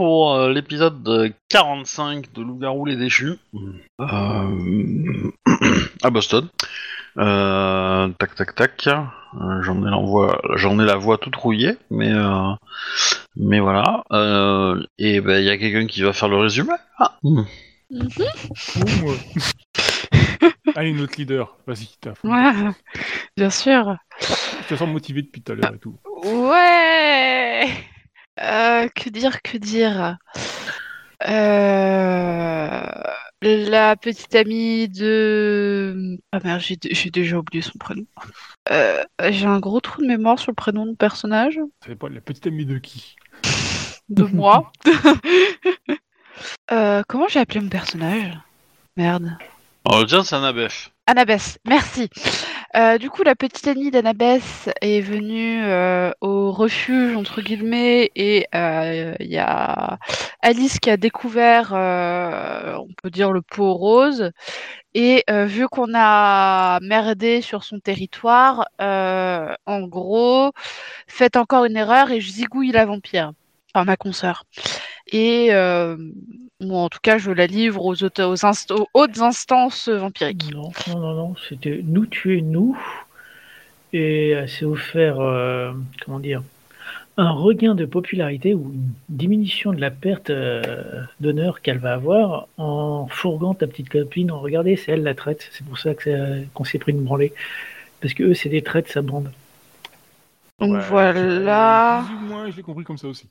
Pour euh, l'épisode euh, 45 de Loup-garou les déchus euh, à Boston. Euh, tac tac tac. Euh, j'en ai l'envoi, j'en ai la voix toute rouillée, mais euh, mais voilà. Euh, et ben il y a quelqu'un qui va faire le résumé. Ah. Ou moi. Allez, notre leader, vas-y, t'as Ouais, bien sûr. Je te sens motivé depuis tout à l'heure et tout. Ouais. Euh, que dire, que dire? Euh, La petite amie de... Ah merde, j'ai déjà oublié son prénom. Euh, j'ai un gros trou de mémoire sur le prénom de personnage. Fait pas la petite amie de qui? De moi. Euh, comment j'ai appelé mon personnage? Merde. Alors, tiens, c'est Annabeth, merci. Euh, du coup, la petite amie d'Annabeth est venue euh, au refuge, entre guillemets, et euh, il y a Alice qui a découvert, euh, on peut dire, le pot rose. Et euh, vu qu'on a merdé sur son territoire, euh, en gros, faites encore une erreur et je zigouille la vampire. Enfin, ma consoeur. Et euh, en tout cas, je la livre aux, hautes instances vampiriques. Non, non, non, non, c'était nous tuer nous. Et elle s'est offert, euh, comment dire, un regain de popularité ou une diminution de la perte euh, d'honneur qu'elle va avoir en fourguant ta petite copine. Regardez, c'est elle la traite. C'est pour ça c'est- qu'on s'est pris une branlée. Parce que eux, c'est des traites, sa bande. Donc Ouais, voilà. Plus ou moins, je l'ai compris comme ça aussi.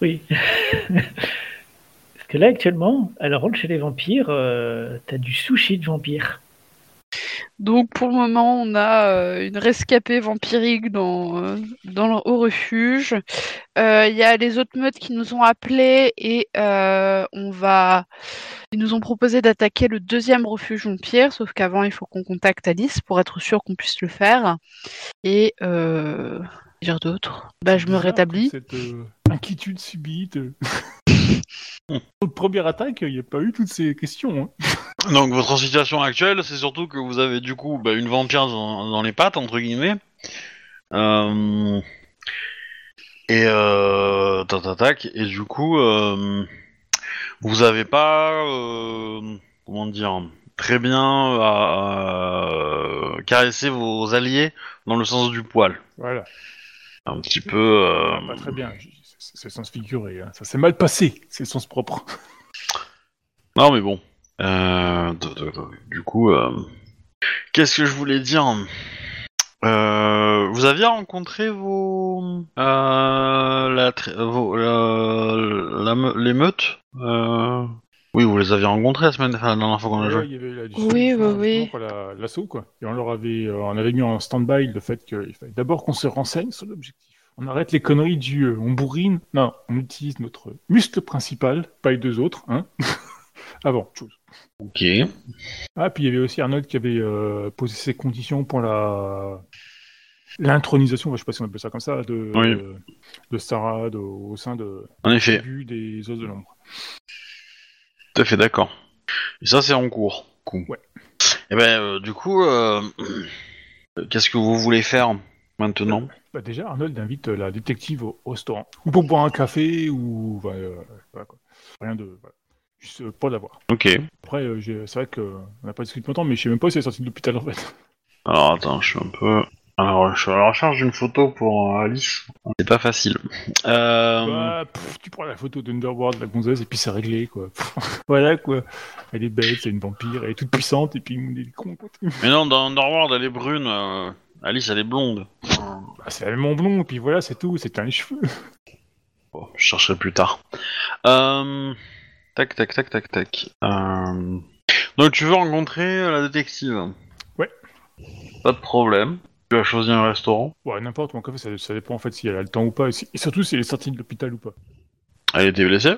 Oui. Parce que là, actuellement, à la rôle chez les vampires, euh, t'as du sushi de vampire. Donc pour le moment, on a euh, une rescapée vampirique dans, euh, dans le, au refuge. Euh, Il y a les autres meutes qui nous ont appelés et on va. Ils nous ont proposé d'attaquer le deuxième refuge vampire, sauf qu'avant il faut qu'on contacte Alice pour être sûr qu'on puisse le faire. Et. Dire d'autres. Bah je me rétablis. Cette euh, inquiétude subite. Au première attaque, il n'y a pas eu toutes ces questions. hein. Donc votre situation actuelle, c'est surtout que vous avez du coup bah, une vampire dans, dans les pattes entre guillemets. Euh, et euh, tac, tac, tac, et du coup euh, vous avez pas euh, comment dire très bien euh, caressé vos alliés dans le sens du poil. Voilà, Un petit peu. euh, pas très bien. C'est c'est sens figuré. hein. Ça s'est mal passé, c'est sens propre. Non mais bon. Euh, du coup, euh, qu'est-ce que je voulais dire? Euh, Vous aviez rencontré vos, euh, la, tr- vos la, la me- les meutes? Euh, Oui, vous les aviez rencontrés la semaine, enfin, la dernière fois qu'on a joué. il y avait la Oui, discussion, oui, oui. pour la- l'assaut, quoi. Et on leur avait, euh, on avait mis en stand-by le fait qu'il fallait d'abord qu'on se renseigne sur l'objectif. On arrête les conneries du euh, on bourrine. Non, on utilise notre muscle principal, pas les deux autres, hein. Avant, chose. Ok. Ah, puis il y avait aussi Arnold qui avait euh, posé ses conditions pour la l'intronisation, je sais pas si on appelle ça comme ça, de, Oui. de, de Sarah de- au sein de En effet, tribu des os de l'ombre. Tout à fait d'accord. Et ça, c'est en cours. Ouais. Et ben, euh, du coup, euh, qu'est-ce que vous voulez faire maintenant Bah déjà, Arnold invite euh, la détective au, au restaurant. Ou pour boire un café, ou bah, euh, voilà, quoi. Rien de. Voilà. Juste euh, pour l'avoir. Ok. Après, euh, c'est vrai qu'on n'a pas discuté longtemps, mais je sais même pas si elle est sortie de l'hôpital en fait. Alors attends, je suis un peu. Alors, je suis à la recherche d'une photo pour euh, Alice. C'est pas facile. Euh... Bah, pff, tu prends la photo d'Underworld, la gonzesse, et puis c'est réglé, quoi. voilà, quoi. Elle est belle, c'est une vampire, elle est toute puissante, et puis on est con, quoi. Mais non, dans Underworld, elle est brune. euh, Alice, elle est blonde. Bah, c'est même blond, et puis voilà, c'est tout, c'est les cheveux. Bon, je chercherai plus tard. Euh... Tac, tac, tac, tac, tac. Euh... Donc, tu veux rencontrer euh, la détective? Ouais. Pas de problème. Tu as choisi un restaurant. Ouais, n'importe, mon café, ça, ça dépend en fait si elle a le temps ou pas, et, si- et surtout si elle est sortie de l'hôpital ou pas. Elle était blessée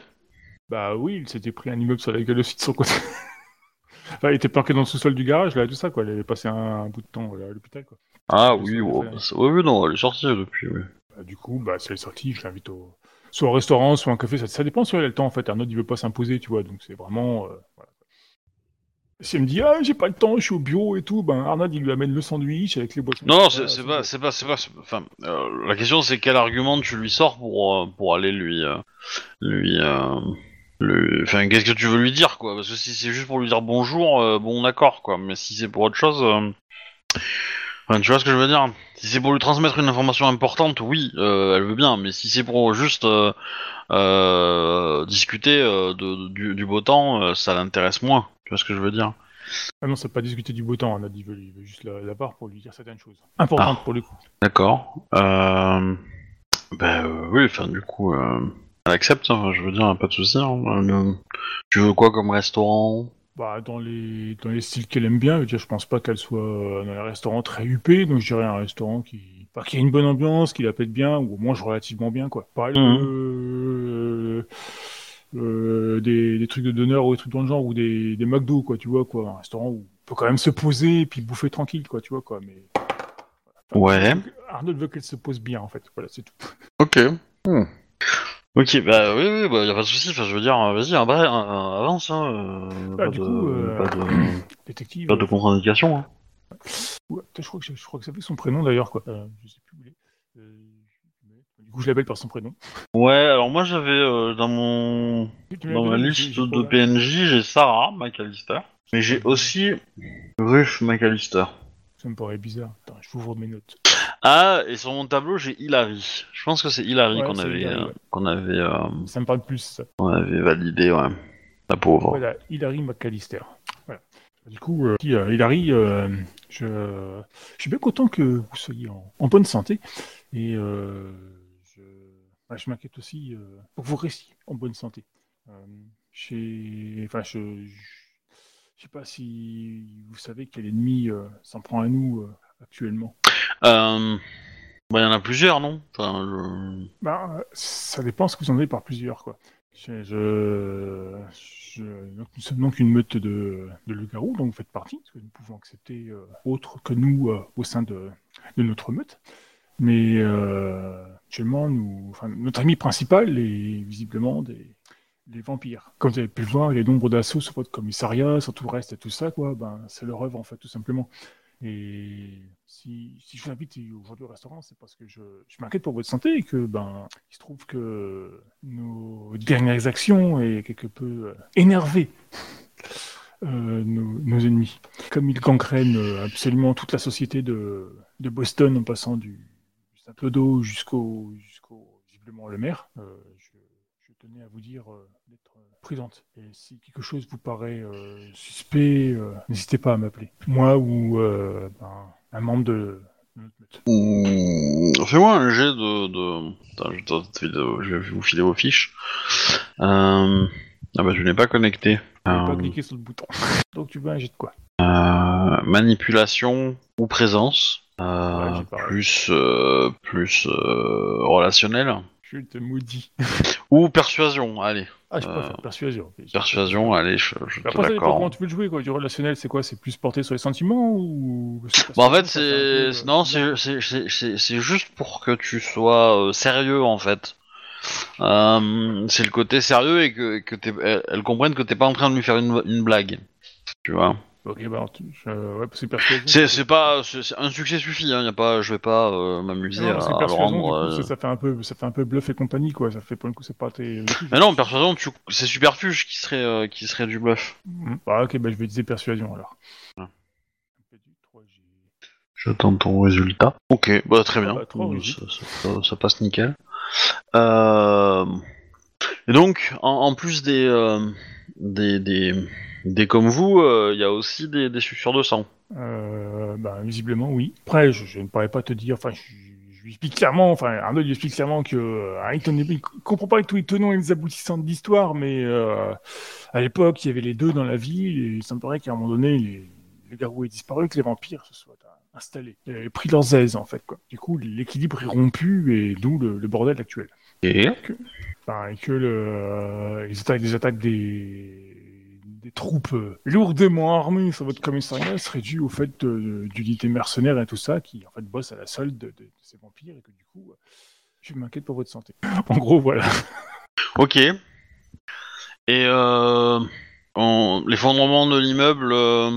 Bah oui, il s'était pris un immeuble sur la gueule aussi de son côté. enfin, il était planqué dans le sous-sol du garage, là, tout ça, quoi. Elle avait passé un, un bout de temps voilà, à l'hôpital, quoi. Ah Oui, ouais, bah, ouais, oui, non, elle est sortie depuis. oui. Bah, du coup, bah, si elle est sortie, je l'invite au... soit au restaurant, soit un café, ça, ça dépend si elle a le temps, en fait. Arnaud, il veut pas s'imposer, tu vois, donc c'est vraiment... euh, voilà. Si elle me dit ah j'ai pas le temps, je suis au bureau et tout, ben Arnaud il lui amène le sandwich avec les boissons. Non, non, c'est pas, c'est pas, c'est pas, enfin, euh, la question c'est quel argument tu lui sors pour, euh, pour aller lui, euh, lui, lui- enfin, qu'est-ce que tu veux lui dire, quoi? Parce que si c'est juste pour lui dire bonjour, bon, d'accord, quoi. Mais si c'est pour autre chose, enfin, tu vois ce que je veux dire? Si c'est pour lui transmettre une information importante, oui, elle veut bien. Mais si c'est pour juste discuter de, du, du beau temps, ça l'intéresse moins. Tu vois ce que je veux dire? Ah non, c'est pas discuter du beau temps, Arnaud il veut, il veut juste la, la part pour lui dire certaines choses. Importantes Ah. pour le coup. D'accord. Euh... Ben euh, oui, enfin du coup, euh... elle accepte, hein, je veux dire, pas de souci. hein. Euh, Tu veux quoi comme restaurant? Bah, dans les, dans les styles qu'elle aime bien, je veux dire, je pense pas qu'elle soit dans les restaurants très huppés, donc je dirais un restaurant qui, bah, qui a une bonne ambiance, qui la pète bien, ou au moins relativement bien, quoi. Pareil, Mhm. Euh, euh, des, des trucs de donneur ou des trucs dans le genre, ou des, des McDo, quoi, tu vois, quoi. Un restaurant où on peut quand même se poser et puis bouffer tranquille, quoi, tu vois, quoi. Mais. Ouais. Arnold veut qu'elle se pose bien, en fait. Voilà, c'est tout. Ok. Hmm. Ok, bah oui, oui, bah y a pas de souci. Enfin, je veux dire, euh, vas-y, un avance, hein. euh, Bah, pas, du de, coup, euh, pas de, Détective. pas de contre-indication. Hein. Ouais, je crois que je, je crois que ça fait son prénom d'ailleurs quoi. Euh, je sais plus où il est. Euh, coup, je l'appelle par son prénom. Ouais, alors moi j'avais euh, dans mon dans ma liste de PNJ, j'ai Sarah McAllister, mais j'ai aussi Ruth McAllister. Ça me paraît bizarre. Attends, je ouvre mes notes. Ah, et sur mon tableau, j'ai Hilary. Je pense que c'est Hilary Ouais, qu'on avait, Hilary, euh, qu'on avait, euh, Ça me parle plus ça. qu'on avait validé, ouais. La pauvre. Voilà, Hilary McAllister. Voilà. Du coup, euh, euh, Hilary, euh, je, je suis bien content que vous soyez en, en bonne santé. Et euh, bah, je m'inquiète aussi euh, pour que vous restiez en bonne santé. Euh, enfin, je, je sais pas si vous savez quel ennemi euh, s'en prend à nous euh, actuellement. Euh, bah, il y en a plusieurs, non? Enfin, je- Bah, ça dépend ce que vous en avez par plusieurs, quoi. Je, je- je- donc, nous sommes donc une meute de, de loups-garous, dont vous faites partie, parce que nous pouvons accepter euh, autre que nous euh, au sein de, de notre meute. Mais euh, actuellement, nous, enfin, notre ami principal est visiblement des, des vampires. Comme vous avez pu le voir, les nombres d'assauts sur votre commissariat, sur tout le reste et tout ça, quoi, ben, c'est leur œuvre, en fait, tout simplement. Et si, si je vous invite aujourd'hui au restaurant, c'est parce que je, je m'inquiète pour votre santé et que, ben, il se trouve que nos dernières actions aient quelque peu euh, énervé euh, nos, nos ennemis. Comme ils gangrènent euh, absolument toute la société de, de Boston en passant du, du Saint-Clodo jusqu'au, jusqu'au, visiblement, le maire, euh, je, je tenais à vous dire euh, d'être euh, prudente. Et si quelque chose vous paraît euh, suspect, euh, n'hésitez pas à m'appeler. Moi ou euh, ben, un membre de, de notre meute. Mmh, Fais-moi un jet de. de... Attends, je, vais te filer- je vais vous filer vos fiches. Euh... Ah bah, je n'ai pas connecté. Je vais pas Euh, cliquer sur le bouton. Donc tu veux un jet de quoi? euh, manipulation ou présence? Euh, Ouais, plus euh, plus euh, relationnel. Je te maudis. Ou persuasion, allez. Ah, je Euh, préfère persuasion. ok. Persuasion, allez, je, je te Après, l'accorde. comment tu veux le jouer. Quoi. Du relationnel, c'est quoi? C'est plus porté sur les sentiments ou Bon, en fait, peu, c'est euh, non, c'est c'est- c'est c'est- c'est juste pour que tu sois euh, sérieux en fait. Euh, c'est le côté sérieux et que, que t'es- elle, elle comprenne que t'es pas en train de lui faire une, une blague. Tu vois? Ok, bah, je- ouais, que persuasion. C'est c'est pas c'est- c'est- un succès suffit. Hein, y a pas, je vais pas euh, m'amuser Non, à, parce que à le persuasion, rendre. du coup, euh, ça, ça fait un peu, ça fait un peu bluff et compagnie, quoi. Ça fait pour le coup, c'est pas tes. Mais non, persuasion, tu... c'est superfuge qui serait euh, qui serait du bluff. Mm. Ah, ok, bah, je vais utiliser persuasion alors. Ah. J'attends ton résultat. Ok, bah très bien. Ah bah, trois Euh, résultats. ça, ça- ça passe nickel. Euh, Et donc, en, en plus des, euh, des, des, des comme vous, euh, il y a aussi des, des suceurs de sang. Euh, bah, visiblement, oui. Après, je, je ne pourrais pas te dire, enfin, je, je lui explique clairement, enfin, Arnaud lui explique clairement que, euh, il, comprend pas tous les tenants et les aboutissants de l'histoire, mais euh, à l'époque, il y avait les deux dans la ville, et il semblerait qu'à un moment donné, les, le garou ait disparu, que les vampires se soient installés, et pris leurs aises, en fait, quoi. Du coup, l'équilibre est rompu, et d'où le, le bordel actuel. Et Enfin, et que le, euh, les attaques, les attaques des troupes euh, lourdement armées sur votre commissariat seraient dues au fait de- d'unités mercenaires et tout ça qui en fait bossent à la solde de, ces vampires et que du coup, euh, je m'inquiète pour votre santé. En gros, voilà. ok. Et euh, en- l'effondrement de l'immeuble euh,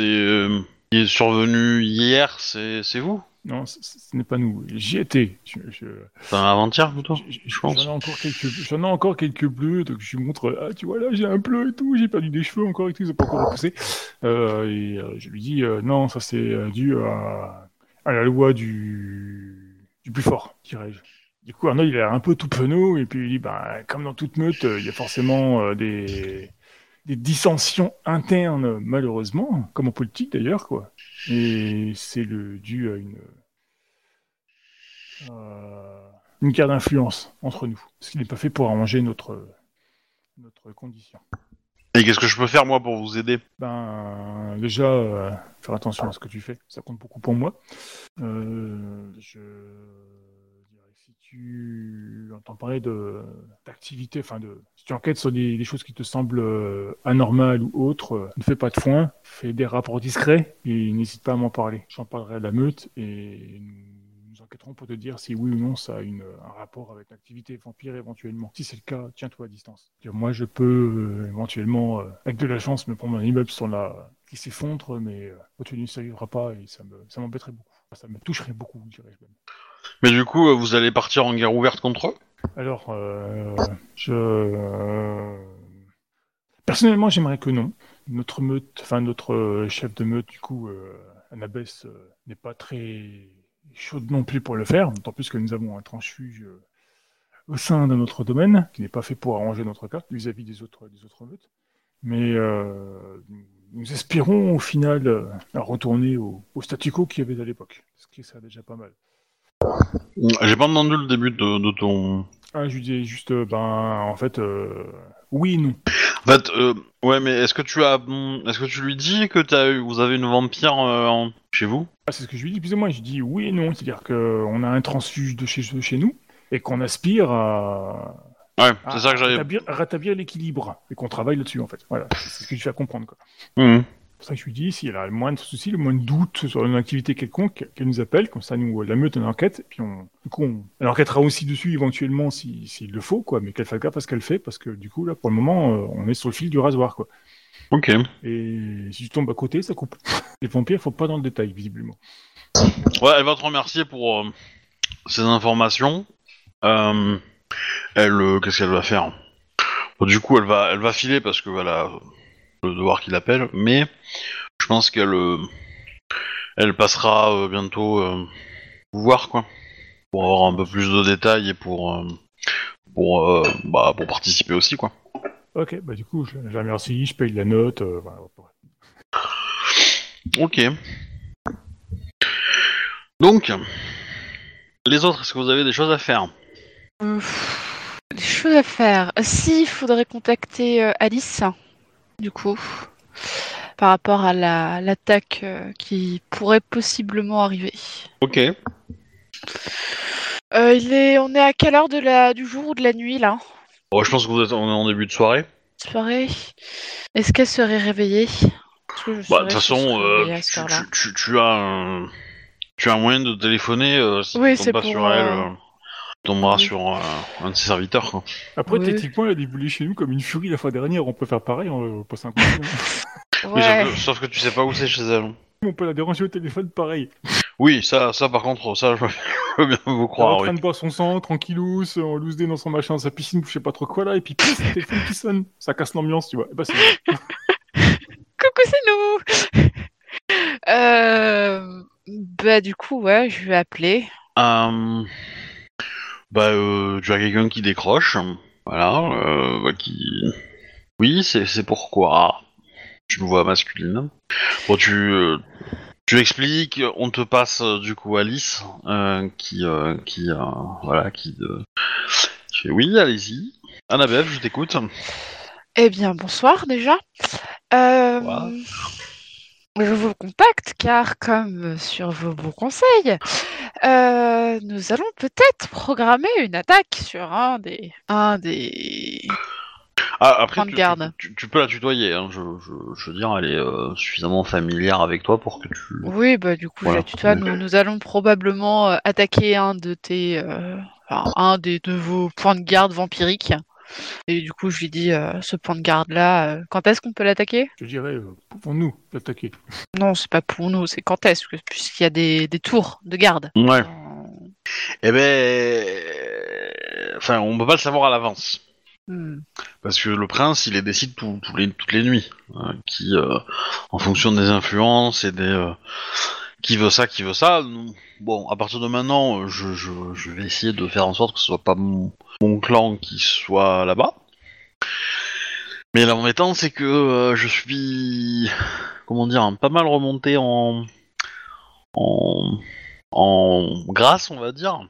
euh, qui est survenu hier, c'est vous? Non, ce, n'est pas nous. J'y étais. Je, je- Enfin, avant-hier plutôt je- je pense. J'en ai encore quelques, j'en ai encore quelques bleus, donc je lui montre. Ah, tu vois là, j'ai un bleu et tout. J'ai perdu des cheveux encore et tout. Ils ont pas encore repoussé. Euh, et euh, je lui dis euh, non, ça c'est dû à, à la loi du du plus fort, dirais-je. Du coup, Arnaud, il a un peu tout penaud, et puis il dit, bah, comme dans toute meute, il y a forcément des, des dissensions internes, malheureusement, comme en politique d'ailleurs, quoi. Et c'est le dû à une, euh, une guerre d'influence entre nous, ce qui n'est pas fait pour arranger notre, notre condition. Et qu'est-ce que je peux faire moi pour vous aider? Ben, déjà, euh, faire attention à ce que tu fais, ça compte beaucoup pour moi. Euh, je tu entends parler de d'activité, enfin si tu enquêtes sur des, choses qui te semblent euh, anormales ou autres, euh, ne fais pas de foin, fais des rapports discrets et n'hésite pas à m'en parler. J'en parlerai à la meute et nous, enquêterons pour te dire si oui ou non ça a un rapport avec l'activité vampire éventuellement. Si c'est le cas, tiens-toi à distance. Moi, je peux euh, éventuellement, avec de la chance, me prendre un immeuble sur la qui s'effondre, mais euh, tenue, ça n'arrivera pas et ça me ça m'embêterait beaucoup. Ça me toucherait beaucoup, dirais-je même. Mais du coup, euh, vous allez partir en guerre ouverte contre eux? Alors, euh, je euh, personnellement, j'aimerais que non. Notre meute, enfin notre chef de meute, du coup, euh, euh, n'est pas très chaude non plus pour le faire. D'autant plus que nous avons un transfuge au sein de notre domaine qui n'est pas fait pour arranger notre cas vis-à-vis des autres des autres meutes. Mais nous espérons au final retourner au, au statu quo qu'il y avait à l'époque, ce qui ça déjà pas mal. J'ai pas entendu le début de, de ton. Ah, je lui disais juste, euh, ben, en fait, euh, oui et non. En fait, euh, ouais, mais est-ce que tu as, hum, est-ce que tu lui dis que t'as eu, vous avez une vampire euh, en- chez vous? Ah, c'est ce que je lui dis, plus ou moins. Je dis oui et non. C'est-à-dire qu'on a un transfuge de chez, de chez nous et qu'on aspire à, Ouais, à c'est ça que j'avais. rétablir, à rétablir l'équilibre et qu'on travaille là-dessus, en fait. Voilà, c'est ce que je fais comprendre, quoi. Mhm. C'est pour ça que je lui dis, s'il y a le moindre souci, le moindre doute sur une activité quelconque, qu'elle nous appelle, comme ça, nous, la meute, on enquête, et puis on, du coup, on, elle enquêtera aussi dessus éventuellement si- s'il le faut, quoi, mais qu'elle fasse gaffe à ce qu'elle fait, parce que du coup, là, pour le moment, euh, on est sur le fil du rasoir, quoi. Ok. Et si tu tombes à côté, ça coupe. Les vampires, faut pas dans le détail, visiblement. Ouais, elle va te remercier pour euh, ces informations. Euh, elle, euh, qu'est-ce qu'elle va faire? Bon, Du coup, elle va, elle va filer parce que voilà, le devoir qui l'appelle. Mais je pense qu'elle, euh, elle passera euh, bientôt euh, vous voir quoi, pour avoir un peu plus de détails et pour, euh, pour, euh, bah, pour participer aussi quoi. Ok, bah du coup, je, je la remercie, je paye la note. euh, voilà. Ok. Donc, les autres, est-ce que vous avez des choses à faire? Des choses à faire. Si, il faudrait contacter euh, Alice, du coup, par rapport à la- l'attaque euh, qui pourrait possiblement arriver. Ok. Euh, il est, on est à quelle heure de la, du jour ou de la nuit là? Bon, je pense que vous êtes en début de soirée. Soirée. Est-ce qu'elle serait réveillée? Bah, de toute façon, euh, tu, tu- tu- tu as un, tu as un moyen de téléphoner. Euh, si Oui, tu pas pour, sur elle, oui. sur euh, un de ses serviteurs. Quoi. Après, Oui. techniquement, elle a déboulé chez nous comme une furie la fois dernière. On peut faire pareil, on peut passer un coup de fil, hein. Oui, Ouais. sauf, que, sauf que tu sais pas où c'est chez elle. On peut la déranger au téléphone, pareil. Oui, ça, ça par contre, ça, je peux bien vous Elle est en croire. train Oui. de boire son sang, tranquillou, en loose day dans son machin, sa piscine, je sais pas trop quoi là, et puis pouf, le téléphone qui sonne. Ça casse l'ambiance, tu vois. Et bah, c'est Coucou, c'est nous euh, Bah du coup, ouais, je vais appeler. Euh, bah, euh, tu as quelqu'un qui décroche. Voilà. Euh, bah, qui. Oui, c'est pourquoi. Tu me vois masculine. Bon, tu. euh, tu expliques, on te passe euh, du coup Alice, qui, qui, voilà, qui, qui fait oui, allez-y. Annabelle, je t'écoute. Eh bien, bonsoir déjà. Euh. Je vous contacte car, comme sur vos bons conseils, euh, nous allons peut-être programmer une attaque sur un des, un des. Ah, après, tu, garde. tu- peux la tutoyer. Hein. Je, je, je veux dire, elle est euh, suffisamment familière avec toi pour que tu. Oui, bah du coup, Voilà. je la tutoie. Nous, nous allons probablement euh, attaquer un de tes, euh, enfin, un des de vos points de garde vampiriques. Et du coup, je lui dis euh, ce point de garde là, euh, quand est-ce qu'on peut l'attaquer? Je dirais, euh, pouvons-nous l'attaquer? Non, c'est pas pour nous, c'est quand est-ce que- puisqu'il y a des, des tours de garde. Ouais. Euh, Eh ben, enfin, on peut pas le savoir à l'avance. hmm. Parce que le prince, il les décide tout- tous les, toutes les nuits, hein, qui, euh, en fonction des influences et des, euh, qui veut ça, qui veut ça. Bon, à partir de maintenant, je, vais essayer de faire en sorte que ce soit pas mon, clan qui soit là-bas. Mais l'embêtant, c'est que euh, je suis, comment dire, pas mal remonté en, en, en grâce, on va dire.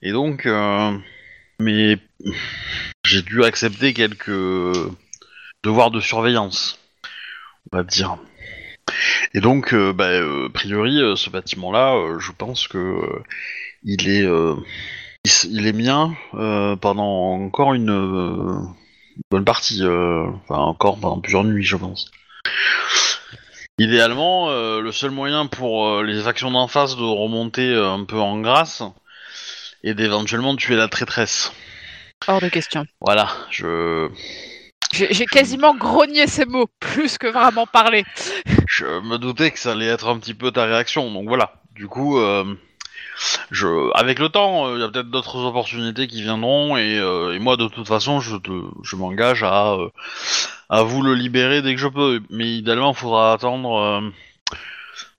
Et donc, euh, mais j'ai dû accepter quelques devoirs de surveillance, on va dire. Et donc, euh, bah, euh, a priori, euh, ce bâtiment-là, je pense que il est, il, est mien pendant encore une bonne partie, enfin encore pendant plusieurs nuits, je pense. Idéalement, euh, le seul moyen pour euh, les actions d'en face de remonter euh, un peu en grâce et d'éventuellement tuer la traîtresse. Hors de question. Voilà, je, J'ai quasiment grogné ces mots, plus que vraiment parler. je me doutais que ça allait être un petit peu ta réaction, donc voilà. Du coup, euh, avec le temps, il y a peut-être d'autres opportunités qui viendront, et, euh, moi, de toute façon, je, m'engage à, euh, vous le libérer dès que je peux. Mais idéalement, il faudra attendre.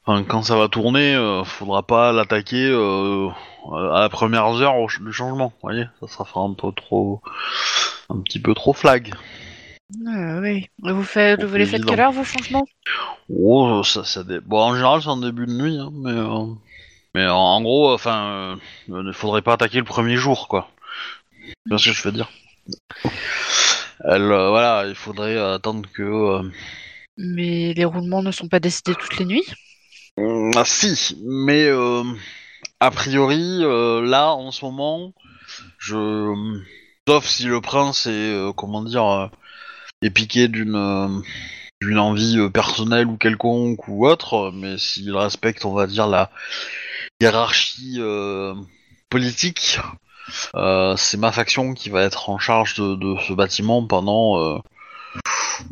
euh, quand ça va tourner, euh, faudra pas l'attaquer euh, à la première heure du changement. Vous voyez, ça sera un peu trop, un petit peu trop flag. Euh, oui. Vous, faites, Trop vous les faites quelle heure vos changements? Oh, ça, ça dé- Bon, en général, c'est en début de nuit, hein, mais, euh, mais en, en gros, enfin, euh, il ne faudrait pas attaquer le premier jour, quoi. C'est ce que je veux dire? Elle, euh, voilà, il faudrait attendre que. euh, Mais les roulements ne sont pas décidés toutes les nuits? Ah, si, mais euh, a priori, euh, là, en ce moment, je. Sauf si le prince est, euh, comment dire, euh, est piqué d'une. euh, d'une envie euh, personnelle ou quelconque ou autre, mais s'il respecte, on va dire, la hiérarchie euh, politique, euh, c'est ma faction qui va être en charge de, de ce bâtiment pendant, euh,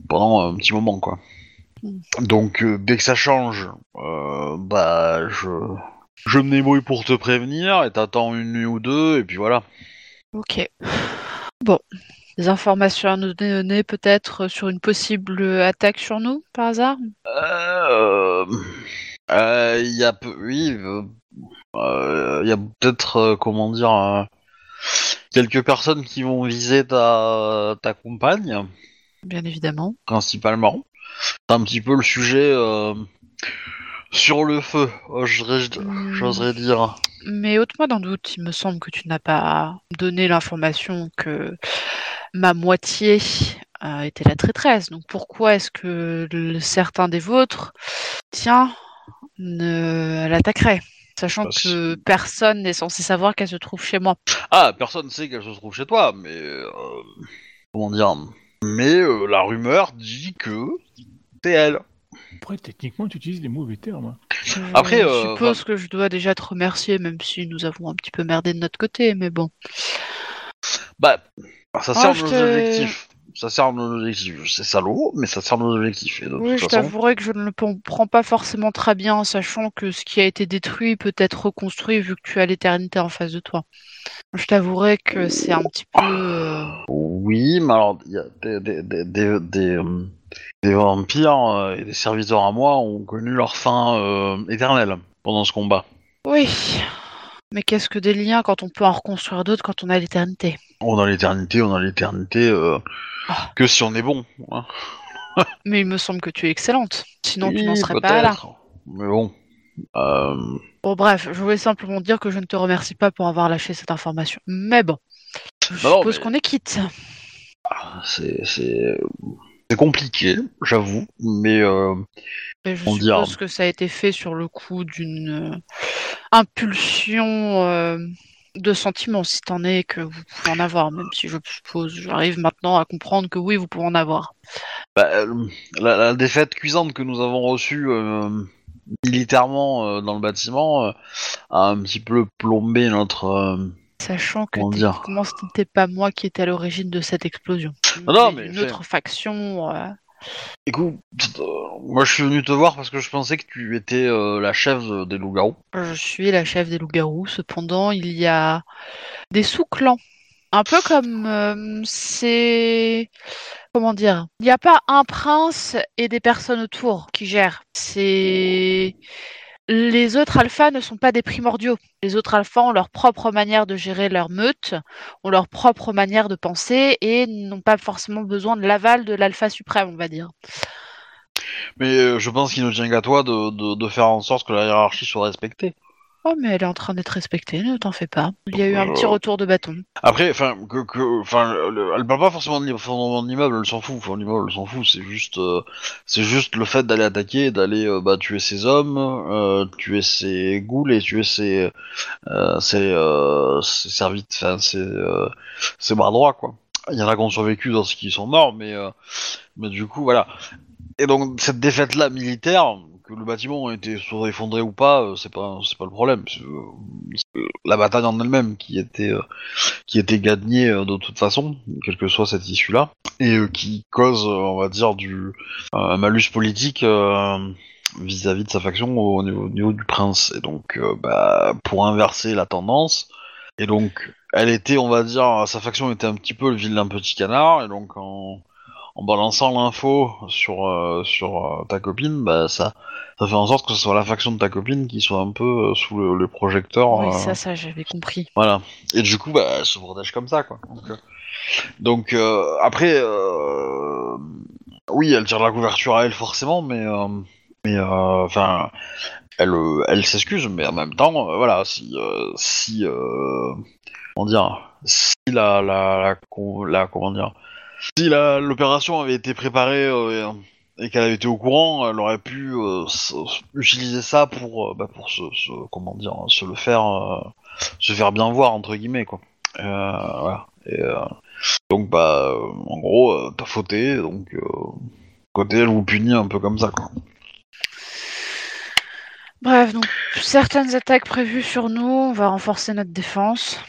pendant un petit moment, quoi. Donc, euh, dès que ça change, bah, je, je me débrouille pour te prévenir, et t'attends une nuit ou deux, et puis voilà. Ok. Bon. Des informations à nous donner peut-être sur une possible attaque sur nous, par hasard? Euh, euh, il y a oui, euh, euh, il y a peut-être, euh, comment dire, euh, quelques personnes qui vont viser ta, ta compagne, Bien évidemment. principalement. C'est un petit peu le sujet euh, sur le feu, Hmm. j'oserais dire. Mais ôte-moi d'un doute, il me semble que tu n'as pas donné l'information que ma moitié euh, était la traîtresse. Donc pourquoi est-ce que le- certains des vôtres, tiens, ne l'attaqueraient? Sachant Parce- que personne n'est censé savoir qu'elle se trouve chez moi. Ah, personne sait qu'elle se trouve chez toi, mais euh, comment dire? Mais euh, la rumeur dit que c'est elle. Après, techniquement, tu utilises des mauvais termes. hein. Je Après, euh, suppose que je dois déjà te remercier, même si nous avons un petit peu merdé de notre côté, mais bon. Bah, ça Ah, sert nos objectifs. Ça sert nos objectifs. C'est salaud, mais ça sert nos objectifs. Et de Oui, toute je façon, t'avouerai que je ne le comprends pas forcément très bien, sachant que ce qui a été détruit peut être reconstruit vu que tu as l'éternité en face de toi. Je t'avouerai que c'est un petit peu... euh, oui, mais alors, il y a des, des, des, des, des, euh, des vampires euh, et des serviteurs à moi ont connu leur fin euh, éternelle pendant ce combat. Oui. Mais qu'est-ce que des liens quand on peut en reconstruire d'autres quand on a l'éternité? On a l'éternité, on a l'éternité euh, Ah. que si on est bon. hein. Mais il me semble que tu es excellente. Sinon, tu n'en serais pas là. Mais bon. Euh, Bon, bref, je voulais simplement dire que je ne te remercie pas pour avoir lâché cette information. Mais bon. Je Non, suppose mais- qu'on est quitte. c'est c'est c'est compliqué, j'avoue, mais euh, Je On suppose dira. que ça a été fait sur le coup d'une euh, impulsion euh, de sentiment, si t'en es que vous pouvez en avoir, même si je suppose, j'arrive maintenant à comprendre que oui, vous pouvez en avoir. bah, euh, la, la défaite cuisante que nous avons reçue euh, militairement dans le bâtiment a un petit peu plombé notre Sachant que Comment ce n'était pas moi qui étais à l'origine de cette explosion. Non, mais une autre faction. Écoute, moi je suis venu te voir parce que je pensais que tu étais euh, la chef de- des loups-garous. Je suis la chef des loups-garous. Cependant, il y a des sous-clans. Un peu comme euh, c'est. Comment dire Il n'y a pas un prince et des personnes autour qui gèrent. C'est. Les autres alphas ne sont pas des primordiaux. Les autres alphas ont leur propre manière de gérer leur meute, ont leur propre manière de penser et n'ont pas forcément besoin de l'aval de l'alpha suprême, on va dire. Mais euh, je pense qu'il ne tient qu'à toi de faire en sorte que la hiérarchie soit respectée. Oh, mais elle est en train d'être respectée, ne t'en fais pas. Il y a eu un petit Euh, retour de bâton. Après, enfin, que, que, le- elle parle pas forcément de l'immeuble, elle s'en fout. Enfin, l'immeuble, elle s'en fout. C'est juste, euh, c'est juste le fait d'aller attaquer, d'aller euh, bah, tuer ses hommes, euh, tuer ses ghouls et tuer ses, euh, ses, euh, ses servites, enfin, ses, euh, ses bras droits, quoi. Il y en a qui ont survécu dans ceux qui sont morts, mais, euh, mais du coup, voilà. Et donc cette défaite-là militaire, le bâtiment ait été soit effondré ou pas, euh, c'est pas, pas le problème. Euh, c'est la bataille en elle-même qui était, euh, qui était gagnée euh, de toute façon, quelle que soit cette issue-là, et qui cause, on va dire, du un malus politique vis-à-vis de sa faction au niveau, au niveau du prince. Et donc, bah, pour inverser la tendance, et donc, elle était, on va dire, sa faction était un petit peu le vilain petit canard, et donc en en balançant l'info sur euh, sur euh, ta copine, bah ça ça fait en sorte que ce soit la faction de ta copine qui soit un peu euh, sous le, le projecteur. Oui, ça, ça, j'avais compris. voilà. Et du coup, bah, elle se protège comme ça, quoi. Donc, donc, après, oui, elle tire la couverture à elle forcément, mais mais enfin, elle elle s'excuse, mais en même temps, voilà, si si comment dire, si la la la, con- la- comment dire, si l'opération avait été préparée euh, et qu'elle avait été au courant, elle aurait pu euh, utiliser ça pour euh, bah, pour se, comment dire, se le faire se faire bien voir entre guillemets quoi. Voilà. Donc bah en gros t'as fauté donc côté elle vous punit un peu comme ça quoi. Bref, donc, certaines attaques prévues sur nous, on va renforcer notre défense.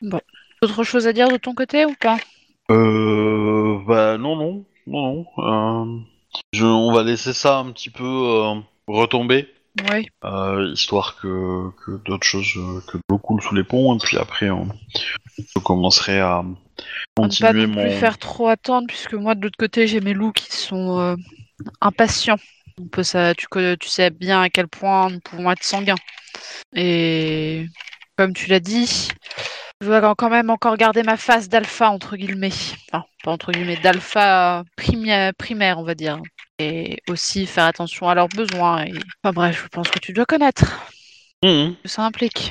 Bon. Autre chose à dire de ton côté ou pas? Euh, bah non non non non. Euh, je, on va laisser ça un petit peu euh, retomber. Oui. euh, histoire que, que d'autres choses que de l'eau coule sous les ponts et puis après on, je commencerai à On ne pas continuer non mon plus faire trop attendre, puisque moi, de l'autre côté, j'ai mes loups qui sont euh, impatients. On peut ça, tu, tu sais bien à quel point nous pouvons être sanguins. Et comme tu l'as dit, je dois quand même encore garder ma phase d'alpha, entre guillemets. Enfin, pas entre guillemets, d'alpha primia- primaire, on va dire. Et aussi faire attention à leurs besoins. Et... Enfin bref, je pense que tu dois connaître ce que ça implique.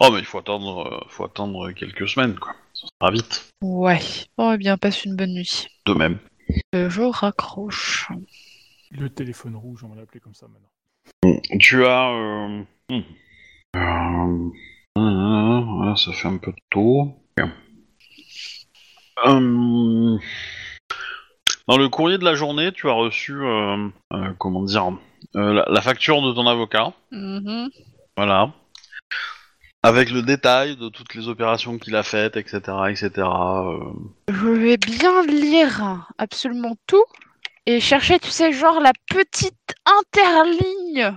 Oh mais il faut attendre euh, faut attendre quelques semaines quoi. Ça sera vite. Ouais. Bon, eh bien, passe une bonne nuit. De même. Euh, je raccroche. Le téléphone rouge, on va l'appeler comme ça maintenant. Tu as euh, hmm. Voilà, ça fait un peu tôt. Euh, Dans le courrier de la journée, tu as reçu euh, euh, comment dire euh, la, la facture de ton avocat. Mhm. Voilà. Avec le détail de toutes les opérations qu'il a faites, etc., etc. euh. Je vais bien lire absolument tout et chercher, tu sais, genre la petite interligne,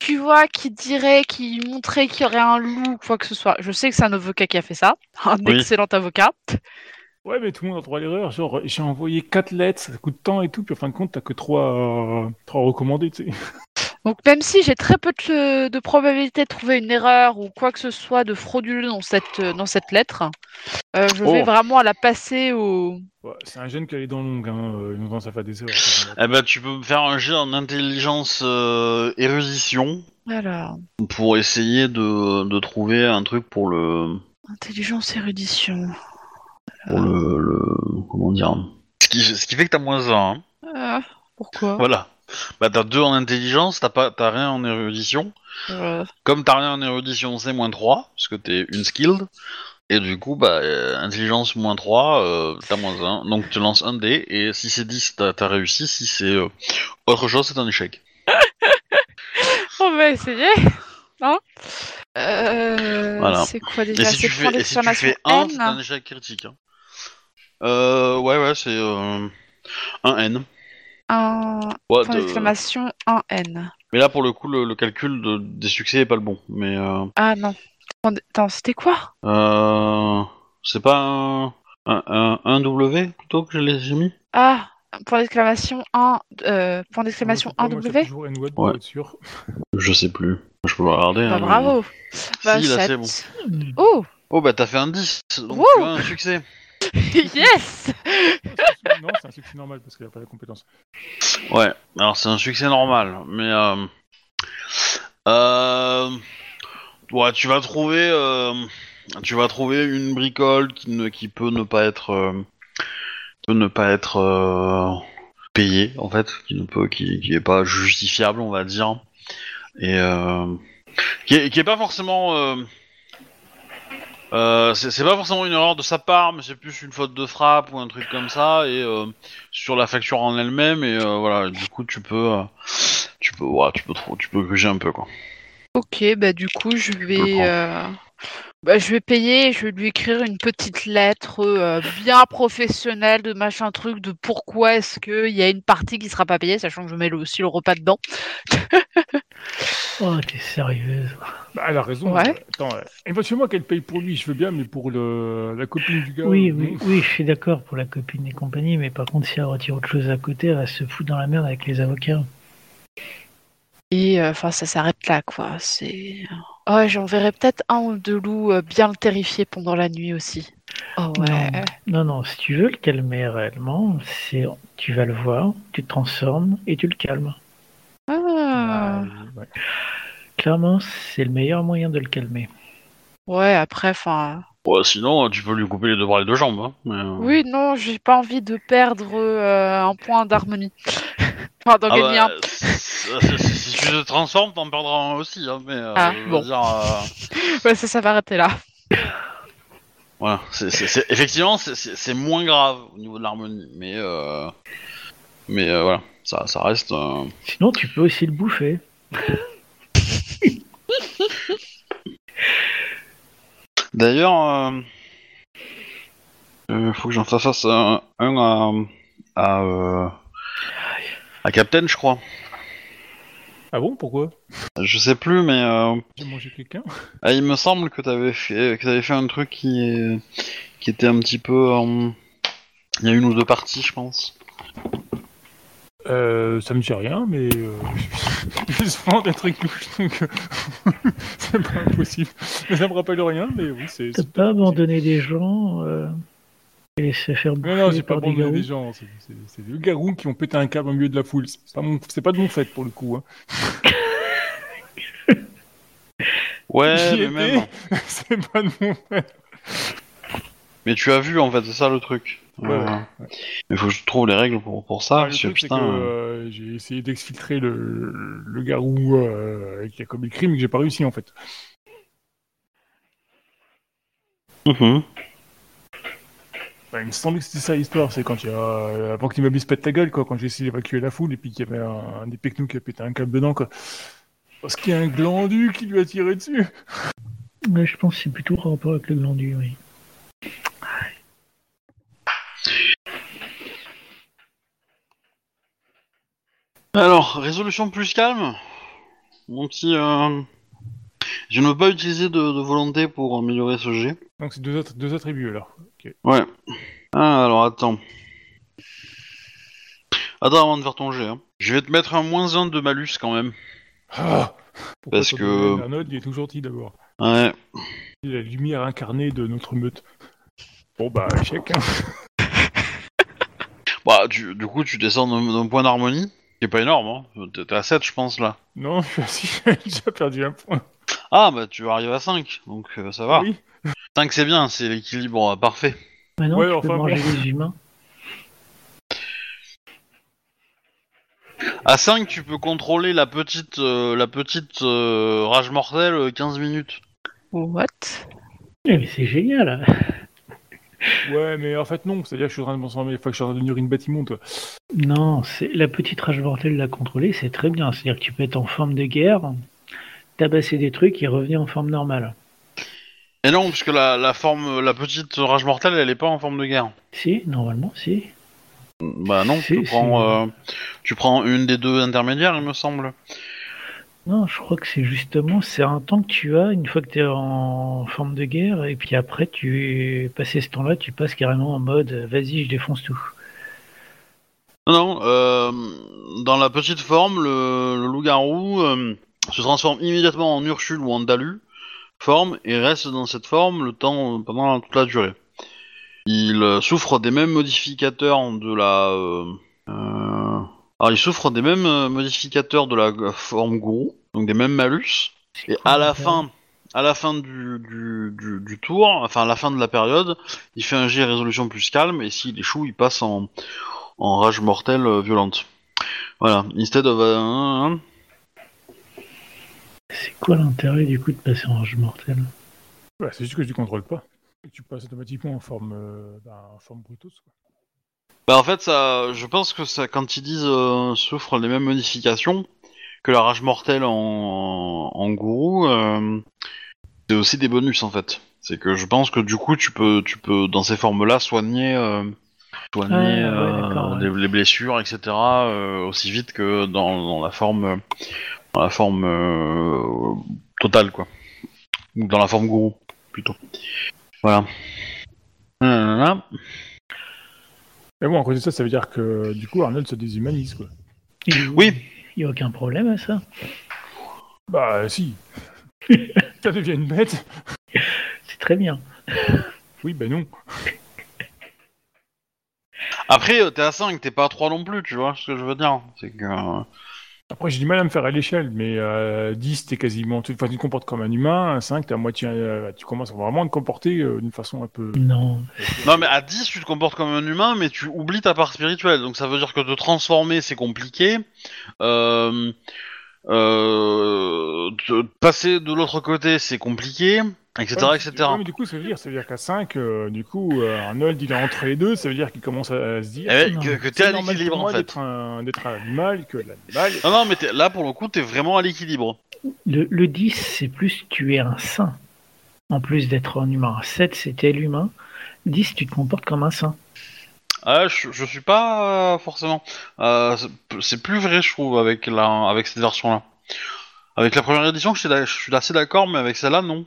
tu vois, qui dirait, qui montrait qu'il y aurait un loup, quoi que ce soit. Je sais que c'est un avocat qui a fait ça, un Oui. excellent avocat. Ouais, mais tout le monde a droit à l'erreur. Genre, j'ai envoyé 4 lettres, ça coûte tant et tout, puis en fin de compte, t'as que 3, trois recommandés, tu sais. Donc même si j'ai très peu de, de probabilité de trouver une erreur ou quoi que ce soit de frauduleux dans cette, dans cette lettre, euh, je vais Oh. vraiment la passer au... Ouais, c'est un jeune qui allait dans l'ongle, hein. euh, il nous tendance à faire des erreurs. Eh ben, tu peux me faire un jet en intelligence euh, érudition Alors, pour essayer de, de trouver un truc pour le, intelligence érudition. pour le, le- comment dire ce qui, ce qui fait que t'as moins 1. hein. Euh, pourquoi? Voilà. Bah t'as 2 en intelligence, t'as pas t'as rien en érudition. Euh, Comme t'as rien en érudition, c'est moins 3, parce que t'es une skilled. Et du coup, bah, euh, intelligence moins 3, euh, t'as moins 1. Donc tu lances un dé, et si c'est 10, t'as t'as réussi. Si c'est euh, autre chose, c'est un échec. On va essayer. Hein Euh, Voilà. C'est quoi Et déjà si C'est tu fais, et si tu fais 1, N c'est un échec critique. hein. Euh, ouais, ouais, c'est euh, un N. Ouais, point de- d'exclamation un N. Mais là, pour le coup, le, le calcul de- des succès est pas le bon. Mais euh, Ah non. Attends, c'était quoi? euh, c'est pas un, un, un- un W plutôt que je l'ai j'ai mis? Ah, point d'exclamation 1 euh, point d'exclamation Moi, 1 moi, je W Ouais. Je sais plus. Je peux regarder. Bah hein, mais- bravo. Bah, Si, là, c'est bon. Oh Oh, bah t'as fait un 10, donc Wouh tu as un succès. Yes Non, c'est un succès normal parce qu'elle a pas la compétence. Ouais, alors c'est un succès normal, mais euh, euh, ouais, tu vas trouver, euh, tu vas trouver une bricole qui ne, qui peut ne pas être, euh, peut ne pas être euh, payée en fait, qui ne peut, qui, qui est pas justifiable, on va dire, et euh, qui est, qui est pas forcément. Euh, c'est pas forcément une erreur de sa part, mais c'est plus une faute de frappe ou un truc comme ça, et euh, sur la facture en elle-même, et euh, voilà, du coup tu peux, tu peux, ouais, tu peux trop, tu peux gruger un peu quoi. Ok, bah du coup, je vais, bah, je vais payer et je vais lui écrire une petite lettre euh, bien professionnelle de machin truc de pourquoi est-ce qu'il y a une partie qui sera pas payée, sachant que je mets le- aussi le repas dedans. Oh, t'es sérieuse. Bah, elle a raison. Ouais. euh, Attends, euh, éventuellement qu'elle paye pour lui, je veux bien, mais pour le... la copine du gars. Oui, euh, oui, oui, je suis d'accord pour la copine et compagnie, mais par contre, si elle retire autre chose à côté, elle va se foutre dans la merde avec les avocats. Et euh, enfin, ça s'arrête là, quoi. C'est. Ouais, j'enverrai peut-être un ou deux loups euh, bien le terrifier pendant la nuit aussi. Oh ouais. Non, non, si tu veux le calmer réellement, c'est tu vas le voir, tu te transformes et tu le calmes. Ah. ouais. Clairement, c'est le meilleur moyen de le calmer. Ouais, après, enfin. Ouais, sinon euh, tu peux lui couper les deux bras et les deux jambes. Hein, mais, euh, Oui, non, j'ai pas envie de perdre euh, un point d'harmonie. Enfin, Ah gagner bah, un. si tu te transformes, t'en perdras un aussi. Hein, mais euh, Ah, je veux bon. dire, euh, Ouais, ça, ça va arrêter là. voilà, c'est- c'est- c'est- effectivement, c'est- c'est c'est moins grave au niveau de l'harmonie, mais euh, mais euh, voilà, ça, ça reste. euh, Sinon, tu peux aussi le bouffer. D'ailleurs, euh, euh, faut que j'en fasse un, un à à, euh, à Captain, je crois. Ah bon, pourquoi? Je sais plus, mais euh, J'ai mangé quelqu'un ah, il me semble que t'avais fait que t'avais fait un truc qui est qui était un petit peu. euh, il y a une ou deux parties, je pense. euh, Ça me dit rien, mais. Euh... J'ai souvent des trucs louches, donc. euh, c'est pas impossible. Ça me rappelle rien, mais oui, c'est. T'as c'est pas possible. abandonné des gens euh, et laissé faire bouffer Non, non, j'ai pas par des des gens. C'est c'est- c'est des garous qui ont pété un câble au milieu de la foule. C'est pas, mon... c'est pas de mon fait pour le coup. Hein. Ouais, J'y mais même. c'est pas de mon fait. Mais tu as vu en fait, c'est ça le truc. Ouais, Euh, ouais. Il faut que je trouve les règles pour, pour ça. C'est que putain, euh, j'ai essayé d'exfiltrer le, le garou euh, qui a commis le crime, mais que j'ai pas réussi en fait. mhm. Bah, il me semblait que c'était ça l'histoire, c'est quand il y a. euh, avant que l'immeuble se pète ta gueule, quoi, quand j'ai essayé d'évacuer la foule et puis qu'il y avait un, un des pecnos qui a pété un câble dedans, quoi. Parce qu'il y a un glandu qui lui a tiré dessus. Ouais, je pense que c'est plutôt en rapport avec le glandu, oui. Alors, résolution plus calme? Mon petit. euh, Je ne veux pas utiliser de, de volonté pour améliorer ce jet. Donc c'est deux, autres- deux attributs alors. Ok. Ouais. Ah, alors attends. Attends avant de faire ton jet. hein. Je vais te mettre un moins 1 de malus quand même. Ah Pourquoi Parce que- donné Arnold, il est tout gentil d'abord. Ouais. La lumière incarnée de notre meute. Bon bah, échec. Hein. Bah, tu- du coup, tu descends d'un point d'harmonie. Qui est pas énorme, hein. T'es à 7, je pense, là. Non, je suis assis, j'ai déjà perdu un point. Ah, bah, tu arrives à 5, donc euh, ça va. Oui. 5, c'est bien, c'est l'équilibre euh, parfait. Maintenant, Ouais, tu enfin, peux manger bon. les humains. À 5, tu peux contrôler la petite, euh, la petite euh, rage mortelle euh, 15 minutes. What? Eh, mais c'est génial. Ouais, mais en fait non, c'est-à-dire que je suis en train de m'en enfin, que je suis en train de devenir une bâtiment, toi. Non, c'est la petite rage mortelle la contrôler, c'est très bien. C'est-à-dire que tu peux être en forme de guerre, tabasser des trucs et revenir en forme normale. Et non, puisque la, la forme, la petite rage mortelle, elle est pas en forme de guerre. Si, normalement, si. Bah non, Si, tu si. prends, euh, tu prends une des deux intermédiaires, il me semble. Non, je crois que c'est justement, c'est un temps que tu as une fois que tu es en forme de guerre, et puis après, tu passé ce temps-là, tu passes carrément en mode vas-y, je défonce tout. Non, non, euh, dans la petite forme, le, le loup-garou euh, se transforme immédiatement en Ursule ou en Dalu, forme, et reste dans cette forme le temps pendant toute la durée. Il euh, souffre des mêmes modificateurs de la... euh, euh, alors il souffre des mêmes euh, modificateurs de la euh, forme gourou, donc des mêmes malus, et à la fin, à la fin du, du, du, du tour, enfin à la fin de la période, il fait un jet résolution plus calme, et s'il échoue, il passe en, en rage mortelle euh, violente. Voilà, instead of... euh, C'est quoi l'intérêt du coup de passer en rage mortel Ouais, c'est juste que tu contrôles pas. Tu passes automatiquement en forme, euh, bah, en forme Brutus. Quoi. Bah en fait, ça, je pense que ça, quand ils disent euh, souffre les mêmes modifications que la rage mortelle en, en gourou, euh, c'est aussi des bonus en fait. C'est que je pense que du coup, tu peux, tu peux dans ces formes-là soigner, euh, soigner Ah, ouais, euh, d'accord, ouais. les, les blessures, etc. euh, aussi vite que dans, dans la forme, dans la forme euh, totale quoi, ou dans la forme gourou plutôt. Voilà. Nanana. Mais bon, à côté de ça, ça veut dire que du coup, Arnold se déshumanise. Quoi. Il- Oui. Il n'y a aucun problème à ça. Bah, si. ça devient une bête. C'est très bien. Oui, bah non. Après, euh, t'es à 5, t'es pas à 3 non plus, tu vois ce que je veux dire. C'est que. Euh, Après, j'ai du mal à me faire à l'échelle, mais euh, 10, t'es quasiment. Tu, enfin, tu te comportes comme un humain. 5, t'es à moitié. euh, tu commences vraiment à te comporter euh, d'une façon un peu. Non. Non, mais à 10, tu te comportes comme un humain, mais tu oublies ta part spirituelle. Donc ça veut dire que te transformer, c'est compliqué. Euh, euh, passer de l'autre côté, c'est compliqué, etc. Ouais, mais- etc. ouais, mais du coup, ça veut dire, ça veut dire qu'à 5, du coup, euh, Arnold, il est entre les deux. Ça veut dire qu'il commence à, à se dire. Eh Non. que que t'es c'est à l'équilibre en fait. d'être un, un animal que l'animal. Non, non, mais là pour le coup, t'es vraiment à l'équilibre. Le, le 10, c'est plus tu es un saint. En plus d'être un humain. 7, c'était l'humain. 10, tu te comportes comme un saint. Ah, je, je suis pas euh, forcément. Euh, c'est- plus vrai, je trouve, avec la, avec cette version-là. Avec la première édition, je suis, assez d'accord, mais avec celle-là, non.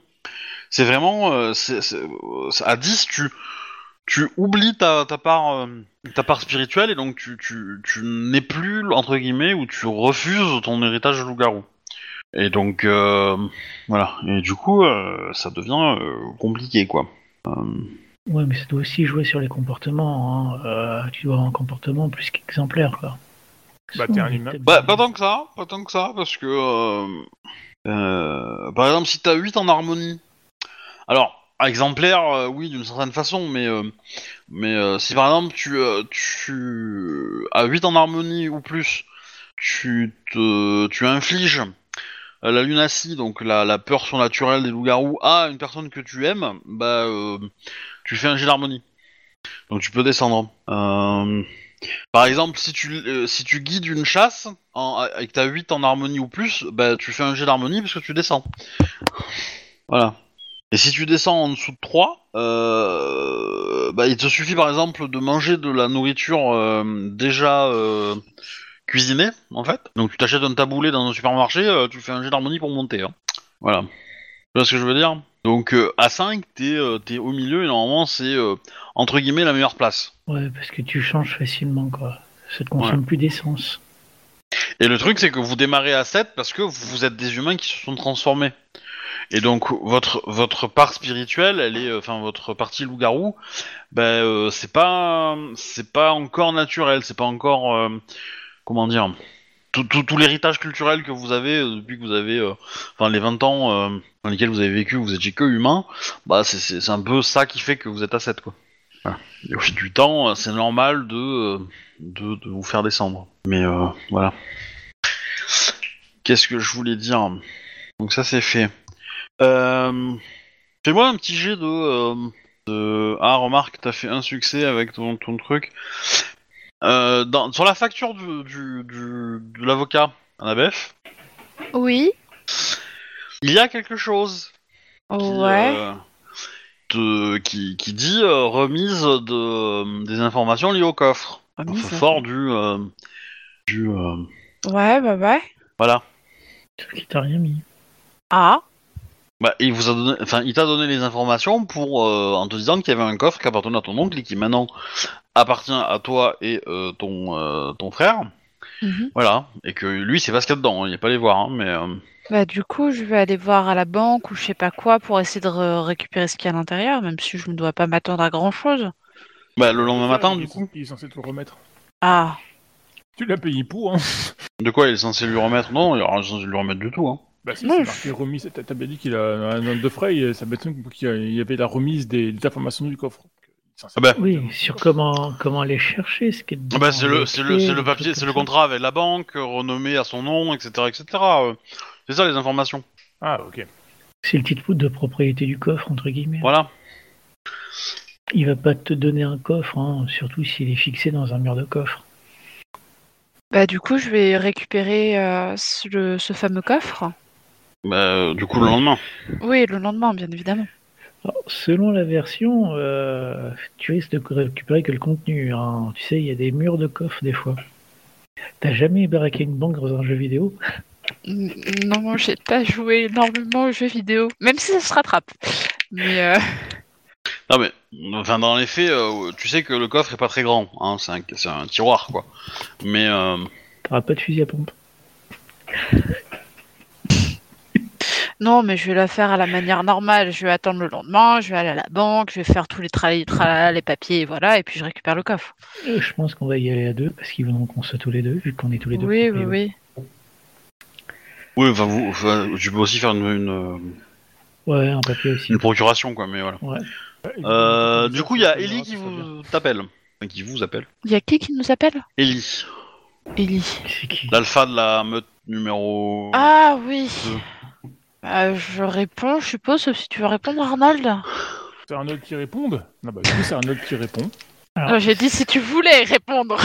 C'est vraiment, euh, euh, à 10, tu, tu oublies ta, part, euh, ta part spirituelle et donc tu, tu, tu n'es plus entre guillemets ou tu refuses ton héritage de loup-garou. Et donc, euh, voilà. Et du coup, euh, ça devient euh, compliqué, quoi. Euh, Ouais, mais ça doit aussi jouer sur les comportements. hein. Euh, tu dois avoir un comportement plus qu'exemplaire, quoi. Bah, t'es un humain. Bah, pas tant que ça, pas tant que ça, parce que, euh, euh, par exemple, si t'as 8 en harmonie, alors, exemplaire, euh, oui, d'une certaine façon, mais, euh, mais euh, si par exemple tu, euh, tu as 8 en harmonie ou plus, tu, te, tu infliges la lunacie, donc la, la peur surnaturelle des loups-garous, à une personne que tu aimes, bah, euh, tu fais un jet d'harmonie. Donc tu peux descendre. Euh, par exemple, si tu, euh, si tu guides une chasse en, avec ta 8 en harmonie ou plus, bah, tu fais un jet d'harmonie parce que tu descends. Voilà. Et si tu descends en dessous de 3, euh, bah, il te suffit par exemple de manger de la nourriture déjà cuisinée, en fait. Donc tu t'achètes un taboulé dans un supermarché, tu fais un jet d'harmonie pour monter. hein. Voilà. Tu vois ce que je veux dire? Donc euh, à 5, t'es euh, t'es au milieu et normalement c'est euh, entre guillemets la meilleure place. Ouais, parce que tu changes facilement, quoi. Ça te consomme plus d'essence. Et le truc, c'est que vous démarrez à 7 parce que vous êtes des humains qui se sont transformés. Et donc, votre, votre part spirituelle, elle est, enfin, votre partie loup-garou, ben, euh, c'est pas, c'est pas encore naturel, c'est pas encore, euh, comment dire, tout, tout, tout l'héritage culturel que vous avez euh, depuis que vous avez, euh, enfin, les 20 ans euh, dans lesquels vous avez vécu, vous étiez que humain, bah, c'est, un peu ça qui fait que vous êtes à 7, quoi. Et au fil du temps, euh, c'est normal de, euh, de, de vous faire descendre. Mais euh, voilà. Qu'est-ce que je voulais dire? Donc ça c'est fait. Fais-moi un petit jet de. Ah remarque, t'as fait un succès avec ton, truc. Dans, sur la facture du, du, de l'avocat, Annabeth, Oui. Il y a quelque chose qui, Ouais. euh, te- qui, qui dit euh, remise de, des informations liées au coffre. Remise, Enfin, fort du... euh, du euh, Ouais, bah ouais. voilà. Sauf qu'il t'a rien mis. Ah. Bah, il vous a donné, enfin, il t'a donné les informations pour euh, en te disant qu'il y avait un coffre qui appartenait à ton oncle et qui maintenant appartient à toi et euh, ton euh, ton frère. Mhm. Voilà, et que lui, c'est pas ce qu'il y a dedans. hein, Il est pas allé voir, hein, mais euh, Bah du coup, je vais aller voir à la banque ou je sais pas quoi pour essayer de re- récupérer ce qu'il y a à l'intérieur, même si je ne dois pas m'attendre à grand chose. bah, le lendemain matin, du coup. Il est censé te le remettre. Ah. Tu l'as payé pour, hein De quoi il est censé lui remettre? Non, il est censé lui remettre du tout. Hein. Bah si, Non, c'est je- marqué remise. T'as t'as bien dit qu'il a un note de frais, et ça m'étonne qu'il y a- il y avait la remise des, des informations du coffre. Ah bah. Oui, sur comment, comment aller chercher ce qui est dedans. Ah Bah, c'est le, c'est le, c'est le papier, c'est le contrat avec la banque, euh, renommé à son nom, etc., etc. euh, C'est ça les informations. Ah, ok. C'est le titre de propriété du coffre, entre guillemets. Voilà. Il va pas te donner un coffre, hein, surtout s'il est fixé dans un mur de coffre. Bah du coup, je vais récupérer euh, ce, le- ce fameux coffre. Bah, du coup, le lendemain. Oui, le lendemain, bien évidemment. Alors, selon la version, euh, tu risques de récupérer que le contenu. hein. Tu sais, il y a des murs de coffre des fois. T'as jamais baraqué une banque dans un jeu vidéo? Non, j'ai pas joué énormément aux jeux vidéo, même si ça se rattrape. Mais euh, Non mais, enfin dans les faits, euh, tu sais que le coffre est pas très grand, hein, c'est un, c'est un tiroir quoi. Mais euh, T'auras pas de fusil à pompe. non, mais je vais la faire à la manière normale. Je vais attendre le lendemain, je vais aller à la banque, je vais faire tous les tralala, tralala, les papiers, et voilà, et puis je récupère le coffre. Euh, Je pense qu'on va y aller à deux, parce qu'ils voudront qu'on soit tous les deux, vu qu'on est tous les deux. Oui, oui, oui. Oui, enfin vous, enfin, tu peux aussi faire une, une, Ouais, un papier aussi. une procuration quoi, mais voilà. Ouais. Euh, du coup, il y a Ellie qui vous t'appelle, Enfin, qui vous appelle. Il y a qui qui nous appelle? Ellie, Ellie. C'est qui? L'alpha de la meute numéro. Ah oui. Deux. Bah, je réponds, je suppose, sauf si tu veux répondre, Arnold. C'est Arnold qui répond? Non, bah, du coup, c'est Arnold qui répond. Alors, J'ai dit si tu voulais répondre.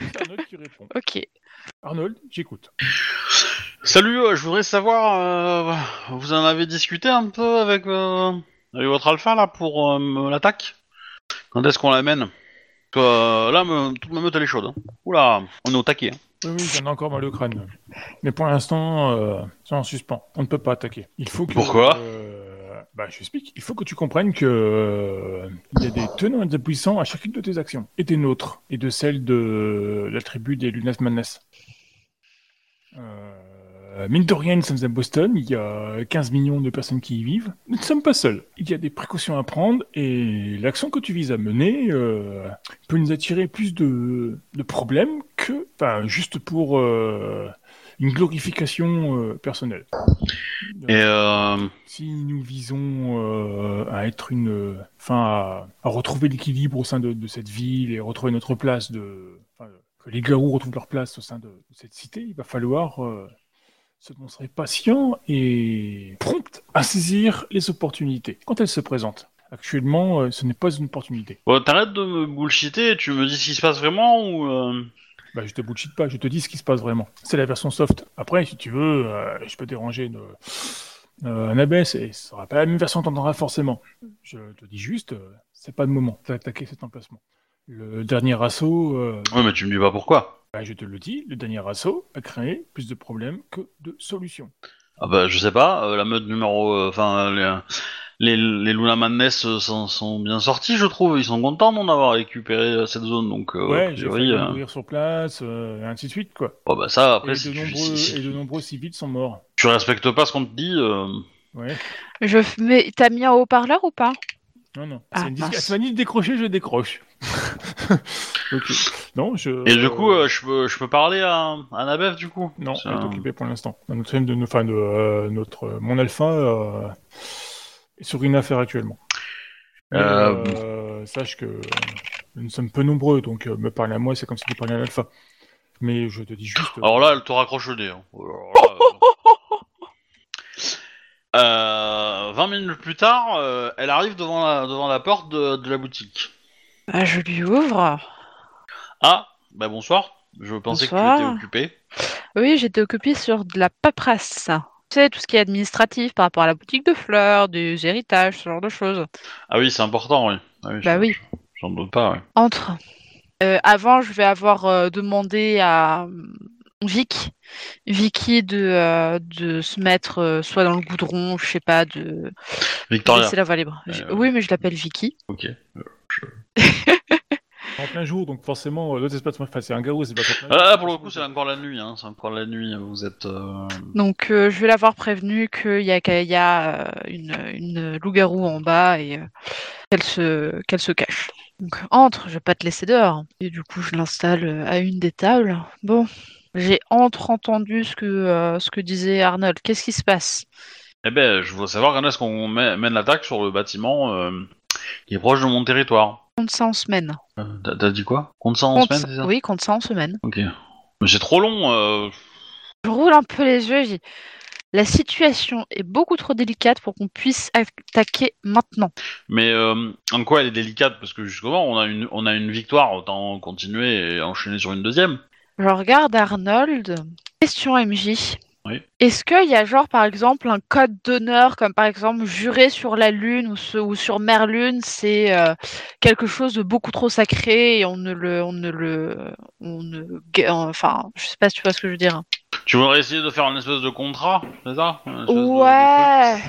C'est Arnold qui répond. Ok. Arnold, j'écoute. Salut, euh, je voudrais savoir, euh, vous en avez discuté un peu avec, euh, avec votre alpha là pour l'attaque? Quand est-ce qu'on l'amène? Parce que, Là, me, toute ma meute elle est chaude. hein. Oula, on est au taquet. hein. Oui, oui, j'en ai encore mal au crâne. Mais pour l'instant, euh, c'est en suspens. On ne peut pas attaquer. Il faut que. Pourquoi? euh, Bah, je t'explique. Il faut que tu comprennes que euh, il y a des tenants et des puissants à chacune de tes actions, et des nôtres, et de celles de la tribu des Lunas Madness. Euh, mine de rien, nous sommes à Boston, il y a 15 millions de personnes qui y vivent. Nous ne sommes pas seuls. Il y a des précautions à prendre et l'action que tu vises à mener euh, peut nous attirer plus de, de problèmes que, enfin, juste pour euh, une glorification euh, personnelle. Et euh, Si nous visons euh, à être une, enfin, à, à retrouver l'équilibre au sein de, de cette ville et retrouver notre place de, enfin, que les garous retrouvent leur place au sein de, de cette cité, il va falloir euh, se montrer patient et prompt à saisir les opportunités quand elles se présentent. Actuellement, euh, ce n'est pas une opportunité. bon, t'arrêtes de me bullshiter tu me dis ce qui se passe vraiment ou euh, Bah, je te bullshit pas, je te dis ce qui se passe vraiment. C'est la version soft. Après, si tu veux, euh, je peux déranger de, euh, un et ce sera pas la même version que t'entendras forcément. Je te dis juste, euh, c'est pas le moment d'attaquer cet emplacement. Le dernier assaut, Ouais, mais tu me dis pas pourquoi. Bah, je te le dis, le dernier assaut a créé plus de problèmes que de solutions. Ah bah je sais pas. euh, la meute numéro, euh, enfin les, les les Luna Madness euh, sont, sont bien sortis, je trouve. Ils sont contents d'en avoir récupéré euh, cette zone, donc. Euh, ouais, j'ai euh, mourir sur place, euh, et ainsi de suite, quoi. bon, bah ça Et après de, tu, nombreux, si- si et de nombreux civils sont morts. tu respectes pas ce qu'on te dit. euh, Ouais. Je f- mais t'as mis en haut-parleur ou pas? Non, non. Ah, c'est une disque... mince. c'est une disque décrocher, je décroche. ok. Non, je. Et du coup, euh, je peux je peux parler à, à Nabef du coup? Non, elle est un- occupée pour l'instant. Notre, de, enfin, de, euh, notre, euh, mon alpha euh, est sur une affaire actuellement. Mais, Euh, euh, sache que nous sommes peu nombreux, donc euh, me parler à moi, c'est comme si tu parlais à l'alpha. Mais je te dis juste. Alors là, elle te raccroche le nez. hein. Là, euh, euh, 20 minutes plus tard, euh, elle arrive devant la, devant la porte de, de la boutique. Bah, Je lui ouvre. Ah, bah bonsoir. Je pensais que tu étais occupé. Oui, j'étais occupée sur de la paperasse. Tu sais, tout ce qui est administratif par rapport à la boutique de fleurs, des héritages, ce genre de choses. Ah oui, c'est important, oui. Ah oui, Bah je- oui. J'en doute pas, ouais. Entre. Euh, avant, je vais avoir euh, demandé à euh, Vic, Vicky de, euh, de se mettre euh, soit dans le goudron, je sais pas, de Victoria. laisser la voie libre. Je- Euh, Oui, mais je l'appelle Vicky. Ok. En plein jour, donc forcément, l'autre espace, enfin, c'est un garou, c'est pas Ah, là, pour le coup, c'est encore la nuit, hein. C'est encore la nuit. Vous êtes. euh, Donc, euh, je vais l'avoir prévenu qu'il y a, y a une, une loup-garou en bas et euh, qu'elle se, qu'elle se cache. Donc, entre, je vais pas te laisser dehors. Et du coup, je l'installe à une des tables. Bon, j'ai entre-entendu ce que, euh, ce que disait Arnold. Qu'est-ce qui se passe? Eh ben, je veux savoir quand est-ce qu'on mène l'attaque sur le bâtiment euh, qui est proche de mon territoire? Compte ça en semaine. Euh, T'as t'as dit quoi? Compte ça en Compte semaine, ça- c'est ça? Oui, compte ça en semaine. Ok. Mais c'est trop long. Je roule un peu les yeux. La situation est beaucoup trop délicate pour qu'on puisse attaquer maintenant. Mais euh, en quoi elle est délicate? Parce que justement, on a une, on a une victoire, autant continuer et enchaîner sur une deuxième. Je regarde Arnold. Question MJ. Oui. Est-ce qu'il y a genre par exemple un code d'honneur comme par exemple jurer sur la lune ou, ce- ou sur Merlune c'est euh, quelque chose de beaucoup trop sacré et on ne le on ne le on ne enfin je sais pas si tu vois ce que je veux dire. Tu voudrais essayer de faire une espèce de contrat, c'est ça? De- de Ouais.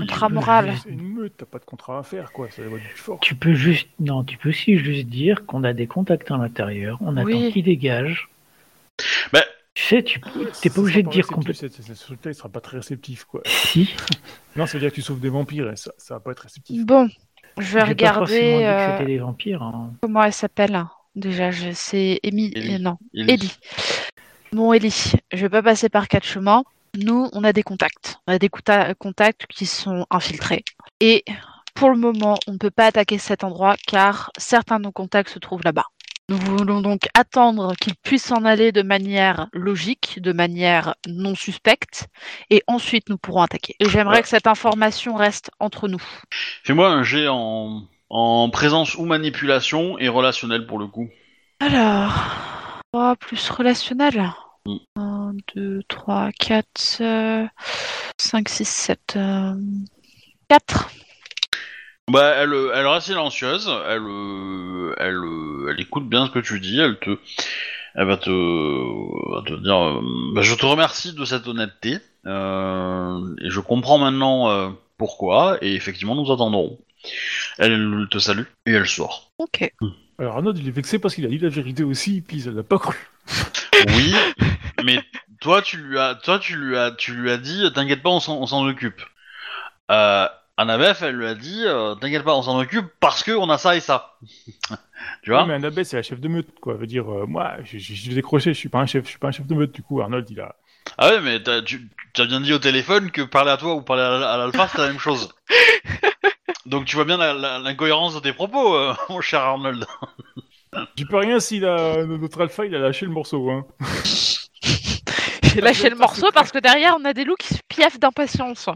Contrat moral. C'est une meute, t'as pas de contrat à faire, quoi. C'est la voie du plus fort. Tu peux juste, non, tu peux aussi juste dire qu'on a des contacts à l'intérieur, on Oui. attend qu'ils dégagent. Bah- Tu sais, tu t'es pas obligé de dire complètement. complètement. Ce truc-là, il sera pas très réceptif, quoi. Si. Non, ça veut dire que tu sauves des vampires et ça, ça va pas être réceptif. Bon, je vais pas dit regarder que euh, c'était des vampires. hein. comment elle s'appelle. Déjà, je- c'est Amy. Ellie. euh, non, Ellie. Ellie. Bon, Ellie, je vais pas passer par quatre chemins. Nous, on a des contacts. On a des conta- contacts qui sont infiltrés. Et pour le moment, on ne peut pas attaquer cet endroit car certains de nos contacts se trouvent là-bas. Nous voulons donc attendre qu'ils puissent s'en aller de manière logique, de manière non suspecte, et ensuite nous pourrons attaquer. Et j'aimerais Ouais. que cette information reste entre nous. Fais-moi un jet en, en présence ou manipulation et relationnel pour le coup. Alors, 3 plus relationnel. Mm. 1, 2, 3, 4, 5, 6, 7. 4. Bah, elle, euh, elle reste silencieuse, elle, euh, elle, euh, elle écoute bien ce que tu dis, elle te, elle va te, va te dire, euh, bah, je te remercie de cette honnêteté, euh, et je comprends maintenant euh, pourquoi, et effectivement nous attendrons. Elle te salue et elle sort. Ok. Alors Arnaud, il est vexé parce qu'il a dit la vérité aussi, puis il l'a pas cru. Oui, mais toi tu lui as, toi tu lui as, tu lui as dit, t'inquiète pas, on s'en on s'en occupe. Euh, Annabeth, elle lui a dit, euh, t'inquiète pas, on s'en occupe parce que on a ça et ça. tu vois Ouais, mais Annabeth, c'est la chef de meute, quoi. Veut dire, euh, moi, je je- je vais décrocher, je suis pas un chef, je suis pas un chef de meute. Du coup, Arnold, il a. Ah ouais, mais t'as, tu as bien dit au téléphone que parler à toi ou parler à, à l'alpha, c'est la même chose. Donc tu vois bien l'incohérence de tes propos, euh, mon cher Arnold. J'y peux rien si notre alpha, il a lâché le morceau, hein. J'ai lâché le morceau parce que derrière, on a des loups qui se piaffent d'impatience.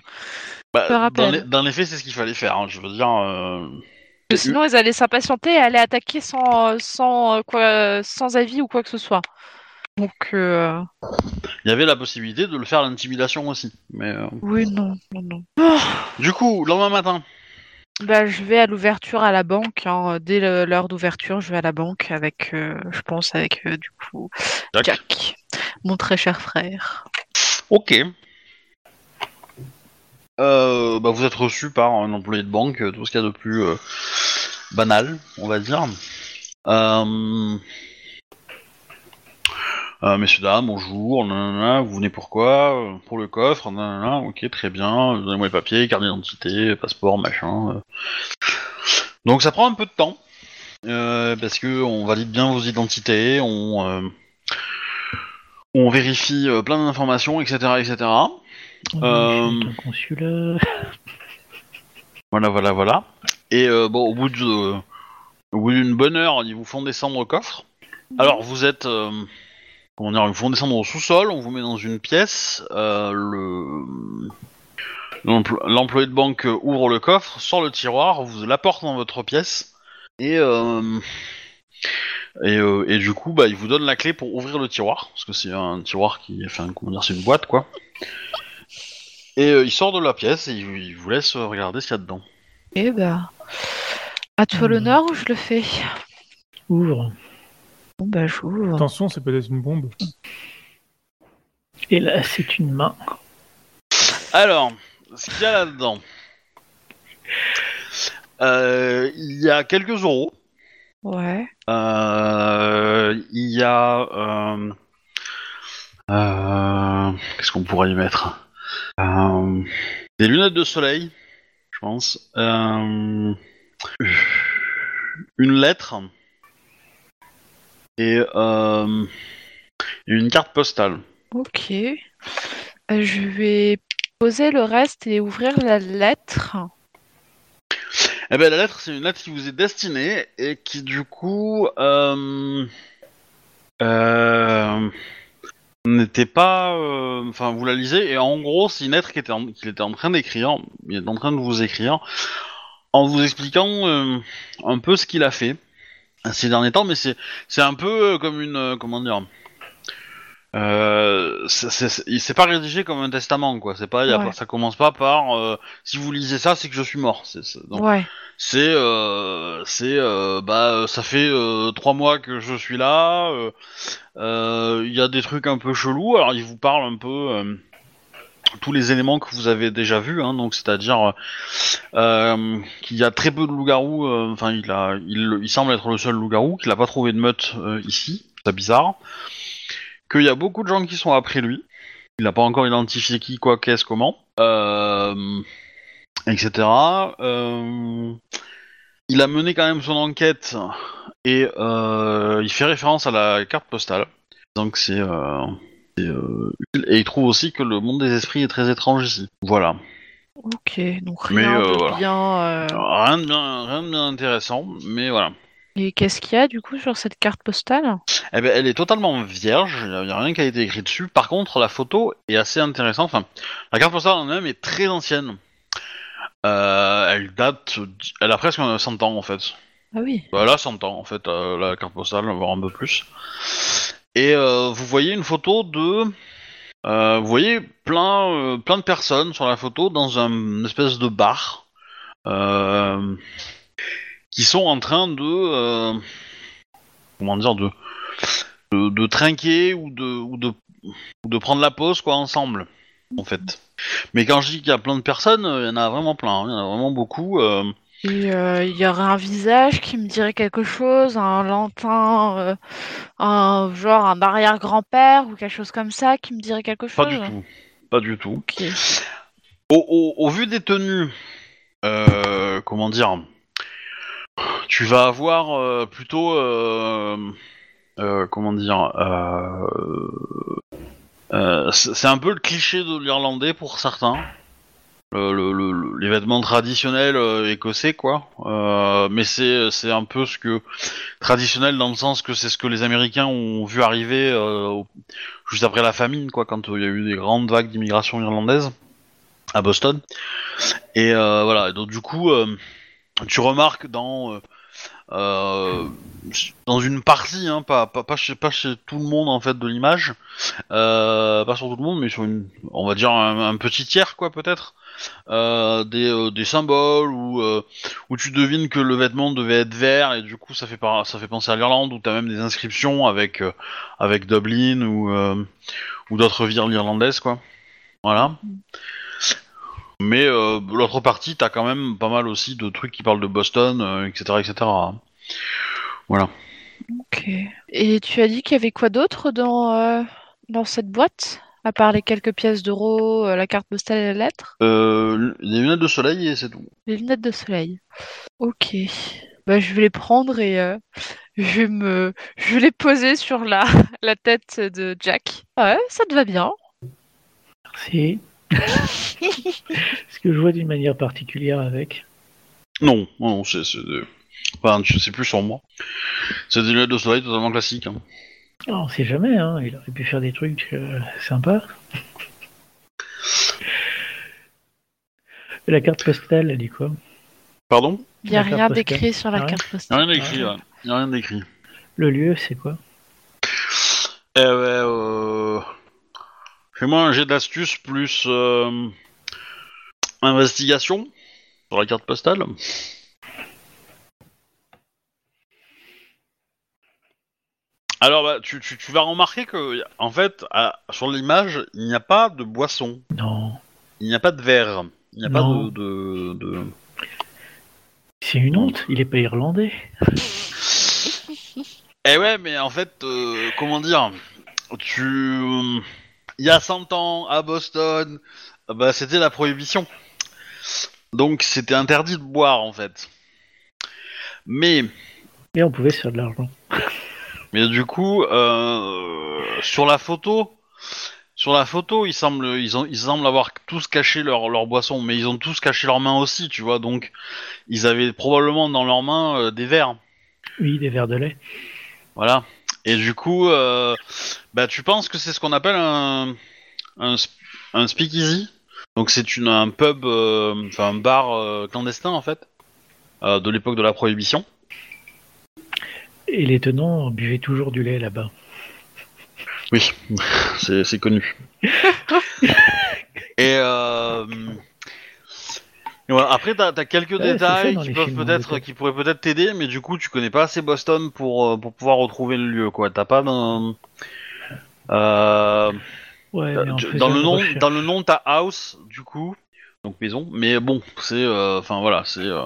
Bah, dans, les, dans les faits, c'est ce qu'il fallait faire. hein, je veux dire. euh, Sinon, ils allaient s'impatienter et aller attaquer sans, sans, euh, quoi, sans avis ou quoi que ce soit. Donc, euh, Il y avait la possibilité de le faire à l'intimidation aussi. Mais euh, oui, non, non, non. du coup, le lendemain matin. Bah, je vais à l'ouverture à la banque. hein. Dès l'heure d'ouverture, je vais à la banque avec, euh, je pense, avec euh, du coup Jack. Jack, mon très cher frère. Ok. Euh, bah, vous êtes reçu par un employé de banque, tout ce qu'il y a de plus banal, on va dire. Euh... messieurs, dames, bonjour, nanana, vous venez pourquoi Euh, Pour le coffre, nanana, ok, très bien, donnez-moi les papiers, carte d'identité, passeport, machin. euh. Donc ça prend un peu de temps, euh, parce que on valide bien vos identités, on, euh, on vérifie euh, plein d'informations, etc., etc. Euh, ton consulat. Voilà, voilà, voilà. Et euh, bon, au bout de, au bout d'une bonne heure, ils vous font descendre au coffre. Alors, vous êtes, euh, comment dire, ils vous font descendre au sous-sol. On vous met dans une pièce. euh, le l'empl- l'employé de banque ouvre le coffre, sort le tiroir, vous l'apporte dans votre pièce et euh, et, euh, et du coup, bah, il vous donne la clé pour ouvrir le tiroir parce que c'est un tiroir qui, enfin, comment dire, c'est une boîte quoi. Et euh, il sort de la pièce et il, il vous laisse regarder ce qu'il y a dedans. Eh bah. À toi Hmm. l'honneur ou je le fais? Ouvre. Bon bah j'ouvre. Attention, c'est peut-être une bombe. Et là, c'est une main. Alors, ce qu'il y a là-dedans. Euh, il y a quelques euros. Ouais. Euh, il y a. euh, euh, Qu'est-ce qu'on pourrait y mettre? Euh, Des lunettes de soleil, je pense. Euh, une lettre. Et euh, une carte postale. Ok. Euh, je vais poser le reste et ouvrir la lettre. Eh ben, la lettre, c'est une lettre qui vous est destinée et qui, du coup, euh, euh, n'était pas. Enfin, vous la lisez et en gros, c'est une lettre qu'il était, en, qu'il était en train d'écrire. Il est en train de vous écrire en vous expliquant un peu ce qu'il a fait ces derniers temps, mais c'est c'est un peu euh, comme une euh, comment dire. Euh, c'est- pas rédigé comme un testament quoi. C'est pas, il y a Ouais. pas- ça commence pas par euh, si vous lisez ça, c'est que je suis mort. C'est, Ouais. c'est euh, c'est euh, bah ça fait euh, trois mois que je suis là. Il y a des trucs un peu chelous. Alors il vous parle un peu euh, tous les éléments que vous avez déjà vus. Hein, donc c'est-à-dire euh, qu'il y a très peu de loups-garous. euh, Enfin il il, semble être le seul loup-garou qu'il a pas trouvé de meute euh, ici. C'est bizarre. Qu'il y a beaucoup de gens qui sont après lui. Il n'a pas encore identifié qui, quoi, qu'est-ce, comment. Euh, etc. Euh, il a mené quand même son enquête et euh, il fait référence à la carte postale. Donc c'est euh, euh, et il trouve aussi que le monde des esprits est très étrange ici. Voilà. Ok. Donc Mais, rien euh, de voilà. bien. euh, Rien de bien, rien de bien intéressant, mais voilà. Et qu'est-ce qu'il y a du coup sur cette carte postale? Eh ben, elle est totalement vierge, il n'y a, rien qui a été écrit dessus. Par contre, la photo est assez intéressante. Enfin, la carte postale en elle-même est très ancienne. Euh, elle date, elle a presque 100 ans en fait. Ah oui. Elle a 100 ans en fait, la carte postale, voire un peu plus. Et euh, vous voyez une photo de, euh, vous voyez plein, euh, plein de personnes sur la photo dans un une espèce de bar, qui sont en train de, comment dire, de, de, trinquer ou de, ou de, prendre la pause quoi ensemble, en fait. Mais quand je dis qu'il y a plein de personnes, il y en a vraiment plein, hein, il y en a vraiment beaucoup. Euh, il y aurait un visage qui me dirait quelque chose, un lointain, euh, un genre un arrière-grand-père ou quelque chose comme ça qui me dirait quelque chose. pas du tout, pas du tout. Au, au- au vu des tenues, euh, comment dire, tu vas avoir plutôt, comment dire, c'est un peu le cliché de l'Irlandais pour certains. Le- les vêtements traditionnels euh, écossais, quoi. Euh, mais c'est c'est un peu ce que traditionnel dans le sens que c'est ce que les Américains ont vu arriver euh, juste après la famine, quoi, quand euh, il y a eu des grandes vagues d'immigration irlandaise à Boston. Et euh, voilà, donc du coup, euh, tu remarques dans euh, euh, dans une partie, hein, pas, pas, pas, chez, pas chez tout le monde en fait de l'image, euh, pas sur tout le monde, mais sur une, on va dire un petit tiers quoi peut-être, euh, des, euh, des symboles où, euh, où tu devines que le vêtement devait être vert et du coup ça fait, ça fait penser à l'Irlande où t'as même des inscriptions avec, avec Dublin ou, ou d'autres villes irlandaises quoi. Voilà. Mais l'autre partie, t'as quand même pas mal aussi de trucs qui parlent de Boston, etc., etc. Voilà. Ok. Et tu as dit qu'il y avait quoi d'autre dans, dans cette boîte? À part les quelques pièces d'euros, euh, la carte postale et la lettre? Euh, des lunettes de soleil et c'est tout. Les lunettes de soleil. Ok. Bah, je vais les prendre et euh, je vais me, je vais les poser sur la, la tête de Jack. Ouais, ça te va bien. Merci. Est-ce que je vois d'une manière particulière avec? Non, non, non, c'est, c'est des- Enfin, je sais plus sur moi. C'est des lunettes de soleil totalement classiques. hein. Oh, On sait jamais, hein. il aurait pu faire des trucs euh, sympas. Et la carte postale, elle dit quoi? Pardon? Il n'y a La carte rien d'écrit sur la Ah carte a postale. rien d'écrit, ouais. Y a rien d'écrit. Le lieu, c'est quoi? Eh ouais, euh... Fais-moi un jet d'astuce plus... euh, investigation sur la carte postale. Alors, bah, tu, tu- tu vas remarquer que, en fait, à- sur l'image, il n'y a pas de boisson, Non, il n'y a pas de verre, il n'y a pas de, de, de- c'est une honte, il est pas irlandais. Eh ouais, mais en fait, euh, comment dire, tu, il y a 100 ans à Boston, bah c'était la prohibition, donc c'était interdit de boire en fait. Mais Et on pouvait se faire de l'argent. Mais du coup, euh, sur la photo, sur la photo, ils semblent, ils ont, ils semblent avoir tous caché leur, leur boisson, mais ils ont tous caché leurs mains aussi, tu vois. Donc, ils avaient probablement dans leurs mains euh, des verres, Oui, des verres de lait. voilà. Et du coup, euh, bah, tu penses que c'est ce qu'on appelle un, un, un speakeasy? Donc, c'est une un pub, euh, enfin un bar euh, clandestin en fait, euh, de l'époque de la prohibition. Et les tenants buvaient toujours du lait là-bas. Oui, c'est connu. et, euh, et voilà. après, t'as as quelques Ouais, détails dans qui peuvent peut-être, pourraient peut-être t'aider, mais du coup, tu connais pas assez Boston pour euh, pour pouvoir retrouver le lieu, quoi. T'as pas dans euh, Ouais, dans le nom, dans le nom, t'as house, du coup, donc maison. Mais bon, c'est, euh, enfin voilà, c'est. euh,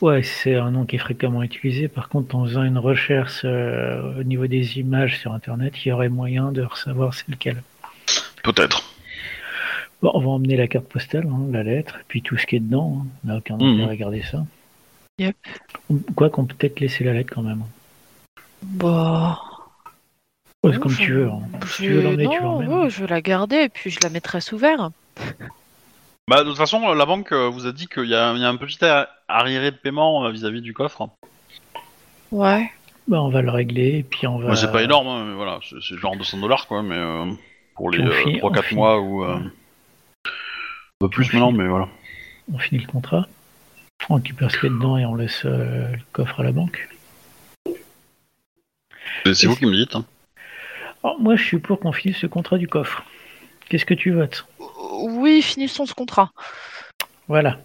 Ouais, c'est un nom qui est fréquemment utilisé. Par contre, en faisant une recherche euh, au niveau des images sur Internet, il y aurait moyen de savoir c'est lequel. Peut-être. Bon, on va emmener la carte postale, hein, la lettre, et puis tout ce qui est dedans. hein. On n'a aucun Mhm. intérêt à regarder ça. Yep. Quoi qu'on peut peut-être laisser la lettre quand même. Bah. Ouais, c'est comme je- tu veux. hein. Je... tu veux l'emmener, tu non, l'emmènes. ouais, je veux la garder et puis je la mettrai sous verre. Bah de toute façon, la banque euh, vous a dit qu'il y, a il y a un petit ar- arriéré de paiement euh, vis-à-vis du coffre. Ouais. Bah, on va le régler, et puis on va. Moi, c'est pas énorme, hein, mais voilà, c'est genre 200 dollars quoi, mais euh, pour les finit- 3-4 on finit. mois ou. Euh, un peu plus On maintenant, finit. mais voilà. On finit le contrat. On récupère ce qu'il y a dedans et on laisse euh, le coffre à la banque. C'est c'est vous qui me dites. Hein. Alors, moi, je suis pour qu'on finisse ce contrat du coffre. Qu'est-ce que tu votes? Oui, finissons ce contrat. Voilà.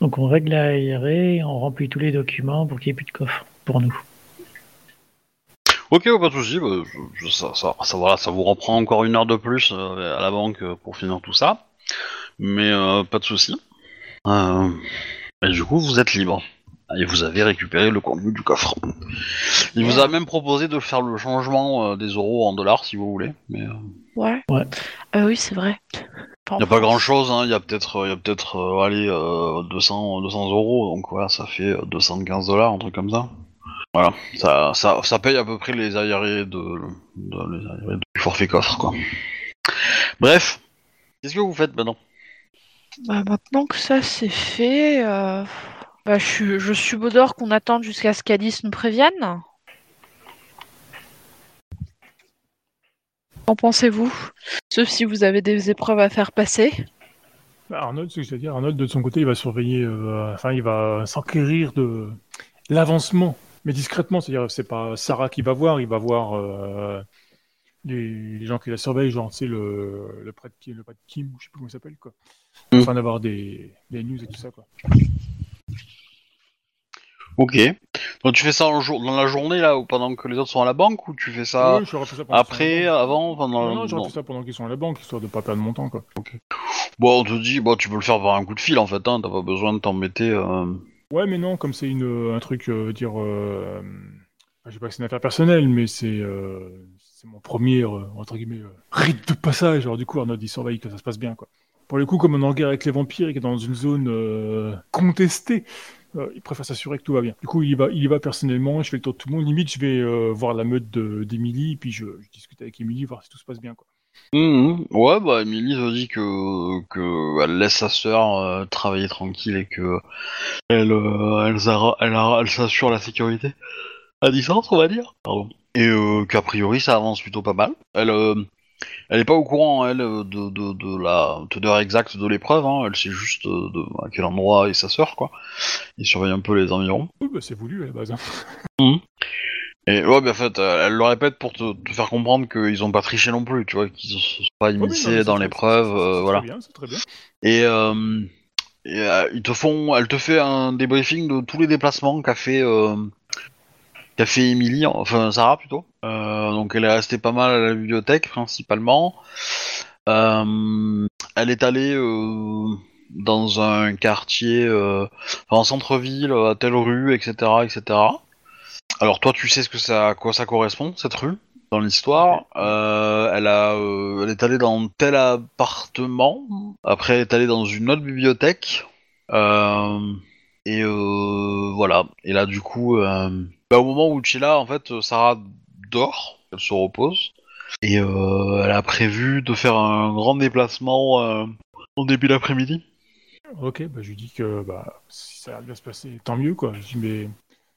Donc on règle la IRE, on remplit tous les documents pour qu'il n'y ait plus de coffre pour nous. Ok, pas de soucis, bah, je- je- ça, ça, ça, voilà, ça vous reprend encore une heure de plus euh, à la banque euh, pour finir tout ça, mais euh, pas de soucis. Euh, et du coup, vous êtes libre. Et vous avez récupéré le contenu du coffre. Il vous a même proposé de faire le changement euh, des euros en dollars si vous voulez, mais euh, Ouais. Ouais. Euh, oui, c'est vrai. il n'y a pas grand chose, il y a peut-être euh, y a peut-être euh, allez, euh, 200, 200 euros, donc voilà, ça fait euh, 215 dollars, un truc comme ça. Voilà, ça, ça, ça paye à peu près les arriérés de, de- les arriérés du forfait coffre, quoi. Bref, qu'est-ce que vous faites maintenant? Bah, maintenant que ça c'est fait, euh, bah, je, suis- je subodore qu'on attende jusqu'à ce qu'Alice nous prévienne. Qu'en pensez-vous? Sauf si vous avez des épreuves à faire passer. Bah, Arnold, c'est ce que je veux dire. Arnold, de son côté, il va surveiller, euh, enfin, il va s'enquérir de l'avancement, mais discrètement. C'est-à-dire, c'est pas Sarah qui va voir, il va voir euh, les, les gens qui la surveillent, genre, tu sais, le, le prêtre le prêtre Kim, je sais plus comment il s'appelle, quoi. Mm. Afin d'avoir des, des news et tout ça, quoi. Ok. Donc tu fais ça en jour, dans la journée là, ou pendant que les autres sont à la banque, ou tu fais ça Ouais, j'aurais fait ça pendant qu'ils après, sont à la banque. avant, pendant Non, non, j'aurais non. fait ça pendant qu'ils sont à la banque, histoire de pas perdre mon temps, quoi. Bon, on te dit, bon, tu peux le faire par un coup de fil en fait, hein, t'as pas besoin de t'embêter. Euh... Ouais, mais non, comme c'est une un truc, euh, dire, euh, je sais pas que c'est une affaire personnelle, mais c'est euh, c'est mon premier euh, entre guillemets euh, rite de passage. Alors du coup, Arnaud il surveille que ça se passe bien, quoi. Pour le coup, comme on est en guerre avec les vampires et qu'il est dans une zone euh, contestée, euh, il préfère s'assurer que tout va bien. Du coup, il y va, il va personnellement. Je fais le tour de tout le monde. Limite, je vais euh, voir la meute de- d'Emily, puis je, discute avec Emily, voir si tout se passe bien, quoi. Mhm. Ouais, bah, Emily te dit que, que elle laisse sa sœur euh, travailler tranquille et que elle, elle, elle, elle s'assure la sécurité à on va dire. Pardon. Et qu'a priori, ça avance plutôt pas mal. Elle, elle est pas au courant, elle, euh, de, de, de la teneur exacte de l'épreuve. Hein. Elle sait juste euh, de, à quel endroit est sa sœur, quoi. Il surveille un peu les environs. Oui, bah, c'est voulu à la base. hein. Et ouais, en fait, euh, elle le répète pour te, te faire comprendre qu'ils ont pas triché non plus, tu vois, qu'ils se sont pas oui, non, c'est dans l'épreuve, euh, voilà. Très bien, c'est très bien. Et, euh, et, euh, ils te font, elle te fait un débriefing de tous les déplacements qu'a fait, euh, qu'a fait enfin Sarah plutôt. Euh, donc elle est restée pas mal à la bibliothèque principalement. Euh, elle est allée euh, dans un quartier, en centre-ville, à telle rue, etc., etc. Alors toi, tu sais ce que ça, à quoi ça correspond cette rue dans l'histoire. Elle a, elle est allée dans tel appartement. Après, elle est allée dans une autre bibliothèque. Et voilà. Et là, du coup, bah, au moment où là, en fait, Sarah dort, elle se repose. Et euh, elle a prévu de faire un grand déplacement euh, au début d'après-midi. Ok, bah, je lui dis que bah, si ça va bien se passer, tant mieux, quoi. Je dis, mais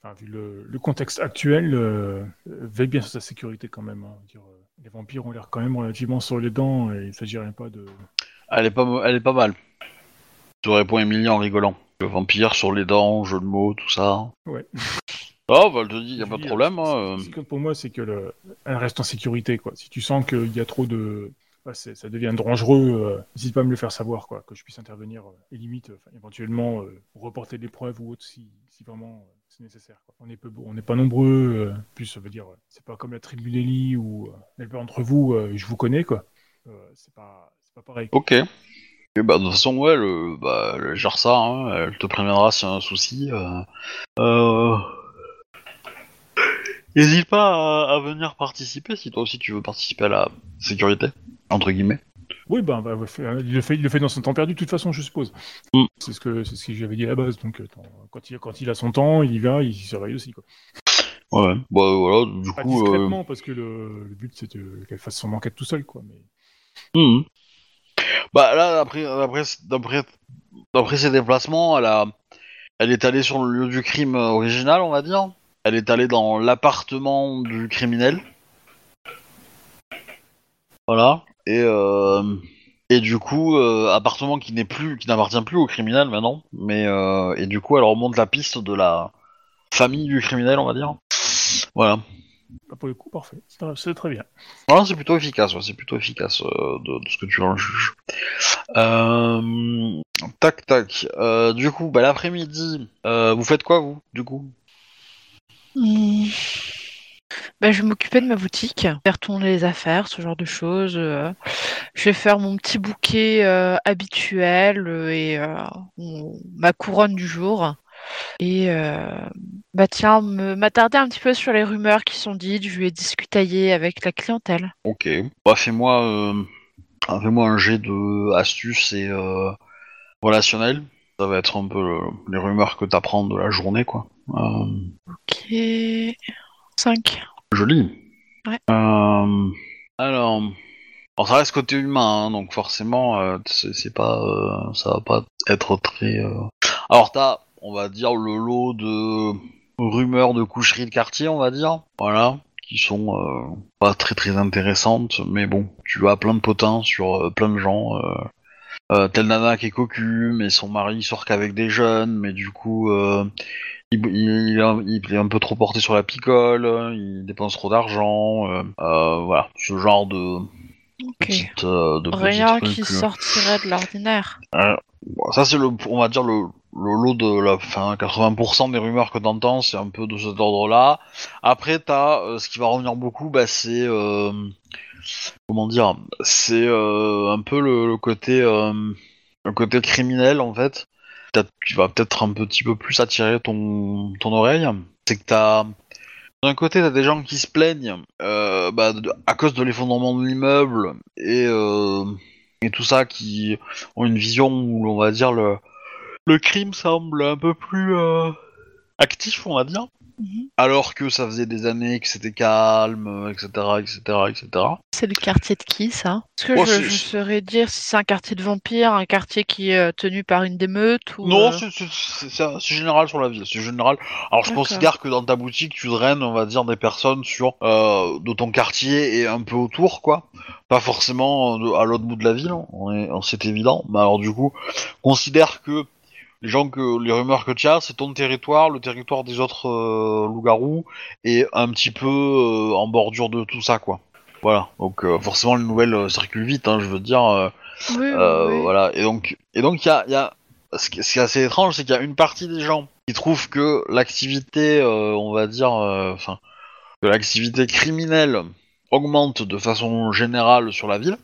enfin, vu le, le contexte actuel, euh, veille bien sur sa sécurité quand même. hein. Je dire, euh, les vampires ont l'air quand même relativement sur les dents et il s'agirait pas de. Elle est pas, elle est pas mal. Tu répond Emilie en rigolant. Le vampire sur les dents, jeu de mots, tout ça. Ouais. Oh, bah, elle te dit, y a Je pas de dis, problème. hein, ce- qui compte pour moi, c'est que le... elle reste en sécurité, quoi. Si tu sens qu'il y a trop de. c'est- ça devient dangereux, euh, n'hésite pas à me le faire savoir, quoi, que je puisse intervenir euh, et limite, euh, éventuellement, reporter l'épreuve ou autre si, si vraiment c'est nécessaire. quoi. On n'est peu- on n'est pas nombreux, plus ça veut dire, c'est pas comme la tribu d'Eli où d'entre vous, je vous connais, quoi. C'est pas, pareil. Ok. Et bah, de toute façon, ouais, le, bah, elle gère ça, hein, elle te préviendra s'il y a un souci. Euh... Euh... N'hésite pas à, à venir participer si toi aussi tu veux participer à la sécurité, entre guillemets. Oui, ben, bah, il, le fait, il le fait dans son temps perdu, de toute façon, je suppose. Mm. C'est ce que, c'est ce que j'avais dit à la base. Donc, euh, attends, quand, il, quand il a son temps, il y va, il surveille aussi, quoi. Ouais, bah voilà, du Pas coup. euh, discrètement, parce que le, le but c'est qu'elle fasse son enquête tout seul, quoi. Mais... Mhm. Bah là, d'après ses déplacements, elle a, elle est allée sur le lieu du crime euh, original, on va dire. Elle est allée dans l'appartement du criminel. Voilà. Et euh, et du coup, euh, appartement qui n'est plus, qui n'appartient plus au criminel maintenant. Mais euh, et du coup, elle remonte la piste de la famille du criminel, on va dire. Voilà. Bah, pour le coup, parfait. C'est très bien. Voilà, c'est plutôt efficace, ouais, c'est plutôt efficace euh, de, de ce que tu en juges. Tac tac. Du coup, bah, l'après-midi, vous faites quoi vous, du coup? Hmm. Bah, je vais m'occuper de ma boutique, faire tourner les affaires, ce genre de choses. euh. Je vais faire mon petit bouquet euh, habituel euh, et ma couronne du jour. Et bah tiens, m'attarder un petit peu sur les rumeurs qui sont dites. Je vais discutailler avec la clientèle. Ok. Bah, fais-moi, fais-moi un jet de astuce et relationnel. Ça va être un peu le- les rumeurs que t'apprends de la journée, quoi. Ok. 5. Joli. Ouais. Euh, alors, alors, ça reste côté humain, hein, donc forcément, euh, c'est pas, euh, ça va pas être très. euh, Alors t'as, on va dire le lot de rumeurs de coucherie de quartier, on va dire, voilà, qui sont pas très très intéressantes, mais bon, tu as plein de potins sur plein de gens. Telle nana qui est cocu, mais son mari sort qu'avec des jeunes, mais du coup, il, il- il est un- peu trop porté sur la picole, il dépense trop d'argent, euh, euh, voilà, ce genre de Ok. petites, euh, de Rien qui sortirait de l'ordinaire. Ça c'est le, on va dire le, le lot de la, enfin 80% des rumeurs que t'entends, c'est un peu de cet ordre-là. Après t'as, euh, ce qui va revenir beaucoup, bah c'est, comment dire, c'est un peu le, le côté, le côté criminel en fait. Tu vas peut-être un petit peu plus attirer ton, ton oreille. C'est que t'as, d'un côté t'as des gens qui se plaignent, euh, bah, à cause de l'effondrement de l'immeuble et euh, et tout ça qui ont une vision où on va dire le, le crime semble un peu plus euh, actif, on va dire. Mhm. Alors que ça faisait des années que c'était calme, etc., etc., etc. C'est le quartier de qui, ça? Est-ce que Oh, je, saurais dire si c'est un quartier de vampires, un quartier qui est euh, tenu par une démeute ou... Non, euh, c'est- général sur la ville. C'est général. Alors je considère que dans ta boutique, tu draines, on va dire, des personnes sur euh, de ton quartier et un peu autour, quoi. Pas forcément de- à l'autre bout de la ville. On- c'est évident. Mais alors du coup, considère que les gens que les rumeurs que tu as, c'est ton territoire, le territoire des autres euh, loups-garous et un petit peu euh, en bordure de tout ça, quoi. Voilà. Donc euh, forcément les nouvelles circulent vite, hein, je veux dire. Oui, oui. Voilà. Et donc, et donc il y a, y a... Ce qui est assez étrange, c'est qu'il y a une partie des gens qui trouvent que l'activité, on va dire, enfin, que l'activité criminelle augmente de façon générale sur la ville.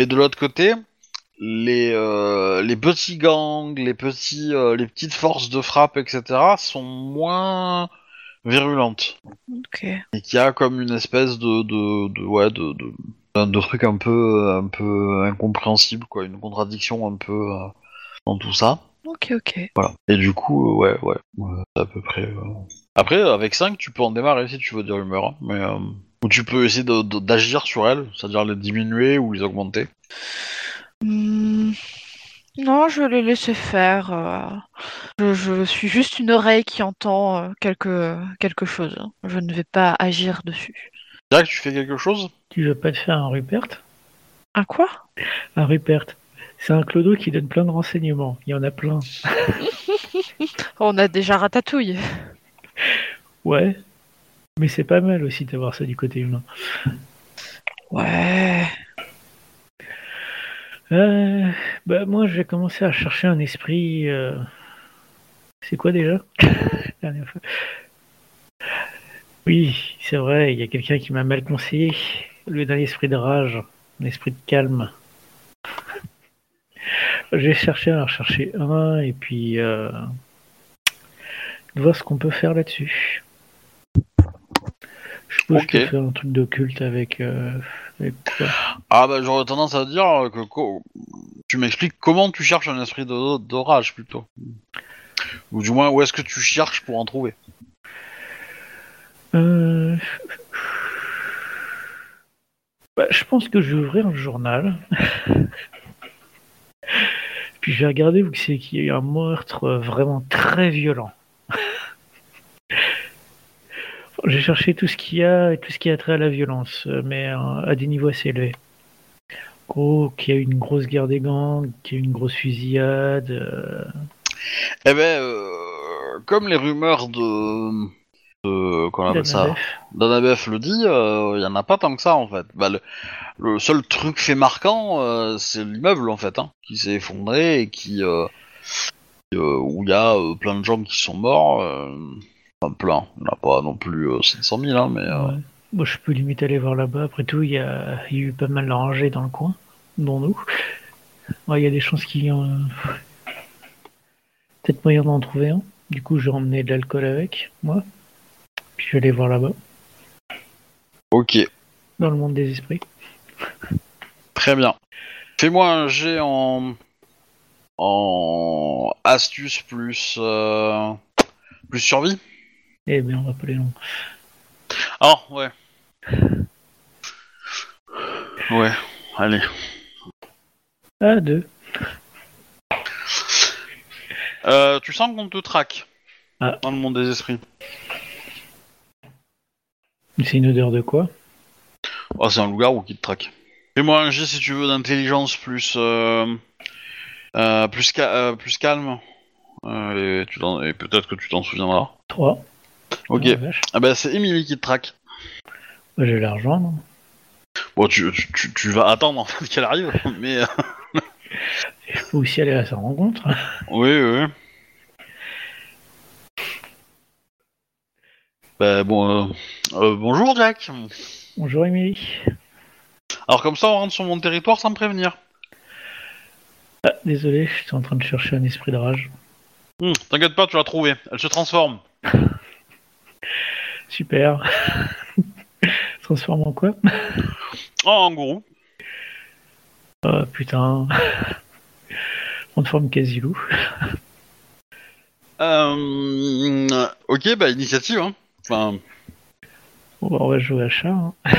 Et de l'autre côté, les, euh, les petits gangs, les, petits, euh, les petites forces de frappe, etc., sont moins virulentes. Ok. Et qu'il y a comme une espèce de, de, de ouais, de, de, de, truc un peu, un peu incompréhensible, quoi, une contradiction un peu euh, dans tout ça. Ok, ok. Voilà. Et du coup, ouais, ouais, à peu près. Après, avec 5, tu peux en démarrer si tu veux des rumeurs, hein, mais ou tu peux essayer d'agir sur elles, c'est-à-dire les diminuer ou les augmenter. Hmm, Non, je vais les laisser faire. euh, Je, je suis juste une oreille qui entend euh, quelque, quelque chose. Je ne vais pas agir dessus. Jack, tu fais quelque chose? Tu veux pas te faire un Rupert? Un quoi? Un Rupert. C'est un clodo qui donne plein de renseignements. Il y en a plein. On a déjà Ratatouille. Ouais. Mais c'est pas mal aussi d'avoir ça du côté humain. Ouais. Euh, bah moi je vais commencer à chercher un esprit. euh, C'est quoi déjà La dernière fois Oui, c'est vrai, il y a quelqu'un qui m'a mal conseillé. Au lieu d'un esprit de rage, un esprit de calme. Je vais chercher à en rechercher un et puis euh, voir ce qu'on peut faire là-dessus. Je Ok. que je peux faire un truc d'occulte avec, Ah bah j'aurais tendance à dire que co- tu m'expliques comment tu cherches un esprit de- d'orage plutôt. Ou du moins où est-ce que tu cherches pour en trouver. Euh, bah, je pense que je vais ouvrir un journal. Puis je vais regarder où c'est qu'il y a eu un meurtre vraiment très violent. J'ai cherché tout ce qu'il y a tout ce qui a trait à la violence, euh, mais euh, à des niveaux assez élevés. Gros, qu'il y a eu une grosse guerre des gangs, qu'il y a eu une grosse fusillade. euh, Eh ben, euh, comme les rumeurs de... de appelle ça. Danabef le dit, il y en a pas tant que ça en fait. Bah, le, le seul truc fait marquant, euh, c'est l'immeuble en fait, hein, qui s'est effondré et qui... euh, euh, où il y a euh, plein de gens qui sont morts. Euh, enfin plein, il n'y en a pas non plus euh, 700 000, hein, mais... euh, Ouais. Bon, je peux limite aller voir là-bas. Après tout, il y a, y a eu pas mal de rangées dans le coin, dont nous. Ouais, il y a des chances qu'il y ait euh, peut-être moyen d'en trouver un. Du coup, je vais emmener de l'alcool avec, moi. Puis je vais aller voir là-bas, Ok, dans le monde des esprits. très bien. Fais-moi un jet en... en astuce plus... euh, plus survie. Eh bien, on va pas les longs. Ah, ouais. Ouais, allez. Ah, deux. Euh, tu sens qu'on te traque Ah. dans le monde des esprits. C'est une odeur de quoi? Oh, c'est un loup-garou qui te traque. Fais-moi un jet si tu veux d'intelligence plus euh, euh, plus, ca- plus calme. Et peut-être que tu t'en souviendras. Trois. Ok. Oh. Ah bah c'est Emily qui te traque. Bah, je vais la rejoindre. Bon, tu, tu, tu- vas attendre en fait qu'elle arrive, mais euh, Il faut aussi aller à sa rencontre. oui, oui. Bah bon, euh, euh, bonjour Jack. Bonjour, Émilie. Alors comme ça, on rentre sur mon territoire sans me prévenir. Ah, désolé, j'étais en train de chercher un esprit de rage. Hmm, T'inquiète pas, tu vas trouver. Elle se transforme. Super. Transforme en quoi? Oh, en gourou. Oh putain. On te forme quasi-loup. Euh, ok, bah initiative. Hein. Enfin, Bon, bah, on va jouer à chat. hein.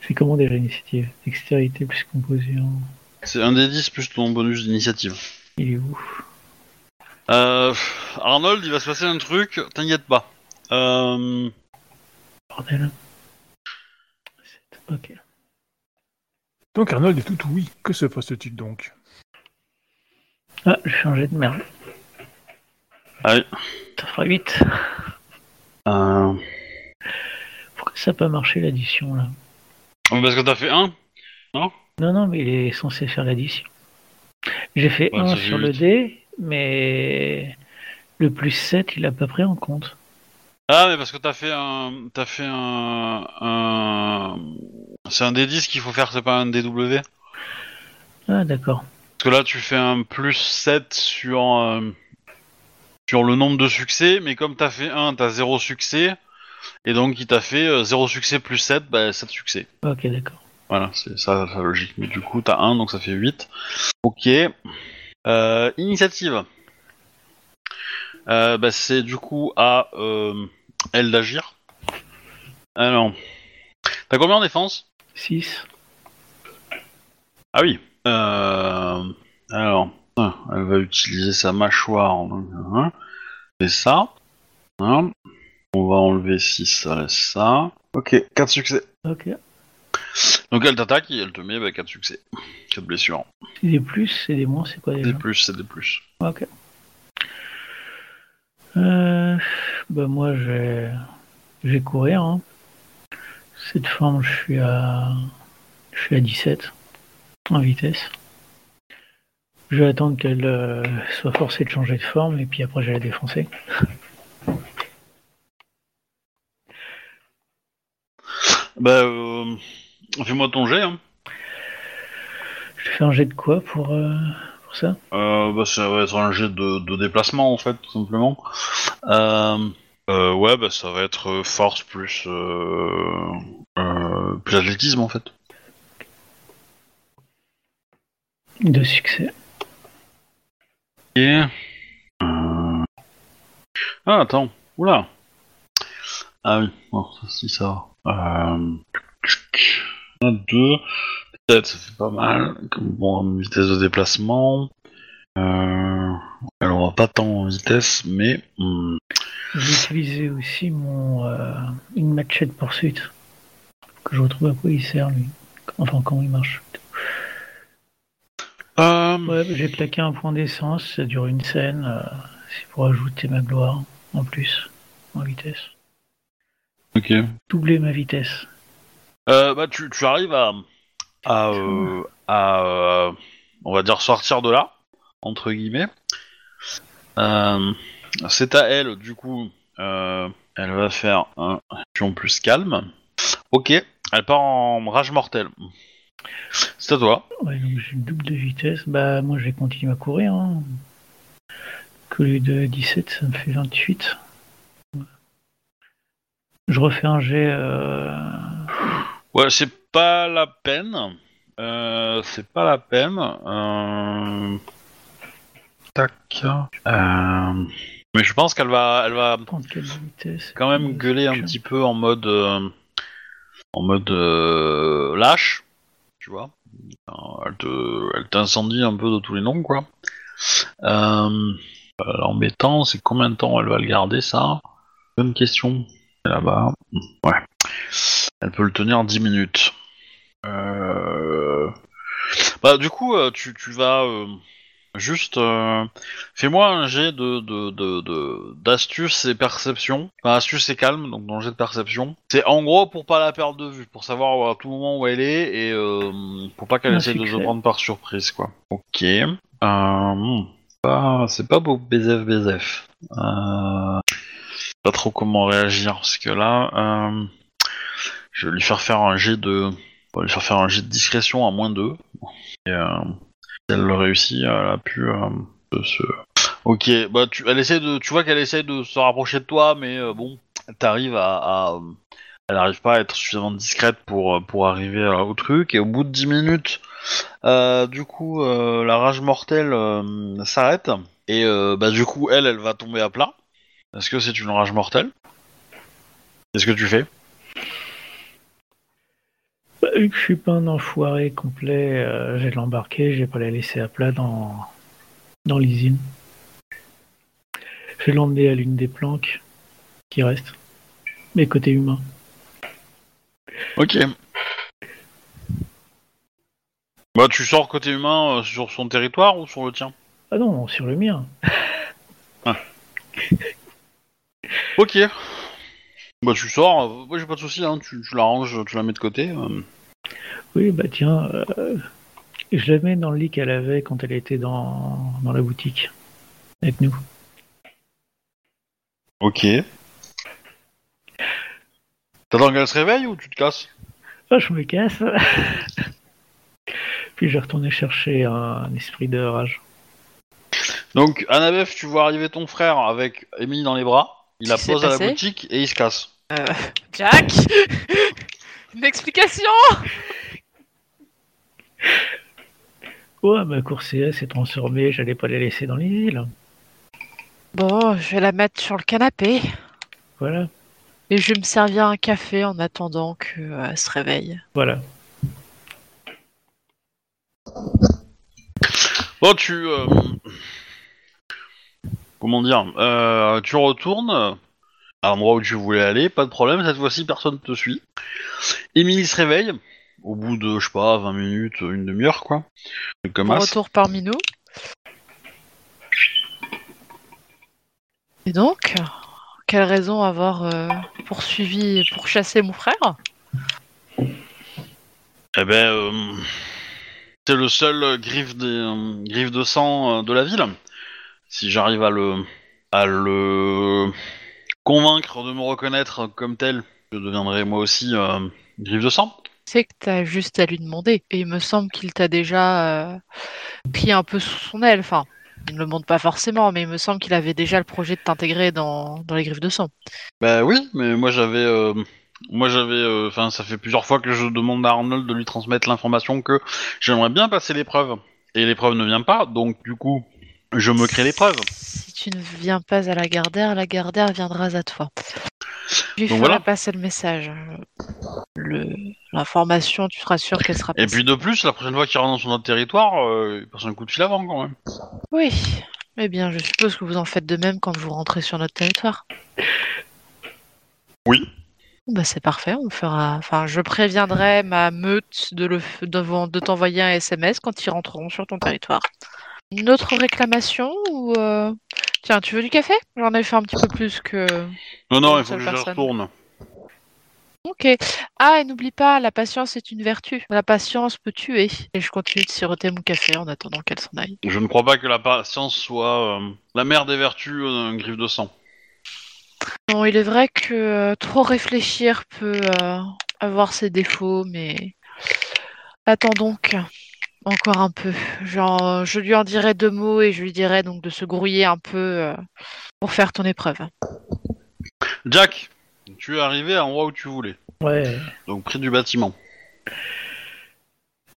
C'est comment déjà l'initiative Dextérité plus composition. c'est un des 10 plus ton bonus d'initiative. Il est où? Euh, Arnold, il va se passer un truc, t'inquiète pas. Euh, Bordel. Sept. Ok. Donc Arnold est tout oui. Que se passe-t-il donc? Ah, un jet de merde. Ah oui. Ça fera 8. Euh... Pourquoi ça n'a pas marché l'addition là? Parce que t'as fait un? Non, non, mais il est censé faire l'addition. J'ai fait Ouais, 1 ça fait sur le dé, mais le plus 7, il a pas pris en compte. Ah, mais parce que t'as fait un. T'as fait un. un... C'est un D10 qu'il faut faire, c'est pas un DW Ah, d'accord. Parce que là, tu fais un plus 7 sur. euh, sur le nombre de succès, mais comme t'as fait 1, t'as 0 succès. Et donc, il t'a fait 0 succès plus 7, bah 7 succès. Ok, d'accord. Voilà, c'est ça la logique. Mais du coup, t'as 1, donc ça fait 8. Ok. Euh, initiative. Euh, bah, c'est du coup à euh, elle d'agir. Alors. T'as combien en défense? 6. Ah oui. Euh, alors. ah, Elle va utiliser sa mâchoire. hein, C'est ça. Hein. On va enlever 6, ça laisse ça. Ok, 4 succès. Ok. Donc elle t'attaque et elle te met bah, 4 succès. 4 blessures. C'est des plus, c'est des moins, c'est quoi déjà Des plus, c'est des plus. Ok. Euh, bah moi, je vais, je vais courir. hein. Cette forme, je suis à, je suis à 17 en vitesse. Je vais attendre qu'elle euh, soit forcée de changer de forme et puis après, je vais la défoncer. Bah, euh, fais-moi ton jet. Hein. Je fais un jet de quoi pour, euh, pour ça? Euh, bah, ça va être un jet de, de déplacement en fait, tout simplement. Euh, ouais, bah ça va être force plus plus athlétisme en fait. Deux succès. Euh... Ah attends, oula. Ah oui, bon, ça si ça va. Euh... Un, deux, peut-être ça fait pas mal. Comme bon, vitesse de déplacement. Euh... Aura pas tant en vitesse, mais hmm, J'ai utilisé aussi mon euh, une machette poursuite. Que je retrouve à quoi il sert lui. Enfin comment il marche. Euh, Ouais, j'ai claqué un point d'essence, ça dure une scène. C'est pour ajouter ma gloire en plus, en vitesse. ok. Doubler ma vitesse. Euh, bah, tu, tu arrives à, à, euh, à euh, on va dire, sortir de là, entre guillemets. C'est à elle, du coup, elle va faire un action plus calme. Ok, elle part en rage mortelle. C'est à toi. Ouais, donc j'ai une double de vitesse. Bah, moi, je vais continuer à courir. Hein. De 17, ça me fait 28. Je refais un jet. Ouais, c'est pas la peine. Euh, c'est pas la peine. Euh... Tac. Euh... Mais je pense qu'elle va, elle va quand même gueuler un petit peu en mode en mode lâche, tu vois. Elle te, elle t'incendie un peu de tous les noms, quoi. L'embêtant, c'est combien de temps elle va le garder, ça? Bonne question. Là-bas. Ouais. Elle peut le tenir 10 minutes. Euh... Bah, du coup, euh, tu, tu vas euh, juste. euh, Fais-moi un jet de, de, d'astuce et perception. Enfin, astuce et calme, donc dans le jet de perception. C'est en gros pour pas la perdre de vue, pour savoir à tout moment où elle est et pour pas qu'elle Un essaye de se prendre par surprise, quoi. Ok. Hmm, pas- c'est pas beau BZF BZF. Pas trop comment réagir parce que là, je vais lui faire faire un jet de, lui faire faire un jet de discrétion à moins 2. Et euh, si elle le réussit, elle a pu euh, se Ok, bah tu, elle essaie de, tu vois qu'elle essaie de se rapprocher de toi, mais euh, bon, t'arrives à, elle n'arrive pas à être suffisamment discrète pour pour arriver au truc. Et au bout de 10 minutes, du coup, la rage mortelle s'arrête et bah du coup, elle, elle va tomber à plat. Est-ce que c'est une rage mortelle? Qu'est-ce que tu fais? Vu que je suis pas un enfoiré complet, euh, je vais l'embarquer, je vais pas la laisser à plat dans, dans l'usine. Je vais l'emmener à l'une des planques qui restent. Mais côté humain. Ok. Bah tu sors côté humain euh, sur son territoire ou sur le tien? Ah non, sur le mien. Ok. Bah tu sors, euh, j'ai pas de soucis, hein. tu, tu la ranges, tu la mets de côté. euh. Oui, bah tiens, euh, je la mets dans le lit qu'elle avait quand elle était dans, dans la boutique. Avec nous. Ok. T'attends qu'elle se réveille ou tu te casses? Ah, je me casse. Puis je vais retourner chercher un esprit de rage. Donc, Annabeth, tu vois arriver ton frère avec Emily dans les bras. Il la Qu'est-ce qui pose s'est à la passé? boutique et il se casse. Euh, Jack? Une explication? Ouais, ma coursière s'est transformée, j'allais pas les laisser dans les îles. Bon, je vais la mettre sur le canapé. Voilà, Et je vais me servir un café en attendant qu'elle se réveille. voilà. Bon, tu. euh, Comment dire euh, Tu retournes à l'endroit où tu voulais aller, pas de problème, cette fois-ci personne te suit. Emily se réveille, au bout de, je sais pas, 20 minutes, une demi-heure quoi. Comme Bon retour parmi nous. Et donc, quelle raison avoir euh, poursuivi et pourchassé mon frère? Eh ben, euh, c'est le seul griffe, des, euh, griffe de sang de la ville. Si j'arrive à le, à le convaincre de me reconnaître comme tel, je deviendrai moi aussi euh, griffe de sang. C'est que t'as juste à lui demander. Et il me semble qu'il t'a déjà euh, pris un peu sous son aile. Enfin, il ne le montre pas forcément, mais il me semble qu'il avait déjà le projet de t'intégrer dans, dans les griffes de sang. Bah oui, mais moi j'avais, euh, moi j'avais, enfin ça fait plusieurs fois que je demande à Arnold de lui transmettre l'information que j'aimerais bien passer l'épreuve et l'épreuve ne vient pas, donc du coup je me crée l'épreuve. Tu ne viens pas à la Gardère, la Gardère viendra à toi. Je lui Donc ferai voilà. passer le message. Le- L'information, tu seras sûr qu'elle sera Et passée. puis de plus, la prochaine fois qu'il rentre sur notre territoire, euh, il passe un coup de fil avant quand même. Oui. Eh bien, je suppose que vous en faites de même quand vous rentrez sur notre territoire. Oui. Bah c'est parfait, on fera. Enfin, je préviendrai ma meute de le de, de t'envoyer un SMS quand ils rentreront sur ton territoire. Une autre réclamation ou euh, tiens, tu veux du café? J'en ai fait un petit peu plus que. Non non, Une il faut que je retourne. Ok. Ah, et n'oublie pas, la patience est une vertu. La patience peut tuer. Et je continue de siroter mon café en attendant qu'elle s'en aille. Je ne crois pas que la patience soit euh, la mère des vertus euh, d'un griffe de sang. Bon, il est vrai que euh, trop réfléchir peut euh, avoir ses défauts, mais attends donc encore un peu. Genre, euh, je lui en dirai deux mots et je lui dirai donc de se grouiller un peu euh, pour faire ton épreuve. Jack, tu es arrivé à l'endroit où tu voulais, Ouais. donc près du bâtiment.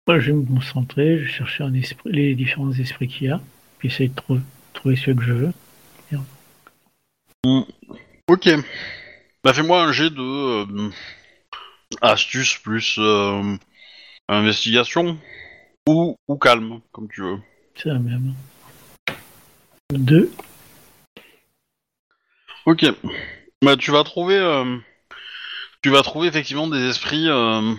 Moi, je vais me concentrer, je vais chercher un esprit, les différents esprits qu'il y a, puis essayer de trou- trouver ceux que je veux. Ok. Bah fais-moi un jet de euh, astuce plus euh, investigation ou, ou calme, comme tu veux. C'est la même. Deux. Ok. Bah tu vas trouver, euh, tu vas trouver effectivement des esprits, euh,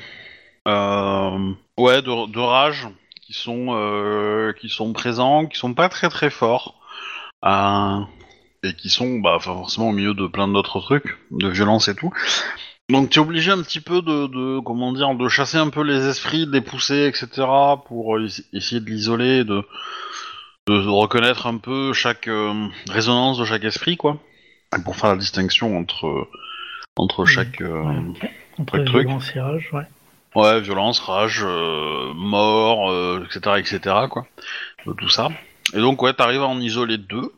euh, ouais, de, de rage qui sont, qui sont présents, qui sont pas très très forts. Et qui sont bah, forcément au milieu de plein d'autres trucs, de violence et tout. Donc tu es obligé un petit peu de, de comment dire, de chasser un peu les esprits, de les pousser, etc. pour euh, ess- essayer de l'isoler, de, de reconnaître un peu chaque euh, résonance de chaque esprit, quoi. Pour faire la distinction entre entre chaque euh, Ouais. Entre truc. violence et rage, ouais. ouais violence, rage, mort, etc., etc. quoi, de tout ça. Et donc ouais, t'arrives à en isoler deux.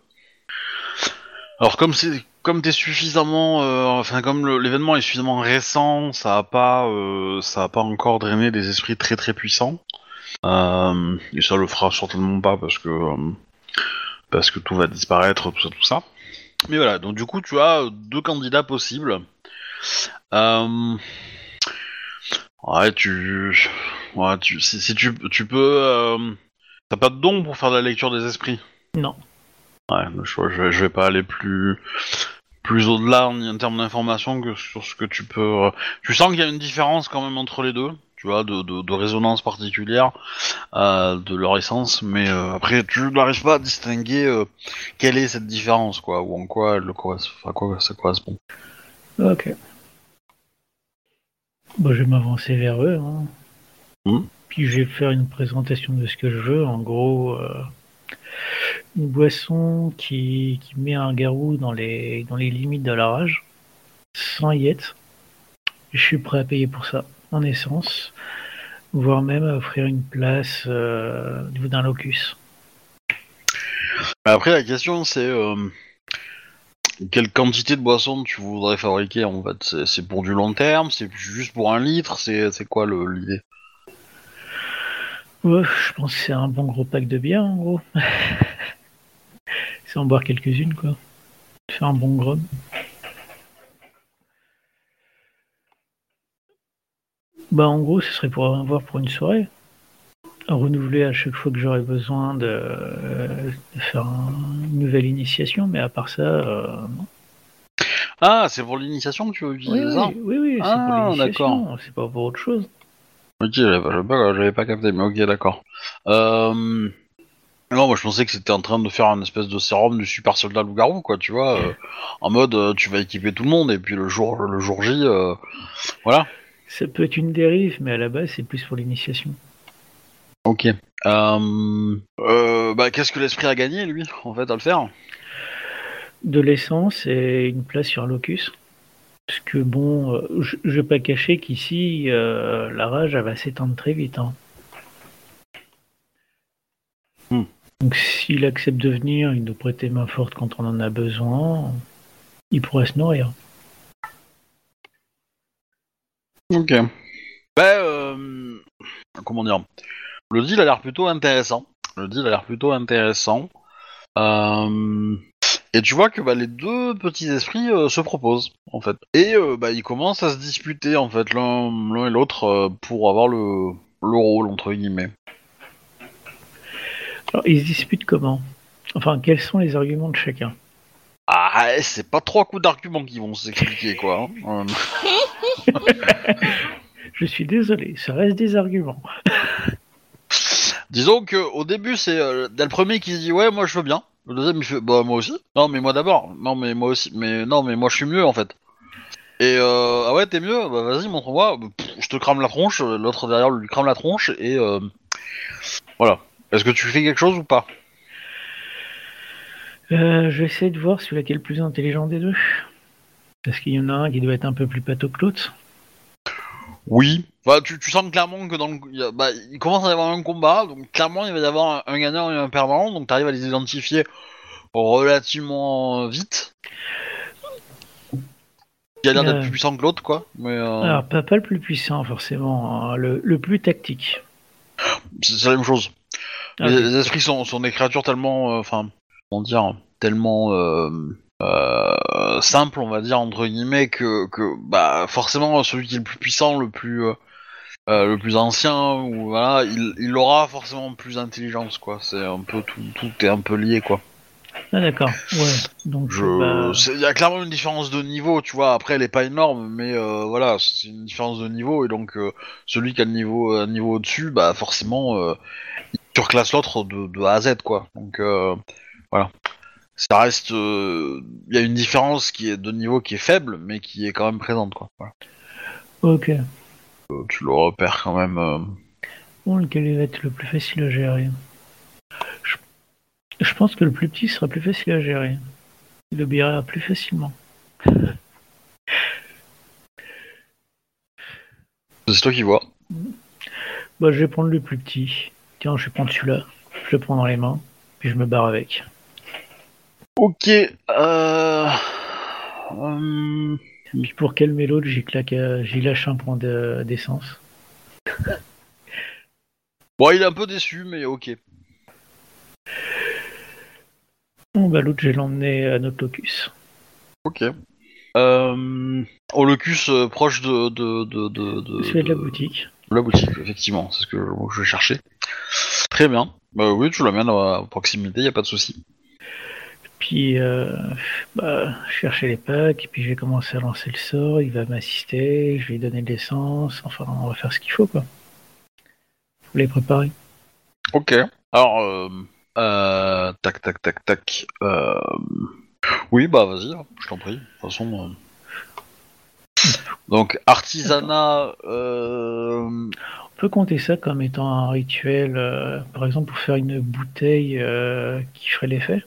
Alors comme c'est comme t'es suffisamment, euh, enfin comme l'événement est suffisamment récent, ça a pas, euh, ça a pas encore drainé des esprits très très puissants. Euh, et ça le fera certainement pas parce que parce que tout va disparaître, tout ça, tout ça. Mais voilà, donc du coup tu as deux candidats possibles. Ouais, tu, ouais, tu, si, tu, peux, t'as pas de don pour faire de la lecture des esprits? Non. Ouais, je, je, vais- pas aller plus plus au-delà en, en termes d'informations que sur ce que tu peux. euh, Tu sens qu'il y a une différence quand même entre les deux. tu vois, de, de, de résonance particulière euh, de leur essence, mais euh, après tu n'arrives pas à distinguer euh, quelle est cette différence, quoi, ou en quoi elle correspond, à quoi ça correspond. Ok. Bon, je vais m'avancer vers eux. hein. Mhm. Puis je vais faire une présentation de ce que je veux. En gros, une boisson qui, met un garou dans les, dans les limites de la rage, sans y être. Je suis prêt à payer pour ça, en essence, voire même à offrir une place euh, au niveau d'un locus. Après la question c'est euh, quelle quantité de boisson tu voudrais fabriquer en fait? C'est- pour du long terme, c'est juste pour un litre, c'est quoi l'idée? Ouais, je pense que c'est un bon gros pack de bière, en gros. c'est en boire quelques-unes, quoi. Faire un bon grom. Bah, en gros, ce serait pour avoir pour une soirée. Renouveler à chaque fois que j'aurais besoin de, euh, de faire un- une nouvelle initiation, mais à part ça, euh, non. Ah, c'est pour l'initiation que tu veux utiliser Oui, ça? oui, oui, oui, c'est Ah, pour l'initiation, c'est pas pour autre chose. Ok, j'avais pas, j'avais capté, mais ok, d'accord. Euh... Non, moi je pensais que c'était en train de faire un espèce de sérum du super soldat loup-garou, quoi, tu vois, euh, en mode euh, tu vas équiper tout le monde et puis le jour, le jour J, euh, voilà. Ça peut être une dérive, mais à la base, c'est plus pour l'initiation. Ok. Bah, qu'est-ce que l'esprit a gagné, lui, en fait, à le faire? De l'essence et une place sur un locus. Parce que bon, euh, je, je vais pas cacher qu'ici, euh, la rage, elle va s'étendre très vite. hein. Hmm. Donc s'il accepte de venir, il nous prêter main forte quand on en a besoin, il pourrait se nourrir. Ok. Bah, euh... comment dire? Le deal a l'air plutôt intéressant. Le deal a l'air plutôt intéressant. Euh... Et tu vois que bah, les deux petits esprits euh, se proposent, en fait. Et euh, bah, ils commencent à se disputer, en fait, l'un l'un et l'autre, euh, pour avoir le, le rôle, entre guillemets. Alors ils se disputent comment? Enfin, quels sont les arguments de chacun? Ah, c'est pas trois coups d'arguments qui vont s'expliquer, quoi. hein. Je suis désolé, ça reste des arguments. Disons que au début, c'est euh, le premier qui dit ouais, moi je veux bien. Le deuxième il fait bah moi aussi. Non mais moi d'abord. Non mais moi aussi. Mais non mais moi je suis mieux en fait. Et euh, ah ouais t'es mieux? Bah vas-y montre-moi. Je te crame la tronche. L'autre derrière lui crame la tronche et euh, voilà. Est-ce que tu fais quelque chose ou pas? Euh, je vais essayer de voir celui qui est le plus intelligent des deux. Parce qu'il y en a un qui doit être un peu plus pato que l'autre. Oui. Bah tu, tu sens clairement que dans le, il, y a- bah, il commence à y avoir un combat. Donc clairement il va y avoir un, un gagnant et un perdant. Donc t'arrives à les identifier relativement vite. Il a l'air d'être Euh. plus puissant que l'autre quoi. Mais euh, Alors, pas, pas le plus puissant, forcément, hein, le, le plus tactique. c'est c'est la même chose. Ah, les, ok. les esprits sont, sont des créatures tellement, euh, enfin, comment dire, tellement euh, euh, simples, on va dire entre guillemets, que, que bah forcément celui qui est le plus puissant, le plus euh, euh, le plus ancien, ou voilà, il, il aura forcément plus d'intelligence, quoi. C'est un peu tout, tout est un peu lié, quoi. Ah, d'accord. Ouais. Donc, bah, il y a clairement une différence de niveau, tu vois. Après, elle est pas énorme, mais euh, voilà, c'est une différence de niveau et donc euh, celui qui a le niveau, un niveau au-dessus, bah forcément, euh, il surclasse l'autre de, de A à Z, quoi. Donc voilà, ça reste, euh, il y a une différence qui est de niveau qui est faible, mais qui est quand même présente, quoi. Voilà. ok. Euh, tu le repères quand même. euh. Bon, lequel va être le plus facile à gérer je, je pense que le plus petit sera plus facile à gérer. Il obéira plus facilement. C'est toi qui vois. Bah, je vais prendre le plus petit. Tiens, je vais prendre celui-là. Je le prends dans les mains, puis je me barre avec. Ok. Euh... hum, Puis pour calmer l'autre, j'y euh, j'y lâche un point de- d'essence? Bon, il est un peu déçu, mais ok. Bon, bah, l'autre, je vais l'emmener à notre locus. Ok. Euh, au locus euh, proche de de de de, de, Celui de la boutique. de la boutique, effectivement, c'est ce que je, je cherchais. Très bien. Bah oui, tu l'amènes à proximité, y a pas de souci. Puis, euh, bah, chercher les packs, et puis je vais commencer à lancer le sort, il va m'assister, je vais lui donner de l'essence, enfin, on va faire ce qu'il faut, quoi. Vous les préparer. Ok. Alors, euh, euh, tac, tac, tac, tac. Euh, oui, bah vas-y, je t'en prie. De toute façon. euh. Donc, artisanat. Euh... On peut compter ça comme étant un rituel, euh, par exemple, pour faire une bouteille euh, qui ferait l'effet?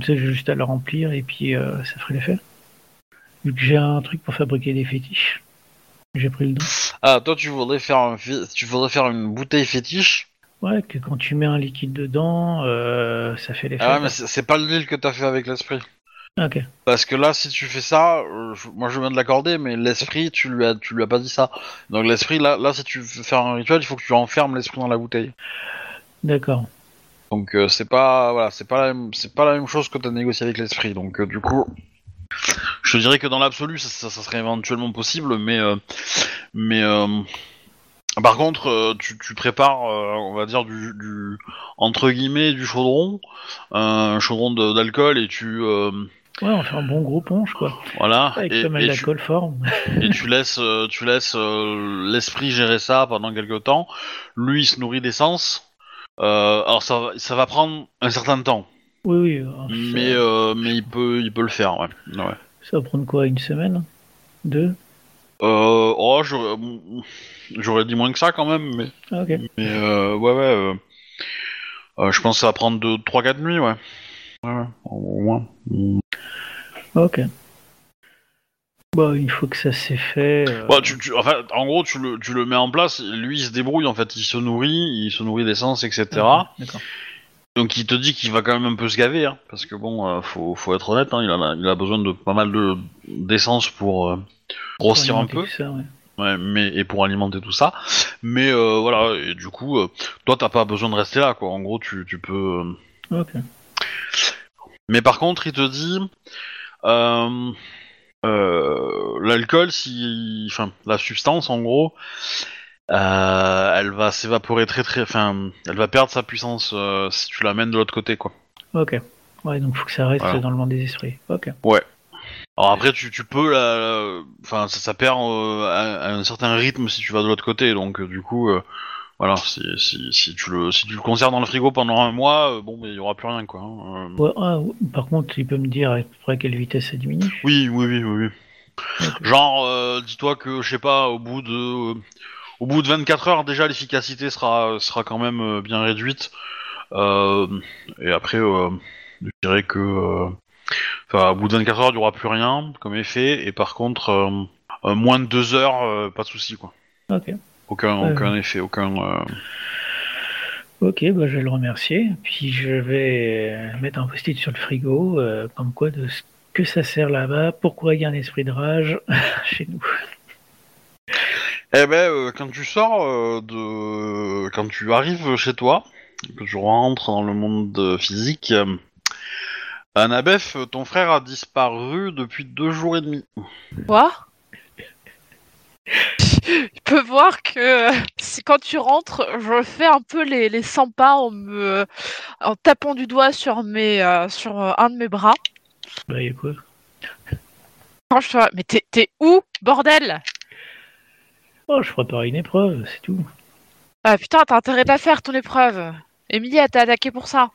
Comme ça, j'ai juste à la remplir, et puis euh, ça ferait l'effet. Vu que j'ai un truc pour fabriquer des fétiches. J'ai pris le don. Ah, toi, tu voudrais faire un, tu voudrais faire une bouteille fétiche? Ouais, que quand tu mets un liquide dedans, euh, ça fait l'effet. Ah, quoi. mais c'est pas le deal que t'as fait avec l'esprit. Ok. Parce que là, si tu fais ça, euh, moi je viens de l'accorder, mais l'esprit, tu lui as, tu lui as pas dit ça. Donc l'esprit, là, là, si tu veux faire un rituel, il faut que tu enfermes l'esprit dans la bouteille. D'accord. Donc euh, c'est pas, voilà, c'est pas la même, c'est pas la même chose que t'as négocié avec l'esprit. Donc euh, du coup, je te dirais que dans l'absolu, ça, ça- ça serait éventuellement possible, mais, euh, mais euh, par contre, euh, tu, tu prépares, euh, on va dire du, du entre guillemets du chaudron, euh, un chaudron de- d'alcool et tu, euh, Ouais, on fait un bon gros punch, quoi. voilà, Avec et, pas mal et tu, d'alcool fort. et tu laisses, tu laisses euh, l'esprit gérer ça pendant quelques temps. Lui, il se nourrit d'essence. Euh, alors ça, va- ça va prendre un certain temps, Oui, oui. euh, mais euh, mais il peut, il peut le faire, ouais. ouais. ça va prendre quoi Une semaine? Deux? Euh, oh, j'aurais, j'aurais dit moins que ça quand même, mais, Ah, ok. mais euh, ouais, ouais. euh, euh, je pense que ça va prendre 2, 3, 4 nuits, ouais. Ouais, ouais, au moins. Mm. Ok. Bah, une fois que ça s'est fait. euh, Ouais, tu, tu- enfin, en gros, tu le, tu le mets en place, lui il se débrouille, en fait, il se nourrit, il se nourrit d'essence, etc. ah, D'accord. Donc il te dit qu'il va quand même un peu se gaver, hein, parce que bon, euh, faut, faut être honnête, hein, il, a, il a besoin de pas mal de d'essence pour euh, grossir un peu, alimenter tout ça, ouais. ouais, mais et pour alimenter tout ça. Mais euh, voilà, et du coup, euh, toi t'as pas besoin de rester là, quoi. En gros, tu, tu peux. euh, Ok. Mais par contre, il te dit, euh, l'alcool, si, enfin, la substance, en gros, euh, elle va s'évaporer très très, enfin, elle va perdre sa puissance euh, si tu l'amènes de l'autre côté, quoi. Ok. Ouais, donc faut que ça reste Voilà. dans le monde des esprits. Ok. Alors après, tu, tu peux, la- enfin, ça, ça perd euh, à, à un certain rythme si tu vas de l'autre côté, donc euh, du coup, euh, voilà, si, si, si tu le, si tu le conserves dans le frigo pendant un mois, euh, bon, il y aura plus rien, quoi. hein, euh. Ouais, ah, par contre, il peut me dire à peu près quelle vitesse ça diminue Oui, oui, oui, oui, oui. Genre, euh, dis-toi que, je sais pas, au bout de, au bout de 24 heures, déjà, l'efficacité sera, sera quand même euh, bien réduite. Euh, et après, euh, je dirais que, euh, enfin, au bout de 24 heures, il n'y aura plus rien comme effet. Et par contre, euh, euh, moins de 2 heures, euh, pas de souci, quoi. Ok. Aucun, Ouais, aucun effet, aucun. euh, Ok, bah, je vais le remercier. Puis je vais euh, mettre un post-it sur le frigo, euh, comme quoi de ce que ça sert là-bas, pourquoi il y a un esprit de rage chez nous. Eh ben, euh, quand tu sors euh, de, quand tu arrives chez toi, que tu rentres dans le monde euh, physique, euh, Anabef, ton frère a disparu depuis deux jours et demi. Quoi? peux voir que euh, si quand tu rentres, je fais un peu les, les 100 pas en me en tapant du doigt sur mes euh, sur euh, un de mes bras. Bah, y a quoi? Quand je te mais t'es t'es où, bordel? Oh, je prépare une épreuve, c'est tout. Ah putain, t'as intérêt de la faire ton épreuve. Emilie, elle t'a attaqué pour ça.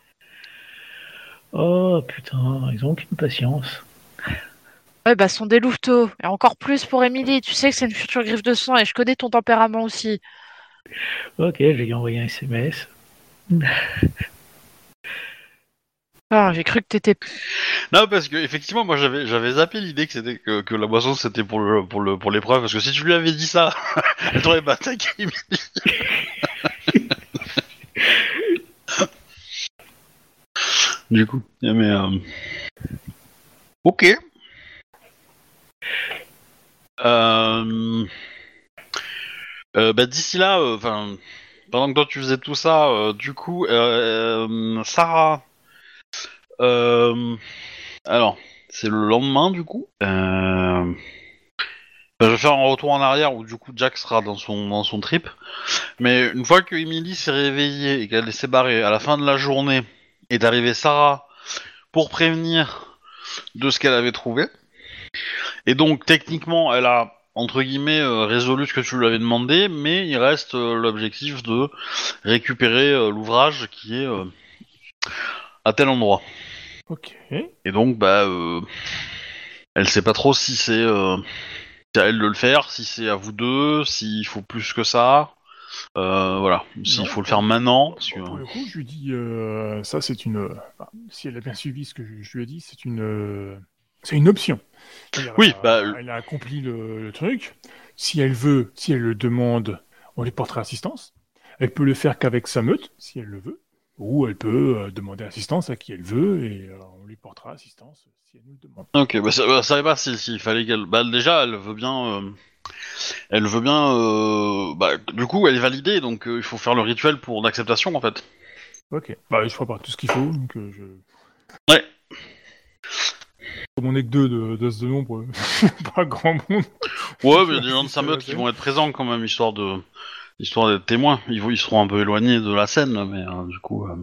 Oh putain, ils ont aucune patience. Ouais, bah sont des louveteaux. Et encore plus pour Emilie. Tu sais que c'est une future griffe de sang et je connais ton tempérament aussi. Ok, je vais lui envoyer un SMS. Ah, j'ai cru que t'étais. Non, parce que effectivement, moi j'avais j'avais zappé l'idée que c'était que, que la boisson c'était pour le pour le pour l'épreuve, parce que si tu lui avais dit ça, elle t'aurait attaqué. du coup, mais euh, ok. Euh... euh, bah, d'ici là, enfin, pendant que toi tu faisais tout ça, euh, du coup, euh, euh, Sarah. Euh, alors, c'est le lendemain du coup. Euh, ben, je vais faire un retour en arrière où du coup Jack sera dans son dans son trip. Mais une fois que Emily s'est réveillée et qu'elle s'est barrée à la fin de la journée, est arrivée Sarah pour prévenir de ce qu'elle avait trouvé. Et donc techniquement, elle a entre guillemets euh, résolu ce que tu lui avais demandé, mais il reste euh, l'objectif de récupérer euh, l'ouvrage qui est euh, à tel endroit. Ok. Et donc, bah, euh, elle sait pas trop si c'est euh, c'est à elle de le faire, si c'est à vous deux, s'il faut plus que ça. Voilà, s'il faut le faire maintenant. parce que- pour le coup, je lui dis, ça c'est une. enfin, si elle a bien suivi ce que je, je lui ai dit, c'est une. C'est une option. Oui, elle a- bah, Elle a accompli le, le truc. Si elle veut, si elle le demande, on lui portera assistance. Elle peut le faire qu'avec sa meute, si elle le veut. Ou elle peut euh, demander assistance à qui elle veut et euh, on lui portera assistance si elle nous le demande. Ok, bah, ça, bah, ça pas s'il fallait qu'elle. Bah, déjà, elle veut bien. euh, Elle veut bien. Bah, du coup, elle est validée, donc il faut faire le rituel pour l'acceptation en fait. Ok. Bah, je prépare tout ce qu'il faut. Donc, je... Ouais. Comme on est que deux de, de ce nombre, pas grand monde. Ouais, mais il y a des gens de sa meute qui vont être présents quand même, histoire de. Histoire d'être témoins. Ils, ils seront un peu éloignés de la scène, mais euh, du coup. euh.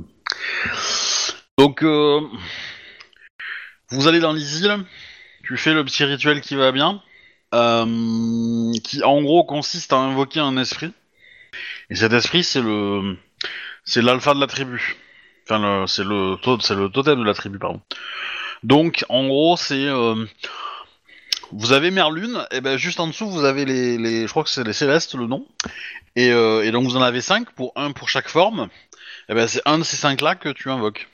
Donc, euh, vous allez dans les îles. Tu fais le petit rituel qui va bien. qui en gros consiste à invoquer un esprit. Et cet esprit, c'est le. C'est l'alpha de la tribu. Enfin, c'est le, c'est le totem de la tribu, pardon. Donc, en gros, c'est. euh, vous avez Merlune, et ben juste en dessous vous avez les, les je crois que c'est les Célestes le nom, et, euh, et donc vous en avez cinq pour un pour chaque forme. Et ben c'est un de ces cinq là que tu invoques.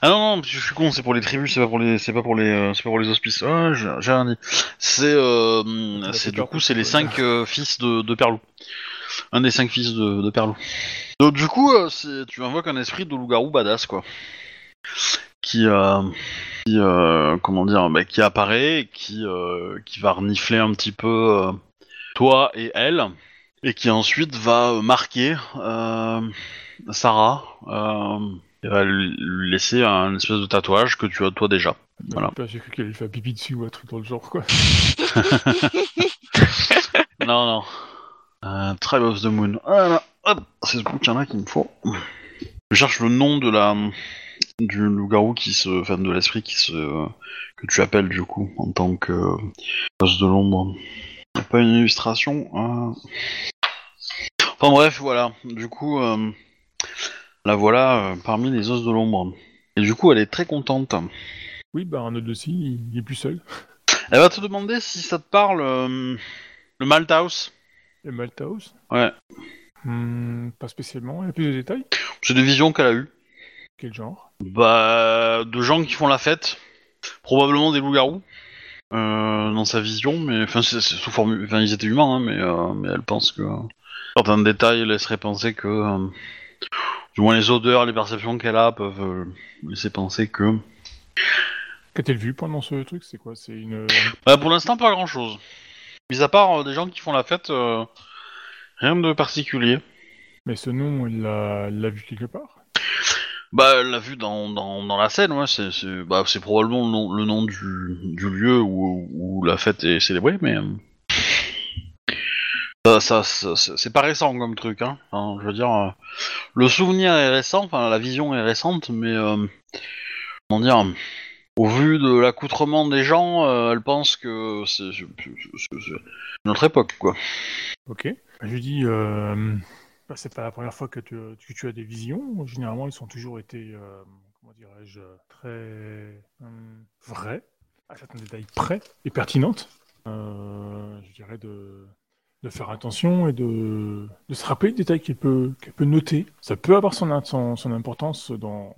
Ah non non, je suis con, c'est pour les tribus, c'est pas pour les, c'est pas pour les, euh, c'est pas pour les hospices. Ah, j'ai rien dit. C'est, euh, c'est du coup c'est les ouais. cinq euh, fils de, de Perlou. Un des cinq fils de, de Perlou. Donc du coup, tu invoques un esprit de loup-garou badass quoi, qui, qui euh, comment dire, bah, qui apparaît, qui, euh, qui va renifler un petit peu euh, toi et elle, et qui ensuite va marquer Sarah, et va lui lui laisser un espèce de tatouage que tu as toi déjà. Voilà. Bah, J'ai cru qu'elle allait faire pipi dessus ou un truc dans le genre, quoi. non non. Euh, Tribe of the Moon. Voilà, hop, c'est ce bouquin-là qu'il me faut. Je cherche le nom de la du loup-garou qui se, enfin de l'esprit qui se que tu appelles du coup en tant que euh, os de l'ombre. Pas une illustration. hein Enfin bref, voilà. Du coup, euh, la voilà euh, parmi les os de l'ombre. Et du coup, elle est très contente. Oui, bah un autre aussi, il est plus seul. Elle va te demander si ça te parle euh, le Malthouse. Le Malthouse? Ouais. Hmm, Pas spécialement, il y a plus de détails? C'est des visions qu'elle a eues. Quel genre? Bah, de gens qui font la fête, probablement des loups-garous euh, dans sa vision, mais enfin, c'est c'est sous forme, enfin, ils étaient humains, hein, mais, euh, mais elle pense que certains détails laisseraient penser que, euh, du moins les odeurs, les perceptions qu'elle a peuvent laisser penser que. Qu'a-t-elle vu pendant ce truc? C'est quoi? C'est une. Bah, pour l'instant, pas grand-chose. Mis à part des gens qui font la fête, rien de particulier. Mais ce nom, elle l'a elle l'a vu quelque part? Bah, elle l'a vu dans, dans, dans la scène, ouais, c'est bah, probablement le nom, du, du lieu où, où la fête est célébrée, mais. euh, Ça, c'est pas récent comme truc, hein. Je veux dire, euh, le souvenir est récent, enfin, la vision est récente, mais. euh, comment dire Au vu de l'accoutrement des gens, elle pense que c'est notre époque, quoi. Ok. Je dis, bah, c'est pas la première fois que tu, as des visions. Généralement, ils ont toujours été, euh, comment dirais-je, très hum, vrais, à certains détails près et pertinentes. Euh, je dirais de, faire attention et de, se rappeler des détails qu'elle peut, noter. Ça peut avoir son, importance dans,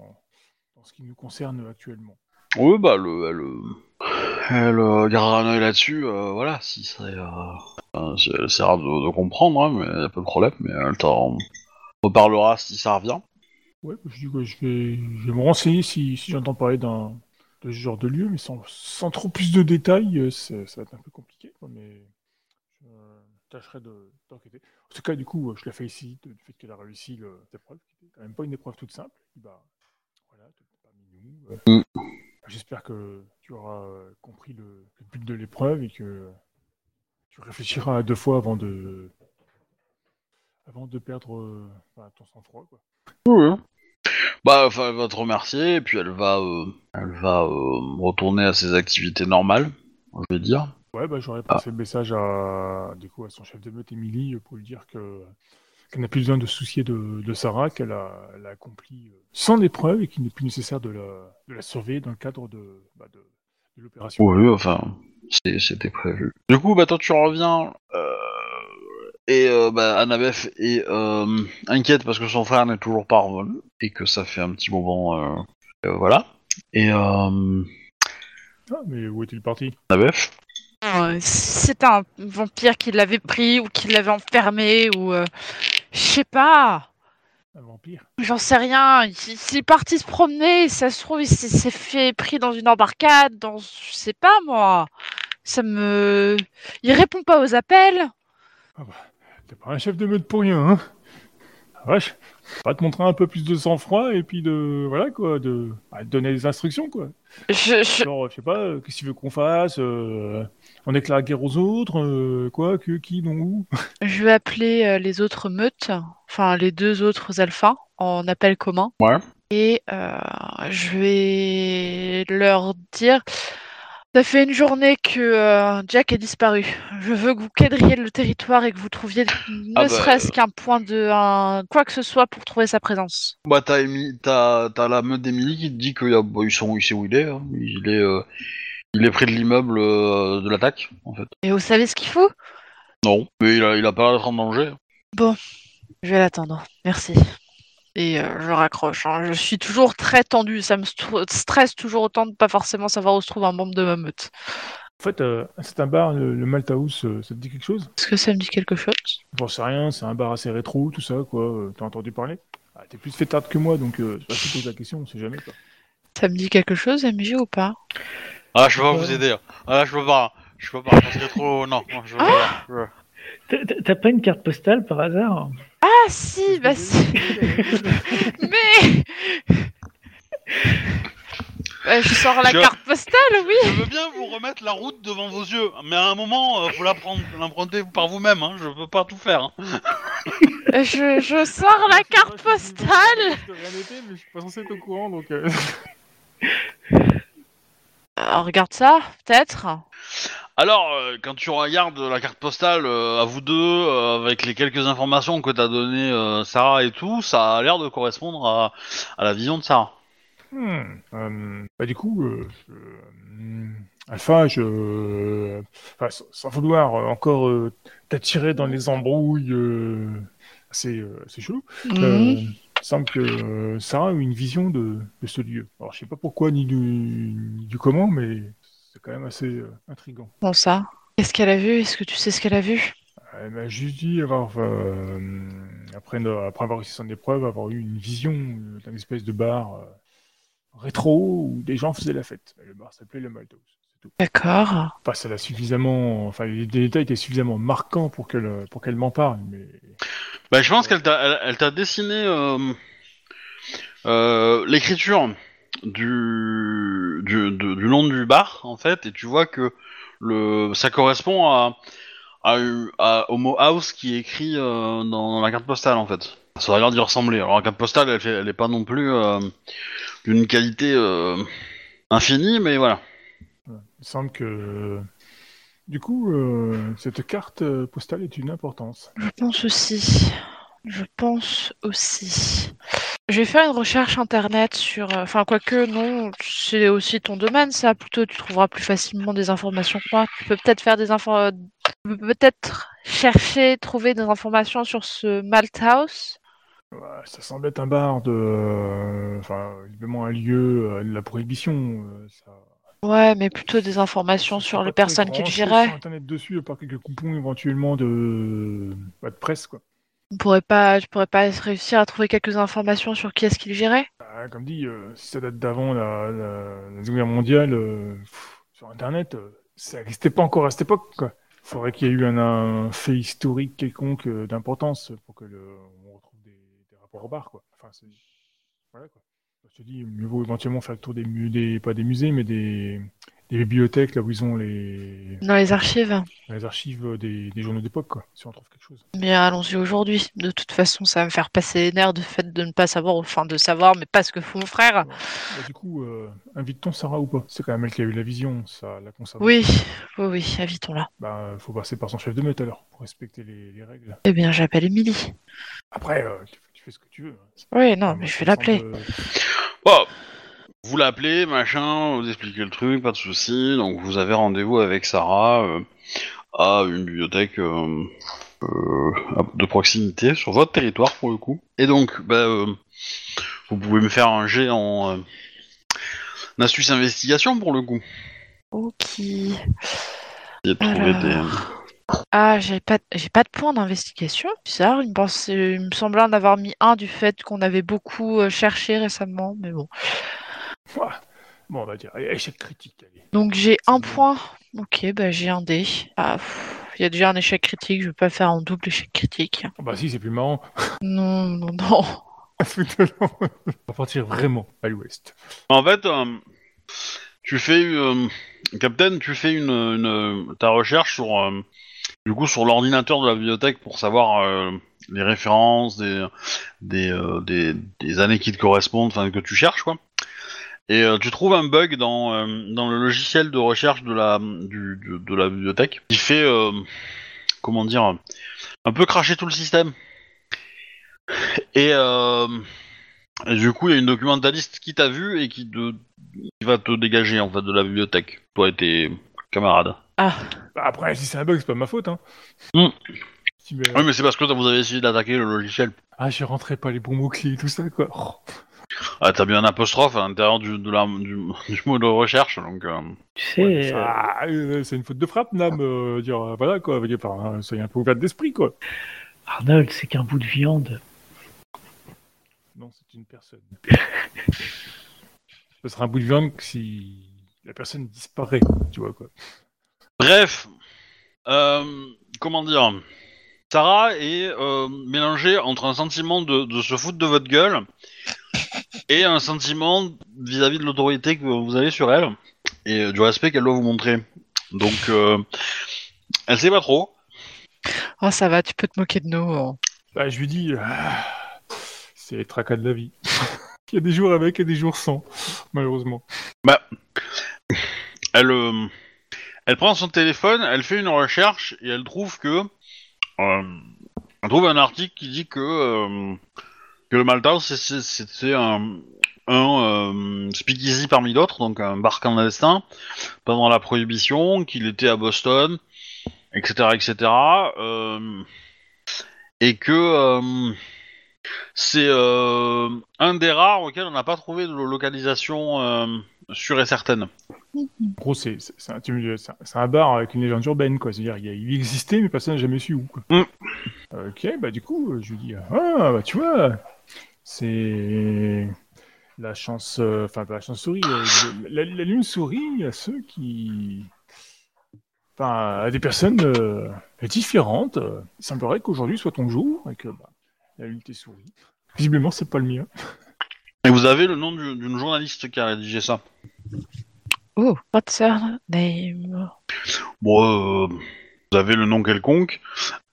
ce qui nous concerne actuellement. Oui, bah, le, elle, euh, elle euh, gardera un œil là-dessus, euh, voilà, si c'est. Euh, euh, elle essaiera de, de comprendre, hein, mais y a pas de problème, mais elle t'en reparlera si ça revient. Ouais, je dis que je vais, je vais me renseigner si, si j'entends parler d'un de ce genre de lieu, mais sans, sans trop plus de détails, euh, ça va être un peu compliqué, quoi, mais je tâcherai de- d'enquêter. En tout cas, du coup, euh, je la félicite du fait qu'elle a réussi le- cette épreuve, qui quand même pas une épreuve toute simple. Et bah, voilà, tout parmi nous. euh, Mm. J'espère que tu auras euh, compris le, le but de l'épreuve et que tu réfléchiras à deux fois avant de avant de perdre euh, ton sang-froid. quoi. Oui. Bah, enfin, elle va te remercier et puis elle va, euh, elle va euh, retourner à ses activités normales, je vais dire. Ouais, bah, j'aurais passé le message à, du coup, à son chef de meute, Émilie, pour lui dire que qu'elle n'a plus besoin de se soucier de, de Sarah, qu'elle a, elle a accompli sans épreuve et qu'il n'est plus nécessaire de la, de la surveiller dans le cadre de, bah, de, de l'opération. Oui, enfin, c'était prévu. Du coup, bah toi tu reviens euh, et euh, bah, Annabeth est euh, inquiète parce que son frère n'est toujours pas revenu et que ça fait un petit moment, euh, euh, voilà. Et euh, Ah, mais où est-il parti? Annabeth, C'était un vampire qui l'avait pris ou qui l'avait enfermé ou euh, je sais pas. Un vampire J'en sais rien. Il, il est parti se promener. Ça se trouve, il s'est fait pris dans une embarcade. Dans, je sais pas moi. Ça me. Il répond pas aux appels. T'es pas un chef de meute pour rien, hein Ah, Va te montrer un peu plus de sang-froid et puis de... Voilà, quoi, de... bah, de donner des instructions, quoi. Je, je- Genre, je sais pas, euh, qu'est-ce qu'il veut qu'on fasse euh, On déclare la guerre aux autres euh, Quoi Que Qui Non Où? Je vais appeler euh, les autres meutes, enfin les deux autres alphas, en appel commun. Ouais. Et euh, je vais leur dire. Ça fait une journée que euh, Jack est disparu. Je veux que vous quadrillez le territoire et que vous trouviez ne Ah bah, serait-ce qu'un point de un, quoi que ce soit pour trouver sa présence. bah t'as la meute d'Emily qui te dit qu'il y a- bah, ils sont, il sait où il est. hein. Il est, euh, il est près de l'immeuble euh, de l'attaque, en fait. Et vous savez ce qu'il faut? Non, mais il a, il a pas l'air d'être en danger. Je vais l'attendre. Merci. Et euh, je raccroche. hein. Je suis toujours très tendue. Ça me stresse toujours autant de pas forcément savoir où se trouve un membre de ma meute. En fait, euh, c'est un bar, le, le Malta House, euh, ça te dit quelque chose? Est-ce que ça me dit quelque chose? J'en sais rien, c'est un bar assez rétro, tout ça, quoi. euh, T'as entendu parler? Ah, T'es plus fait tard que moi, donc euh, c'est pas si pose la question, on sait jamais, quoi. Ça me dit quelque chose, MJ, ou pas? Ah, je peux pas vous aider. hein. Ah, je peux pas. Je peux pas, parce que trop... Non, je peux pas. Je- T'as- t'as- T'as pas une carte postale par hasard? Ah si, bah si. Mais Bah, je sors la Je- carte postale, oui. Je veux bien vous remettre la route devant vos yeux, mais à un moment, euh, faut la prendre- l'emprunter par vous-même, hein. je peux pas tout faire. hein. Je, je sors la carte postale. Je rien noté, mais je suis pas censé être au courant, donc... euh, Euh, regarde ça, peut-être. Alors, euh, quand tu regardes la carte postale euh, à vous deux, euh, avec les quelques informations que t'as donné euh, Sarah et tout, ça a l'air de correspondre à, à la vision de Sarah. Hmm, euh, bah du coup, je- Alpha, je, enfin, sans, vouloir euh, encore euh, t'attirer dans les embrouilles, euh, c'est euh, c'est chelou. Mhm. Euh, il semble que euh, Sarah a eu une vision de, de ce lieu. Alors je sais pas pourquoi ni du, ni du comment, mais c'est quand même assez euh, intriguant. Bon ça. Qu'est-ce qu'elle a vu? Est-ce que tu sais ce qu'elle a vu? Elle m'a juste dit avoir, euh, après, avoir réussi son épreuve, avoir eu une vision euh, d'un espèce de bar euh, rétro où des gens faisaient la fête. Le bar s'appelait le tout. D'accord. Enfin, ça l'a suffisamment, enfin, les détails étaient suffisamment marquants pour qu'elle, pour qu'elle m'en parle, mais Bah, je pense qu'elle t'a, elle, elle t'a dessiné euh, euh, l'écriture du, du, de- du nom du bar, en fait, et tu vois que le, ça correspond à, à, à- au mot house qui est écrit euh, dans, dans la carte postale, en fait. Ça a l'air d'y ressembler. Alors, la carte postale, elle, elle est pas non plus euh, d'une qualité euh, infinie, mais voilà. il semble que, du coup, euh, cette carte postale est une importance. Je pense aussi. Je pense aussi. Je vais faire une recherche internet sur. euh, Enfin, quoique, non, c'est aussi ton domaine, ça. Plutôt, tu trouveras plus facilement des informations que moi. Tu peux peut-être faire des infos. euh, peut-être chercher, trouver des informations sur ce Malthouse. Ouais, ça semble être un bar de, euh, enfin, évidemment un lieu de la prohibition. ça... Ouais, mais plutôt des informations sur les personnes qui le géraient. Internet dessus, à part quelques coupons éventuellement de, bah, de presse, quoi. On pourrait pas, je pourrais pas réussir à trouver quelques informations sur qui est-ce qui le gérait? Ah, comme dit, euh, si ça date d'avant la, Seconde Guerre mondiale, euh, sur Internet, euh, ça n'existait pas encore à cette époque, quoi. Faudrait qu'il y ait eu un, fait historique quelconque d'importance pour que le, on retrouve des, rapports au bar. Enfin, voilà. Je te dis, mieux vaut éventuellement faire le tour des, des pas des musées, mais des, des bibliothèques, là où ils ont les, Dans les archives. les archives des, des journaux d'époque, quoi, si on trouve quelque chose. Mais allons-y aujourd'hui. De toute façon, ça va me faire passer les nerfs de fait de ne pas savoir, enfin de savoir, mais pas ce que fout mon frère. Bah, du coup, euh, invite-t-on Sarah ou pas? C'est quand même elle qui a eu la vision, ça la concerne. Oui, oui, oui, invitons-la. Bah, faut passer par son chef de meute alors, pour respecter les, les règles. Eh bien, j'appelle Émilie. Après, euh, tu, tu fais ce que tu veux. hein. Oui, non, mais je vais l'appeler. semble, euh, Bon, vous l'appelez, machin, vous expliquez le truc, pas de souci. Donc vous avez rendez-vous avec Sarah euh, à une bibliothèque euh, euh, de proximité sur votre territoire pour le coup. Et donc, bah, vous pouvez me faire un jet en astuce investigation pour le coup. Ok. Trouver Alors. des. Ah, j'ai pas, j'ai pas de point d'investigation. Bizarre, il me, il me semblait en avoir mis un du fait qu'on avait beaucoup cherché récemment, mais bon. Bon, on va dire échec critique. Allez. Donc j'ai un point. Ok, bah j'ai un dé. Ah, pff, il y a déjà un échec critique, je vais pas faire un double échec critique. Oh, bah si, c'est plus marrant. Non, non, non. on va partir vraiment à l'ouest. En fait, euh, tu fais, euh, Captain, tu fais une, une- ta recherche sur, euh, du coup, sur l'ordinateur de la bibliothèque pour savoir euh, les références des, des, euh, des, des années qui te correspondent, enfin que tu cherches, quoi. Et euh, tu trouves un bug dans, euh, dans le logiciel de recherche de la, du, de, de la bibliothèque qui fait, euh, comment dire, un peu cracher tout le système. Et, euh, et du coup, il y a une documentaliste qui t'a vu et qui, te, qui va te dégager en fait de la bibliothèque, toi et tes camarades. Ah, Bah, après, si c'est un bug, c'est pas ma faute. Hein. Hmm. Si, mais- Oui, mais c'est parce que vous avez essayé d'attaquer le logiciel. Ah, je rentrais pas les bons mots-clés, tout ça, quoi. Ah, t'as bien un apostrophe à l'intérieur du, de la, du, du mot de recherche, donc. euh, Tu sais, Ouais, euh, euh, c'est une faute de frappe, Nam. euh, dire, euh, voilà, quoi. soyez un peu ouvert d'esprit, quoi. Arnold, c'est qu'un bout de viande. Non, c'est une personne. Ce sera un bout de viande que si la personne disparaît, tu vois, quoi. Bref, euh, comment dire? Sarah est euh, mélangée entre un sentiment de, de se foutre de votre gueule et un sentiment vis-à-vis de l'autorité que vous avez sur elle et euh, du respect qu'elle doit vous montrer. Donc, euh, elle sait pas trop. oh, ça va, tu peux te moquer de nous. hein. Bah, je lui dis, ah, c'est les tracas de la vie. Il y a des jours avec et des jours sans, malheureusement. Elle, euh, elle prend son téléphone, elle fait une recherche et elle trouve que, euh, elle trouve un article qui dit que euh, que le Malthouse c'est- c'est- c'était un un euh, parmi d'autres, donc un bar clandestin pendant la prohibition, qu'il était à Boston, etc., etc. euh, et que euh, c'est un des rares auxquels on n'a pas trouvé de localisation sûre et certaine. Gros, c'est un, bar avec une légende urbaine, quoi. C'est-à-dire, il, existait, mais personne n'a jamais su où, quoi. Mm. Ok, bah, du coup, je lui dis, ah, bah, tu vois, c'est la chance, euh, enfin, la chance souris, euh, la, la lune sourit à ceux qui. Enfin, à des personnes euh, différentes. Il semblerait qu'aujourd'hui soit ton jour et que bah, la lune t'est souris. Visiblement, c'est pas le mien. Et vous avez le nom du- d'une journaliste qui a rédigé ça? Oh, what's her name? Bon, euh, vous avez le nom quelconque.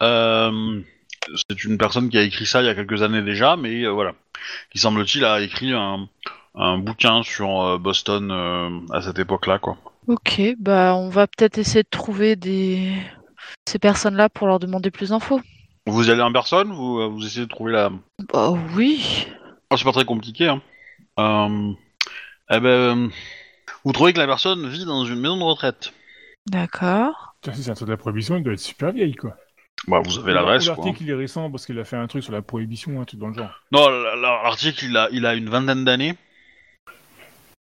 Euh, c'est une personne qui a écrit ça il y a quelques années déjà, mais euh, voilà. Qui semble-t-il a écrit un, un bouquin sur euh, Boston euh, à cette époque-là, quoi. Ok, bah on va peut-être essayer de trouver des ces personnes-là pour leur demander plus d'infos. Vous y allez en personne? Vous, euh, vous essayez de trouver la. Bah oui. Oh, c'est pas très compliqué, hein. Euh, eh ben, vous trouvez que la personne vit dans une maison de retraite. D'accord. Si c'est un truc de la prohibition, il doit être super vieille, quoi. Bah, vous avez l'adresse, quoi. L'article, il est récent parce qu'il a fait un truc sur la prohibition, un truc dans le genre. Non, la- la- l'article, il a, il a une vingtaine d'années.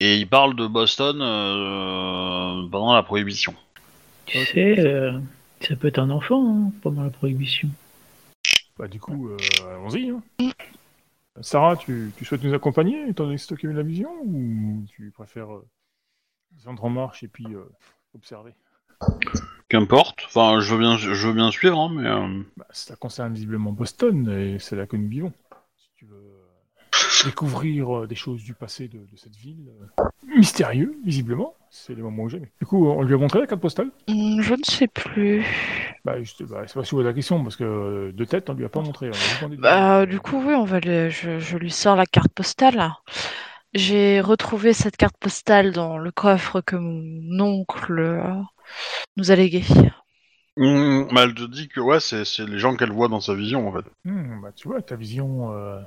Et il parle de Boston euh, pendant la prohibition. Tu sais, euh, ça peut être un enfant hein, pendant la prohibition. Bah, du coup, euh, allons-y. hein. Sarah, tu, tu souhaites nous accompagner étant donné que c'est la vision ou tu préfères euh, descendre en marche et puis euh, observer? Qu'importe. Enfin, je veux bien, je veux bien suivre, hein, mais. euh, bah, Ça concerne visiblement Boston et c'est là que nous vivons. Si tu veux. Découvrir euh, des choses du passé de, de cette ville. euh, mystérieux, visiblement. C'est les moments où j'aime. Du coup, on lui a montré la carte postale Hum, Je ne sais plus. Bah, je- bah, c'est pas si vous la question, parce que euh, de tête, on lui a pas montré. on a Bah, du coup, oui, on va le... je, je lui sors la carte postale. J'ai retrouvé cette carte postale dans le coffre que mon oncle nous a légué. Hum, bah, elle te dit que ouais, c'est c'est les gens qu'elle voit dans sa vision en fait. Hmm, bah, tu vois, ta vision. euh,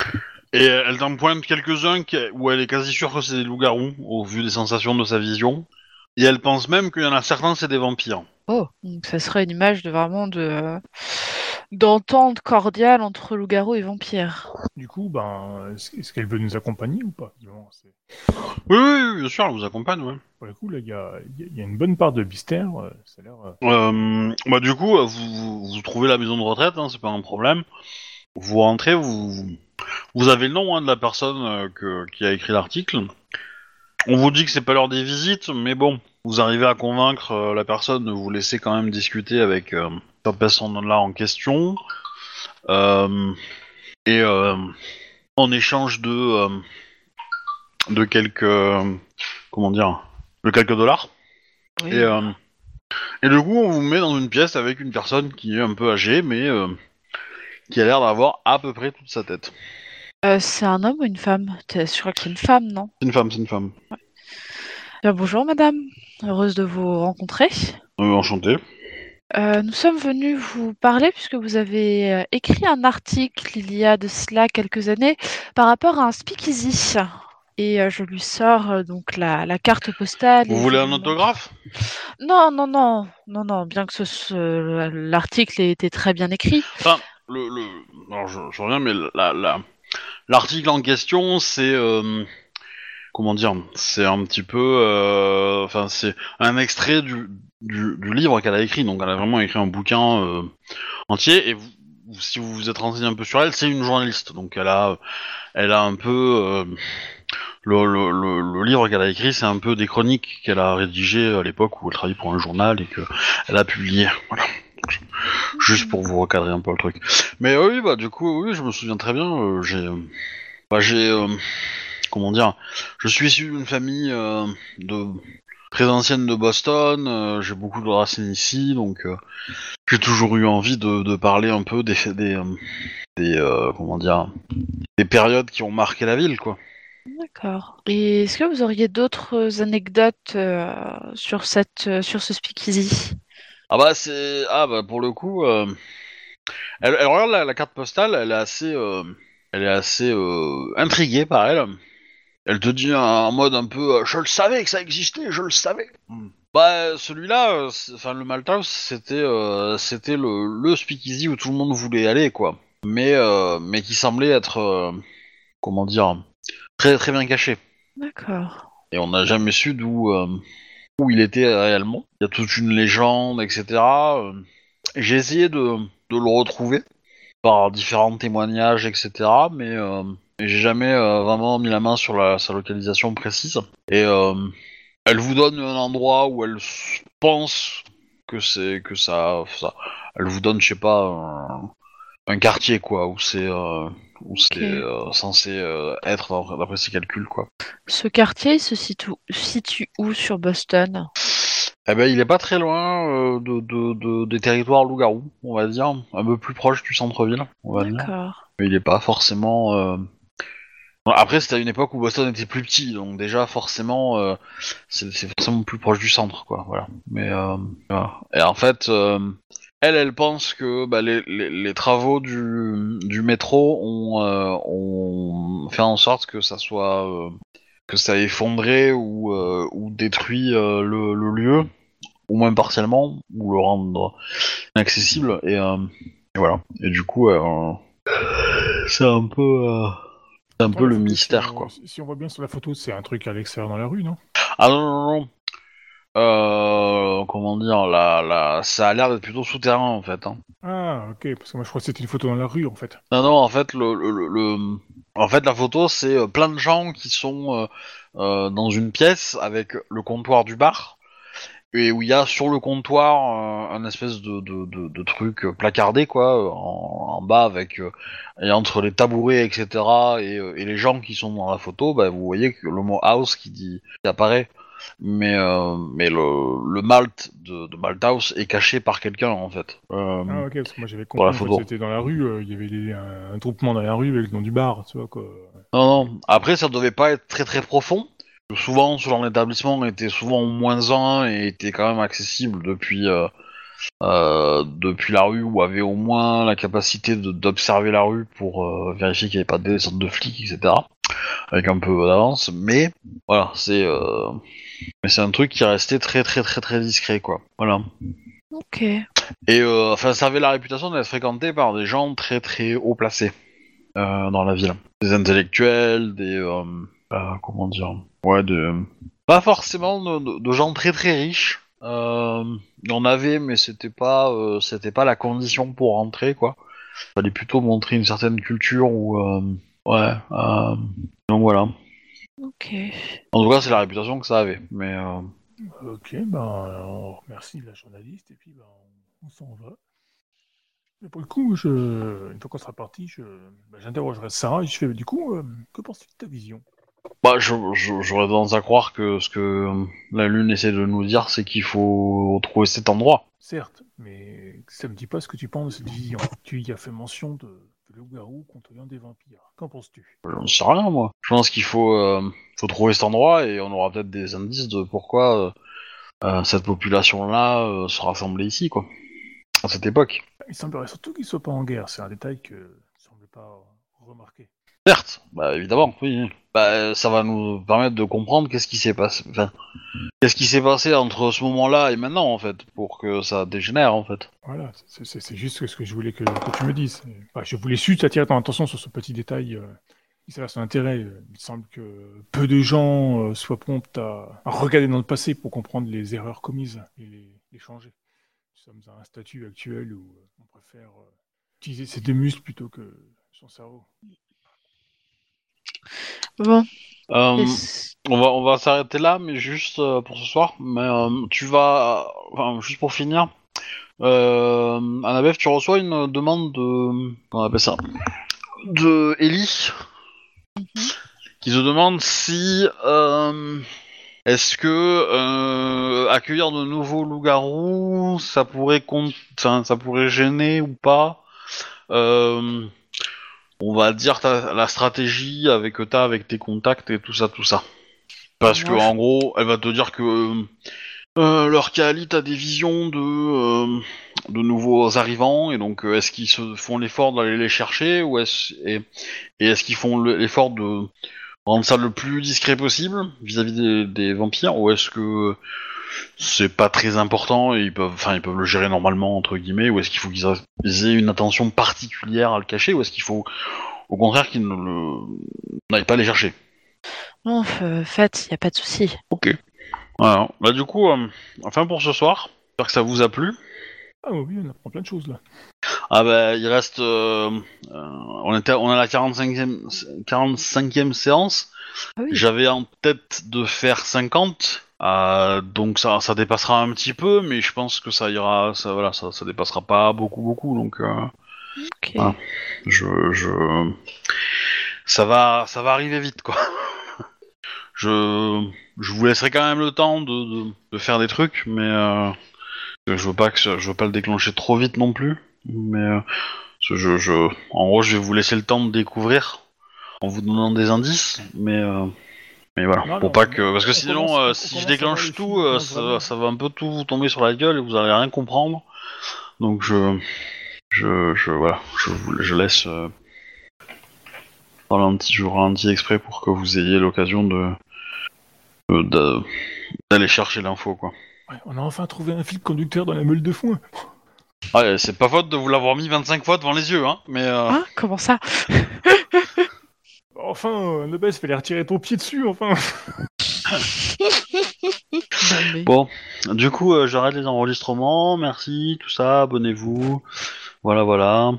Et elle t'en pointe quelques-uns où elle est quasi sûre que c'est des loups-garous, au vu des sensations de sa vision. Et elle pense même qu'il y en a certains, c'est des vampires. Oh, donc ça serait une image de vraiment de d'entente cordiale entre loup-garou et vampire. Du coup, ben, est-ce qu'elle veut nous accompagner ou pas? Oui, oui, oui, bien sûr, elle vous accompagne, ouais. Pour le coup, là, il y a, y une bonne part de mystère. euh, ça a l'air. euh, Euh, bah du coup, euh, vous, vous, vous trouvez la maison de retraite, hein, c'est pas un problème. Vous rentrez, vous, vous avez le nom hein, de la personne euh, que, qui a écrit l'article. On vous dit que c'est pas l'heure des visites, mais bon, vous arrivez à convaincre euh, la personne de vous laisser quand même discuter avec euh, cette personne-là en question. Euh, et euh, en échange de euh, de quelques comment dire de quelques dollars. Oui. Et, euh, et du coup, on vous met dans une pièce avec une personne qui est un peu âgée, mais euh, qui a l'air d'avoir à peu près toute sa tête. Euh, c'est un homme ou une femme? T'es sûr que c'est une femme, non? C'est une femme, c'est une femme. Bien, bonjour madame, heureuse de vous rencontrer. Euh, enchanté. Euh, nous sommes venus vous parler puisque vous avez euh, écrit un article il y a de cela quelques années par rapport à un speakeasy. Et euh, je lui sors euh, donc la, la carte postale. Vous voulez un autographe? Non, non, non, non, non, bien que l'article ait été très bien écrit. Le, le... Alors, je, je reviens, mais la, la... l'article en question, c'est... euh, Comment dire C'est un petit peu... euh, Enfin, c'est un extrait du, du, du livre qu'elle a écrit. Donc, elle a vraiment écrit un bouquin euh, entier. Et vous, si vous vous êtes renseigné un peu sur elle, c'est une journaliste. Donc, elle a, elle a un peu... euh, le, le, le, le livre qu'elle a écrit, c'est un peu des chroniques qu'elle a rédigées à l'époque où elle travaillait pour un journal et que elle a publié. Voilà. Juste pour vous recadrer un peu le truc. Mais oui, bah du coup, oui, je me souviens très bien. euh, j'ai, euh, bah, euh, comment dire, je suis issu d'une famille très ancienne de Boston. j'ai beaucoup de racines ici, donc j'ai toujours eu envie de, parler un peu des, des, comment dire, des périodes qui ont marqué la ville, quoi. D'accord. Et est-ce que vous auriez d'autres anecdotes sur cette, sur ce speakeasy? Ah bah c'est ah bah pour le coup euh, elle, elle regarde la, la carte postale elle est assez euh, elle est assez euh, intriguée par elle. Elle te dit en mode un peu je le savais que ça existait je le savais. Bah celui-là enfin le Malthouse c'était euh, c'était le le speakeasy où tout le monde voulait aller quoi. Mais euh, mais qui semblait être euh, comment dire très très bien caché. D'accord. et on n'a jamais su d'où euh, où il était réellement. Il y a toute une légende, etc. Euh, J'ai essayé de, le retrouver par différents témoignages, etc. Mais euh, j'ai jamais euh, vraiment mis la main sur sa localisation précise. Et elle vous donne un endroit où elle pense que c'est que ça, ça. Elle vous donne, je sais pas, un, un quartier quoi, où c'est où c'est Ok. euh, censé euh, être d'après ses calculs quoi. Ce quartier il se situe, situe où sur Boston? Eh ben, il est pas très loin euh, de, de, de- des territoires loup-garou, on va dire, un peu plus proche du centre-ville, on va dire. D'accord. Mais il est pas forcément. après, c'était à une époque où Boston était plus petit, donc déjà forcément, euh, c'est c'est forcément plus proche du centre, quoi. Voilà. Mais euh, voilà. et en fait, euh, elle, elle pense que bah, les, les, les travaux du, du métro ont, euh, ont fait en sorte que ça soit euh, que ça ait effondré ou, euh, ou détruit le, le lieu, au moins partiellement, ou le rendre inaccessible. Et, et voilà. Et du coup, c'est un peu, c'est un peu le mystère, si on- quoi. Si on voit bien sur la photo, c'est un truc à l'extérieur dans la rue, non? Ah non, non, non. Euh, comment dire, la, la, ça a l'air d'être plutôt souterrain en fait. Hein. Ah, ok, parce que moi je crois que c'était une photo dans la rue en fait. Non, non, en fait, le, le, en fait, la photo, c'est euh, plein de gens qui sont euh, dans une pièce avec le comptoir du bar. et où il y a sur le comptoir euh, un espèce de, de, de, de truc placardé quoi, en, en bas avec euh, et entre les tabourets etc. Et, et les gens qui sont dans la photo, bah, vous voyez que le mot house qui dit qui apparaît, mais euh, mais le, le malt de, de Malthouse est caché par quelqu'un en fait. Euh, Ah, ok, parce que moi j'avais compris que c'était dans la rue, euh, il y avait des- un, un groupement dans la rue avec le nom du bar, tu vois quoi. Non, non. Après, ça devait pas être très très profond. Souvent, ce genre d'établissement était souvent au moins un et était quand même accessible depuis euh, depuis la rue ou avait au moins la capacité d'observer la rue pour vérifier qu'il n'y avait pas de descente de flics, etc. Avec un peu d'avance. Mais voilà, c'est mais c'est un truc qui est resté très très très très discret, quoi. Voilà. Ok. Et euh, enfin, ça avait la réputation d'être fréquenté par des gens très très haut placés euh, dans la ville. Des intellectuels, des euh, comment dire, ouais, de pas forcément de, gens très très riches. Il y en avait, mais c'était pas c'était pas la condition pour rentrer quoi. Fallait plutôt montrer une certaine culture ou ouais. donc voilà. Ok. En tout cas, c'est la réputation que ça avait. Mais euh, Ok, ben on remercie la journaliste et puis ben, on, on s'en va. Mais pour le coup, je, une fois qu'on sera parti, je, ben, j'interrogerai Sarah et je fais du coup, euh, que penses-tu de ta vision? Bah, je, je- j'aurais tendance à croire que ce que euh, la Lune essaie de nous dire, c'est qu'il faut retrouver cet endroit. Certes, mais ça me dit pas ce que tu penses de cette vision. Tu y as fait mention de, de loup-garou contrôlant des vampires. Qu'en penses-tu? J'en sais rien, moi. Je pense qu'il faut, euh, faut trouver cet endroit et on aura peut-être des indices de pourquoi euh, euh, cette population-là euh, se rassemblait ici, quoi. À cette époque. Il semblerait surtout qu'ils soient pas en guerre. C'est un détail que je ne semble pas remarquer. Certes, bah évidemment, oui. Bah, ça va nous permettre de comprendre qu'est-ce qui s'est passé. Enfin, qu'est-ce qui s'est passé entre ce moment-là et maintenant, en fait, pour que ça dégénère, en fait. Voilà, c'est- juste ce que je voulais que, tu me dises. Je voulais juste attirer ton attention sur ce petit détail euh, qui s'avère son intérêt. Il semble que peu de gens euh, soient prompts à, regarder dans le passé pour comprendre les erreurs commises et les, changer. Nous sommes à un statut actuel où on préfère euh, utiliser ses deux muscles plutôt que son cerveau. Bon. Euh, On va, on va s'arrêter là, mais juste euh, pour ce soir. Mais euh, tu vas, enfin, juste pour finir, euh, Annabeth, tu reçois une demande de, comment on appelle ça, de Ellie, qui se demande si, est-ce que accueillir de nouveaux loups-garous, ça pourrait, ça pourrait gêner ou pas? Euh, on va dire ta- la stratégie avec que t'as avec tes contacts et tout ça, tout ça. Parce que en gros, elle va te dire que euh, leur Kali a des visions de euh, de nouveaux arrivants et donc euh, est-ce qu'ils se font l'effort d'aller les chercher ou est-ce et, et est-ce qu'ils font le- l'effort de rendre ça le plus discret possible vis-à-vis des, des vampires ou est-ce que c'est pas très important et ils peuvent enfin ils peuvent le gérer normalement entre guillemets ou est-ce qu'il faut qu'ils aient une attention particulière à le cacher ou est-ce qu'il faut au contraire qu'ils ne le n'aillent pas les chercher? Non, f- faites, y a pas de souci. Ok. Voilà. Bah du coup, euh, enfin pour ce soir, j'espère que ça vous a plu. Ah oui, on apprend plein de choses là. Ah bah il reste, euh, euh, on était, on a la 45e, 45e séance. Ah oui. J'avais en tête de faire 50, euh, donc ça, ça dépassera un petit peu, mais je pense que ça ira, ça voilà, ça, ça dépassera pas beaucoup beaucoup, donc. Ah. je, je, ça va, ça va arriver vite quoi. je, je vous laisserai quand même le temps de, de, de faire des trucs, mais je veux pas que, je veux pas le déclencher trop vite non plus, mais euh, je, je, je- en gros, je vais vous laisser le temps de découvrir en vous donnant des indices, mais euh, mais voilà, Non, pour non, pas que, parce que on sinon, commence- euh, si je déclenche tout, on ça, va un peu tout vous tomber sur la gueule et vous allez rien comprendre, donc je, je, je voilà, je vous, je laisse. Euh, ralenti, je ralentis exprès pour que vous ayez l'occasion de d'aller chercher l'info quoi. Ouais, on a enfin trouvé un fil conducteur dans la meule de foin. Ouais, c'est pas faute de vous l'avoir mis 25 fois devant les yeux, hein, mais euh, Hein Comment ça Enfin, euh, Nobel, fallait retirer ton pied dessus, enfin. Non, mais- Bon, du coup, euh, j'arrête les enregistrements, merci, tout ça, abonnez-vous, voilà, voilà.